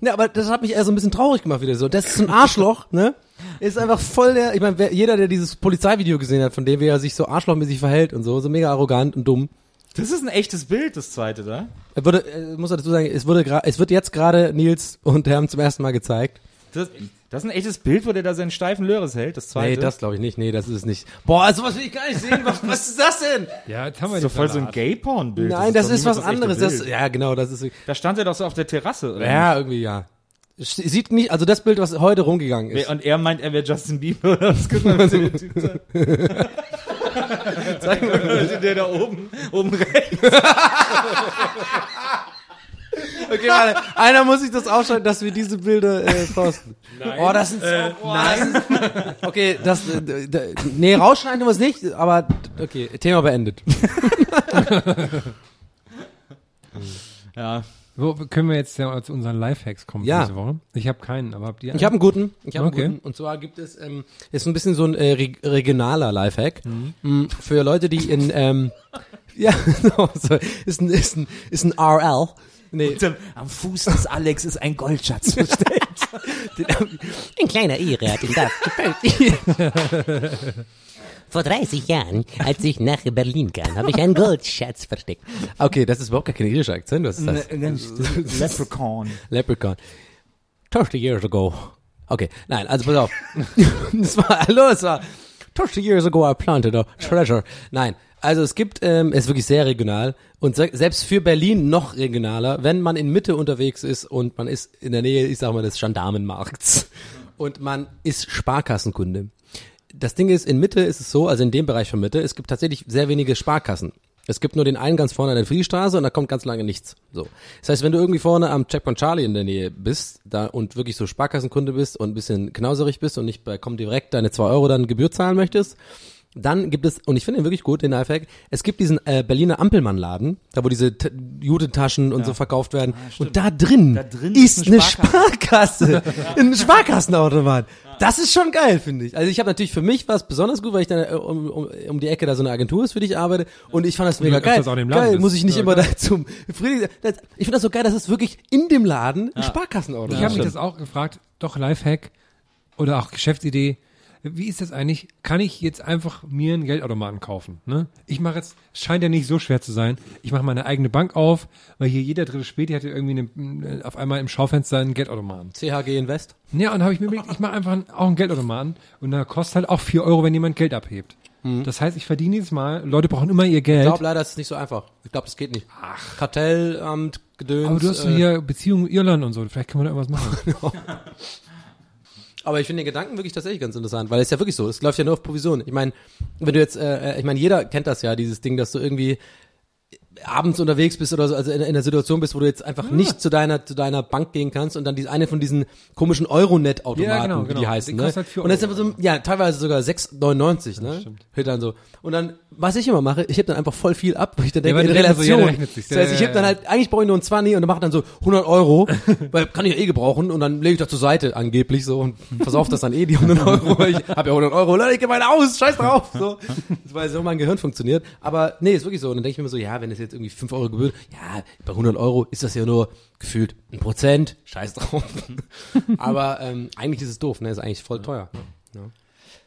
Ja, aber das hat mich eher so ein bisschen traurig gemacht wieder so. Das ist so ein Arschloch, ne? Ist einfach voll der, ich meine, jeder, der dieses Polizeivideo gesehen hat, von dem wie er sich so arschlochmäßig verhält und so, so mega arrogant und dumm. Das ist ein echtes Bild, das zweite da. Er würde, äh, muss er dazu sagen, es wurde es wird jetzt gerade Nils und Herm zum ersten Mal gezeigt. Das, das ist ein echtes Bild, wo der da seinen steifen Löres hält, das zweite. Nee, das glaube ich nicht. Nee, das ist es nicht. Boah, sowas will ich gar nicht sehen. Was, was ist das denn? Ja, jetzt haben wir ist doch die voll so ein. Gay-Porn-Bild. Nein, das, ist niemals was echte anderes. Das, ja, genau, das ist, Da stand er doch so auf der Terrasse. Oder? ja, irgendwie, ja. Sieht nicht, also das Bild, was heute rumgegangen Nee, ist. Und er meint, er wäre Justin Bieber. Das guck mal, was der Typ sagt. Zeig mal, der da oben, oben rechts. Okay, warte. Einer muss sich das ausschalten, dass wir diese Bilder äh, posten. Nein. Oh, das sind Äh, so, nein. Okay, das äh, nee, rausschneiden wir es nicht, aber okay, Thema beendet. Ja. Wo können wir jetzt ja zu unseren Lifehacks kommen Ja. für diese Woche? Ich habe keinen, aber habt ihr Ich habe einen guten. Ich habe Okay. einen guten. Und zwar gibt es ähm, ist ein bisschen so ein äh, reg regionaler Lifehack mhm. für Leute, die in ähm, ja, so, so, ist ein ist ein ist ein RL. Nee, Am Fuß des Alex ist ein Goldschatz versteckt. Ein kleiner in das gefällt mir. Vor 30 Jahren, als ich nach Berlin kam, habe ich einen Goldschatz versteckt. okay, das ist überhaupt kein irischer Akzent. Was ist das? Leprechaun. Leprechaun. 30 years ago. Okay, nein, also pass auf. das war, hallo, es war 30 years ago I planted a treasure. Nein, also es gibt, ähm, es ist wirklich sehr regional und se selbst für Berlin noch regionaler, wenn man in Mitte unterwegs ist und man ist in der Nähe, ich sag mal, des Gendarmenmarkts und man ist Sparkassenkunde. Das Ding ist, in Mitte ist es so, also in dem Bereich von Mitte, es gibt tatsächlich sehr wenige Sparkassen. Es gibt nur den einen ganz vorne an der Friedrichstraße und da kommt ganz lange nichts. So. Das heißt, wenn du irgendwie vorne am Checkpoint Charlie in der Nähe bist da und wirklich so Sparkassenkunde bist und ein bisschen knauserig bist und nicht bei Komm direkt deine zwei Euro dann Gebühr zahlen möchtest, Dann gibt es, und ich finde ihn wirklich gut, den Lifehack, es gibt diesen äh, Berliner Ampelmann-Laden, da wo diese T- Jute-Taschen und so verkauft werden. und da drin, Da drin ist, ist eine eine Sparkasse. ein Sparkassenautomat. Das ist schon geil, finde ich. Also ich habe natürlich für mich was besonders gut, weil ich dann äh, um, um, um die Ecke da so eine Agentur ist, für die ich arbeite. Und ich fand das mega geil. öfters auch in dem Laden Geil, muss ich nicht Ja, immer geil. da zum Friedrich. Das, ich finde das so geil, dass es wirklich in dem Laden ein Sparkassenautomat Ich habe mich ist. das auch gefragt, doch Lifehack oder auch Geschäftsidee. Wie ist das eigentlich? Kann ich jetzt einfach mir einen Geldautomaten kaufen? Ne? Ich mache jetzt, es scheint ja nicht so schwer zu sein. Ich mache meine eigene Bank auf, weil hier jeder dritte Späti hatte irgendwie eine, auf einmal im Schaufenster einen Geldautomaten. CHG Invest. Ja, und dann habe ich mir überlegt, ich mache einfach auch einen Geldautomaten und da kostet halt auch 4 Euro, wenn jemand Geld abhebt. Das heißt, ich verdiene jedes Mal, Leute brauchen immer ihr Ich Geld. glaube leider, ist es nicht so einfach. Ich glaube, das geht nicht. Ach. Kartellamt, Gedöns. aber du hast äh, hier Beziehungen mit Irland und so, vielleicht können wir da irgendwas machen. Aber ich finde den Gedanken wirklich tatsächlich ganz interessant, weil es ist ja wirklich so, es läuft ja nur auf Provision. Ich meine, wenn du jetzt, äh, ich meine, jeder kennt das ja, dieses Ding, dass du irgendwie abends unterwegs bist oder so, also in, in der Situation bist, wo du jetzt einfach nicht zu deiner zu deiner Bank gehen kannst und dann die eine von diesen komischen Euronet-Automaten, Ja, genau, wie genau. die heißen, Die ne? halt und das ist einfach so, ja, teilweise sogar 6,99, ne? Hört dann so. Und dann, was ich immer mache, ich heb dann einfach voll viel ab, wo ich dann denke, weil in rechnen so, ja, Relation. sich. das heißt, ich Ja, heb dann ja, halt, eigentlich brauche ich nur einen 20 und dann mache dann so 100 Euro, weil kann ich ja eh gebrauchen und dann lege ich das zur Seite angeblich so und versauf das dann eh die 100 Euro, weil ich habe ja 100 Euro, Leute, ich geh mal aus, scheiß drauf, so. Das weil so mein Gehirn funktioniert. Aber nee, ist wirklich so. Und dann denke ich mir so, ja, wenn es jetzt irgendwie 5 Euro gebührt, ja, bei 100 Euro ist das ja nur gefühlt ein Prozent, scheiß drauf. Aber ähm, eigentlich ist es doof, ne, ist eigentlich voll teuer.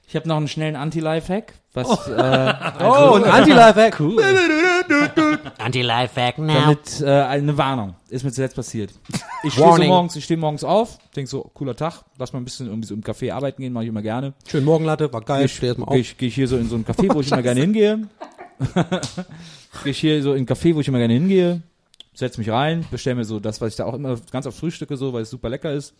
Ich habe noch einen schnellen Anti-Life-Hack, was äh, Oh, ein Anti-Lifehack. Cool. Anti-Lifehack now. damit äh, eine Warnung ist mir zuletzt passiert. Ich stehe so morgens, ich stehe morgens auf, denk so cooler Tag, lass mal ein bisschen irgendwie so im Café arbeiten gehen, mache ich immer gerne. Schön Morgenlatte, war geil, Gehe steh jetzt mal geh auf. ich, geh ich hier so in so ein Café, wo ich immer gerne hingehe. Gehe ich hier so in ein Café, wo ich immer gerne hingehe, setz mich rein, bestell mir so das, was ich da auch immer ganz oft frühstücke, so, weil es super lecker ist.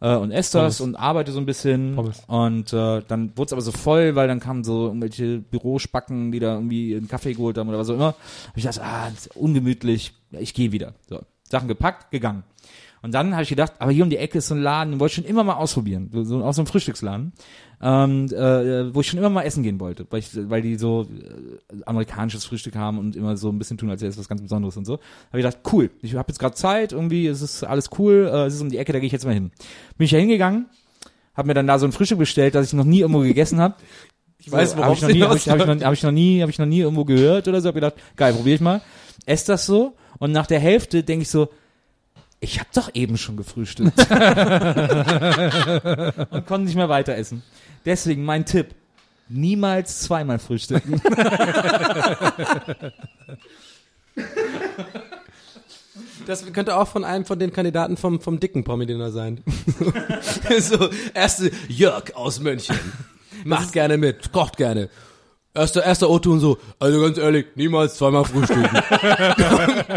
Äh, und esse das und arbeite so ein bisschen. Pommes. Und äh, dann wurde es aber so voll, weil dann kamen so irgendwelche Bürospacken, die da irgendwie einen Kaffee geholt haben oder was auch immer. Hab ich dachte, ah, ungemütlich, ja, ich gehe wieder. So, Sachen gepackt, gegangen. Und dann habe ich gedacht, aber hier um die Ecke ist so ein Laden, den wollte ich schon immer mal ausprobieren, so, so, aus so einem Frühstücksladen, ähm, äh, wo ich schon immer mal essen gehen wollte, weil, ich, weil die so äh, amerikanisches Frühstück haben und immer so ein bisschen tun, als wäre es was ganz Besonderes und so. Habe ich gedacht, cool, ich habe jetzt gerade Zeit, irgendwie, es ist alles cool, äh, es ist um die Ecke, da gehe ich jetzt mal hin. Bin ich da hingegangen, habe mir dann da so ein Frühstück bestellt, das ich noch nie irgendwo gegessen habe. Ich weiß, habe worauf ich nie, habe ich, hab ich, hinausläuft. noch, hab ich noch nie, habe ich noch nie irgendwo gehört oder so. Habe gedacht, geil, probiere ich mal. Ess das so und nach der Hälfte denke ich so, ich habe doch eben schon gefrühstückt und konnte nicht mehr weiter essen. Deswegen mein Tipp: Niemals zweimal frühstücken. Das könnte auch von einem von den Kandidaten vom, vom dicken Promi-Dinner sein. so, erste Jörg aus München. Macht gerne mit, kocht gerne. Erster, erster O-Ton so, also ganz ehrlich, niemals zweimal frühstücken.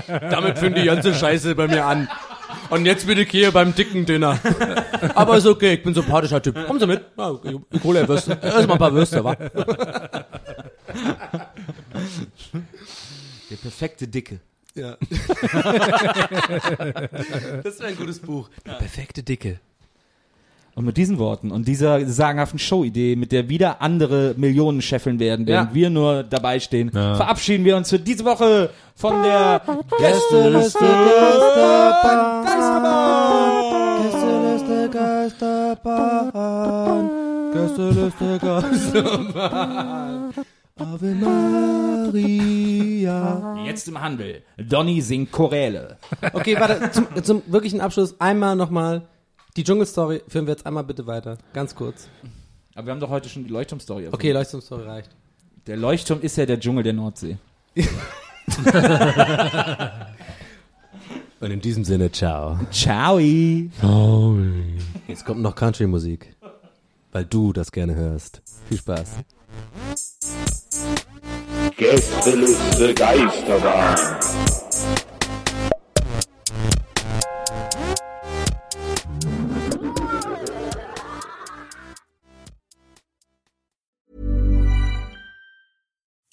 Damit fing die ganze Scheiße bei mir an. Und jetzt bin ich hier beim dicken Dinner. Aber ist okay, ich bin sympathischer Typ. Kommen Sie mit. Ja, hole Würste. Erstmal ein paar Würste, wa? Der perfekte Dicke. Ja. das wäre ein gutes Buch. Der perfekte Dicke. Und mit diesen Worten und dieser sagenhaften Show-Idee, mit der wieder andere Millionen scheffeln werden, während Ja. wir nur dabei stehen, Ja. verabschieden wir uns für diese Woche von der Gästeliste Geisterbahn. Gästeliste Geisterbahn. Gästeliste Geisterbahn. Ave Maria. Jetzt im Handel. Donny singt Choräle. Okay, warte, zum, zum wirklichen Abschluss einmal nochmal. Die Dschungelstory führen wir jetzt einmal bitte weiter. Ganz kurz. Aber wir haben doch heute schon die Leuchtturmstory. erfunden. Okay, Leuchtturmstory reicht. Der Leuchtturm ist ja der Dschungel der Nordsee. Und in diesem Sinne, ciao. Ciao. Jetzt kommt noch Country-Musik. Weil du das gerne hörst. Viel Spaß. Gästeliste Geisterbahn.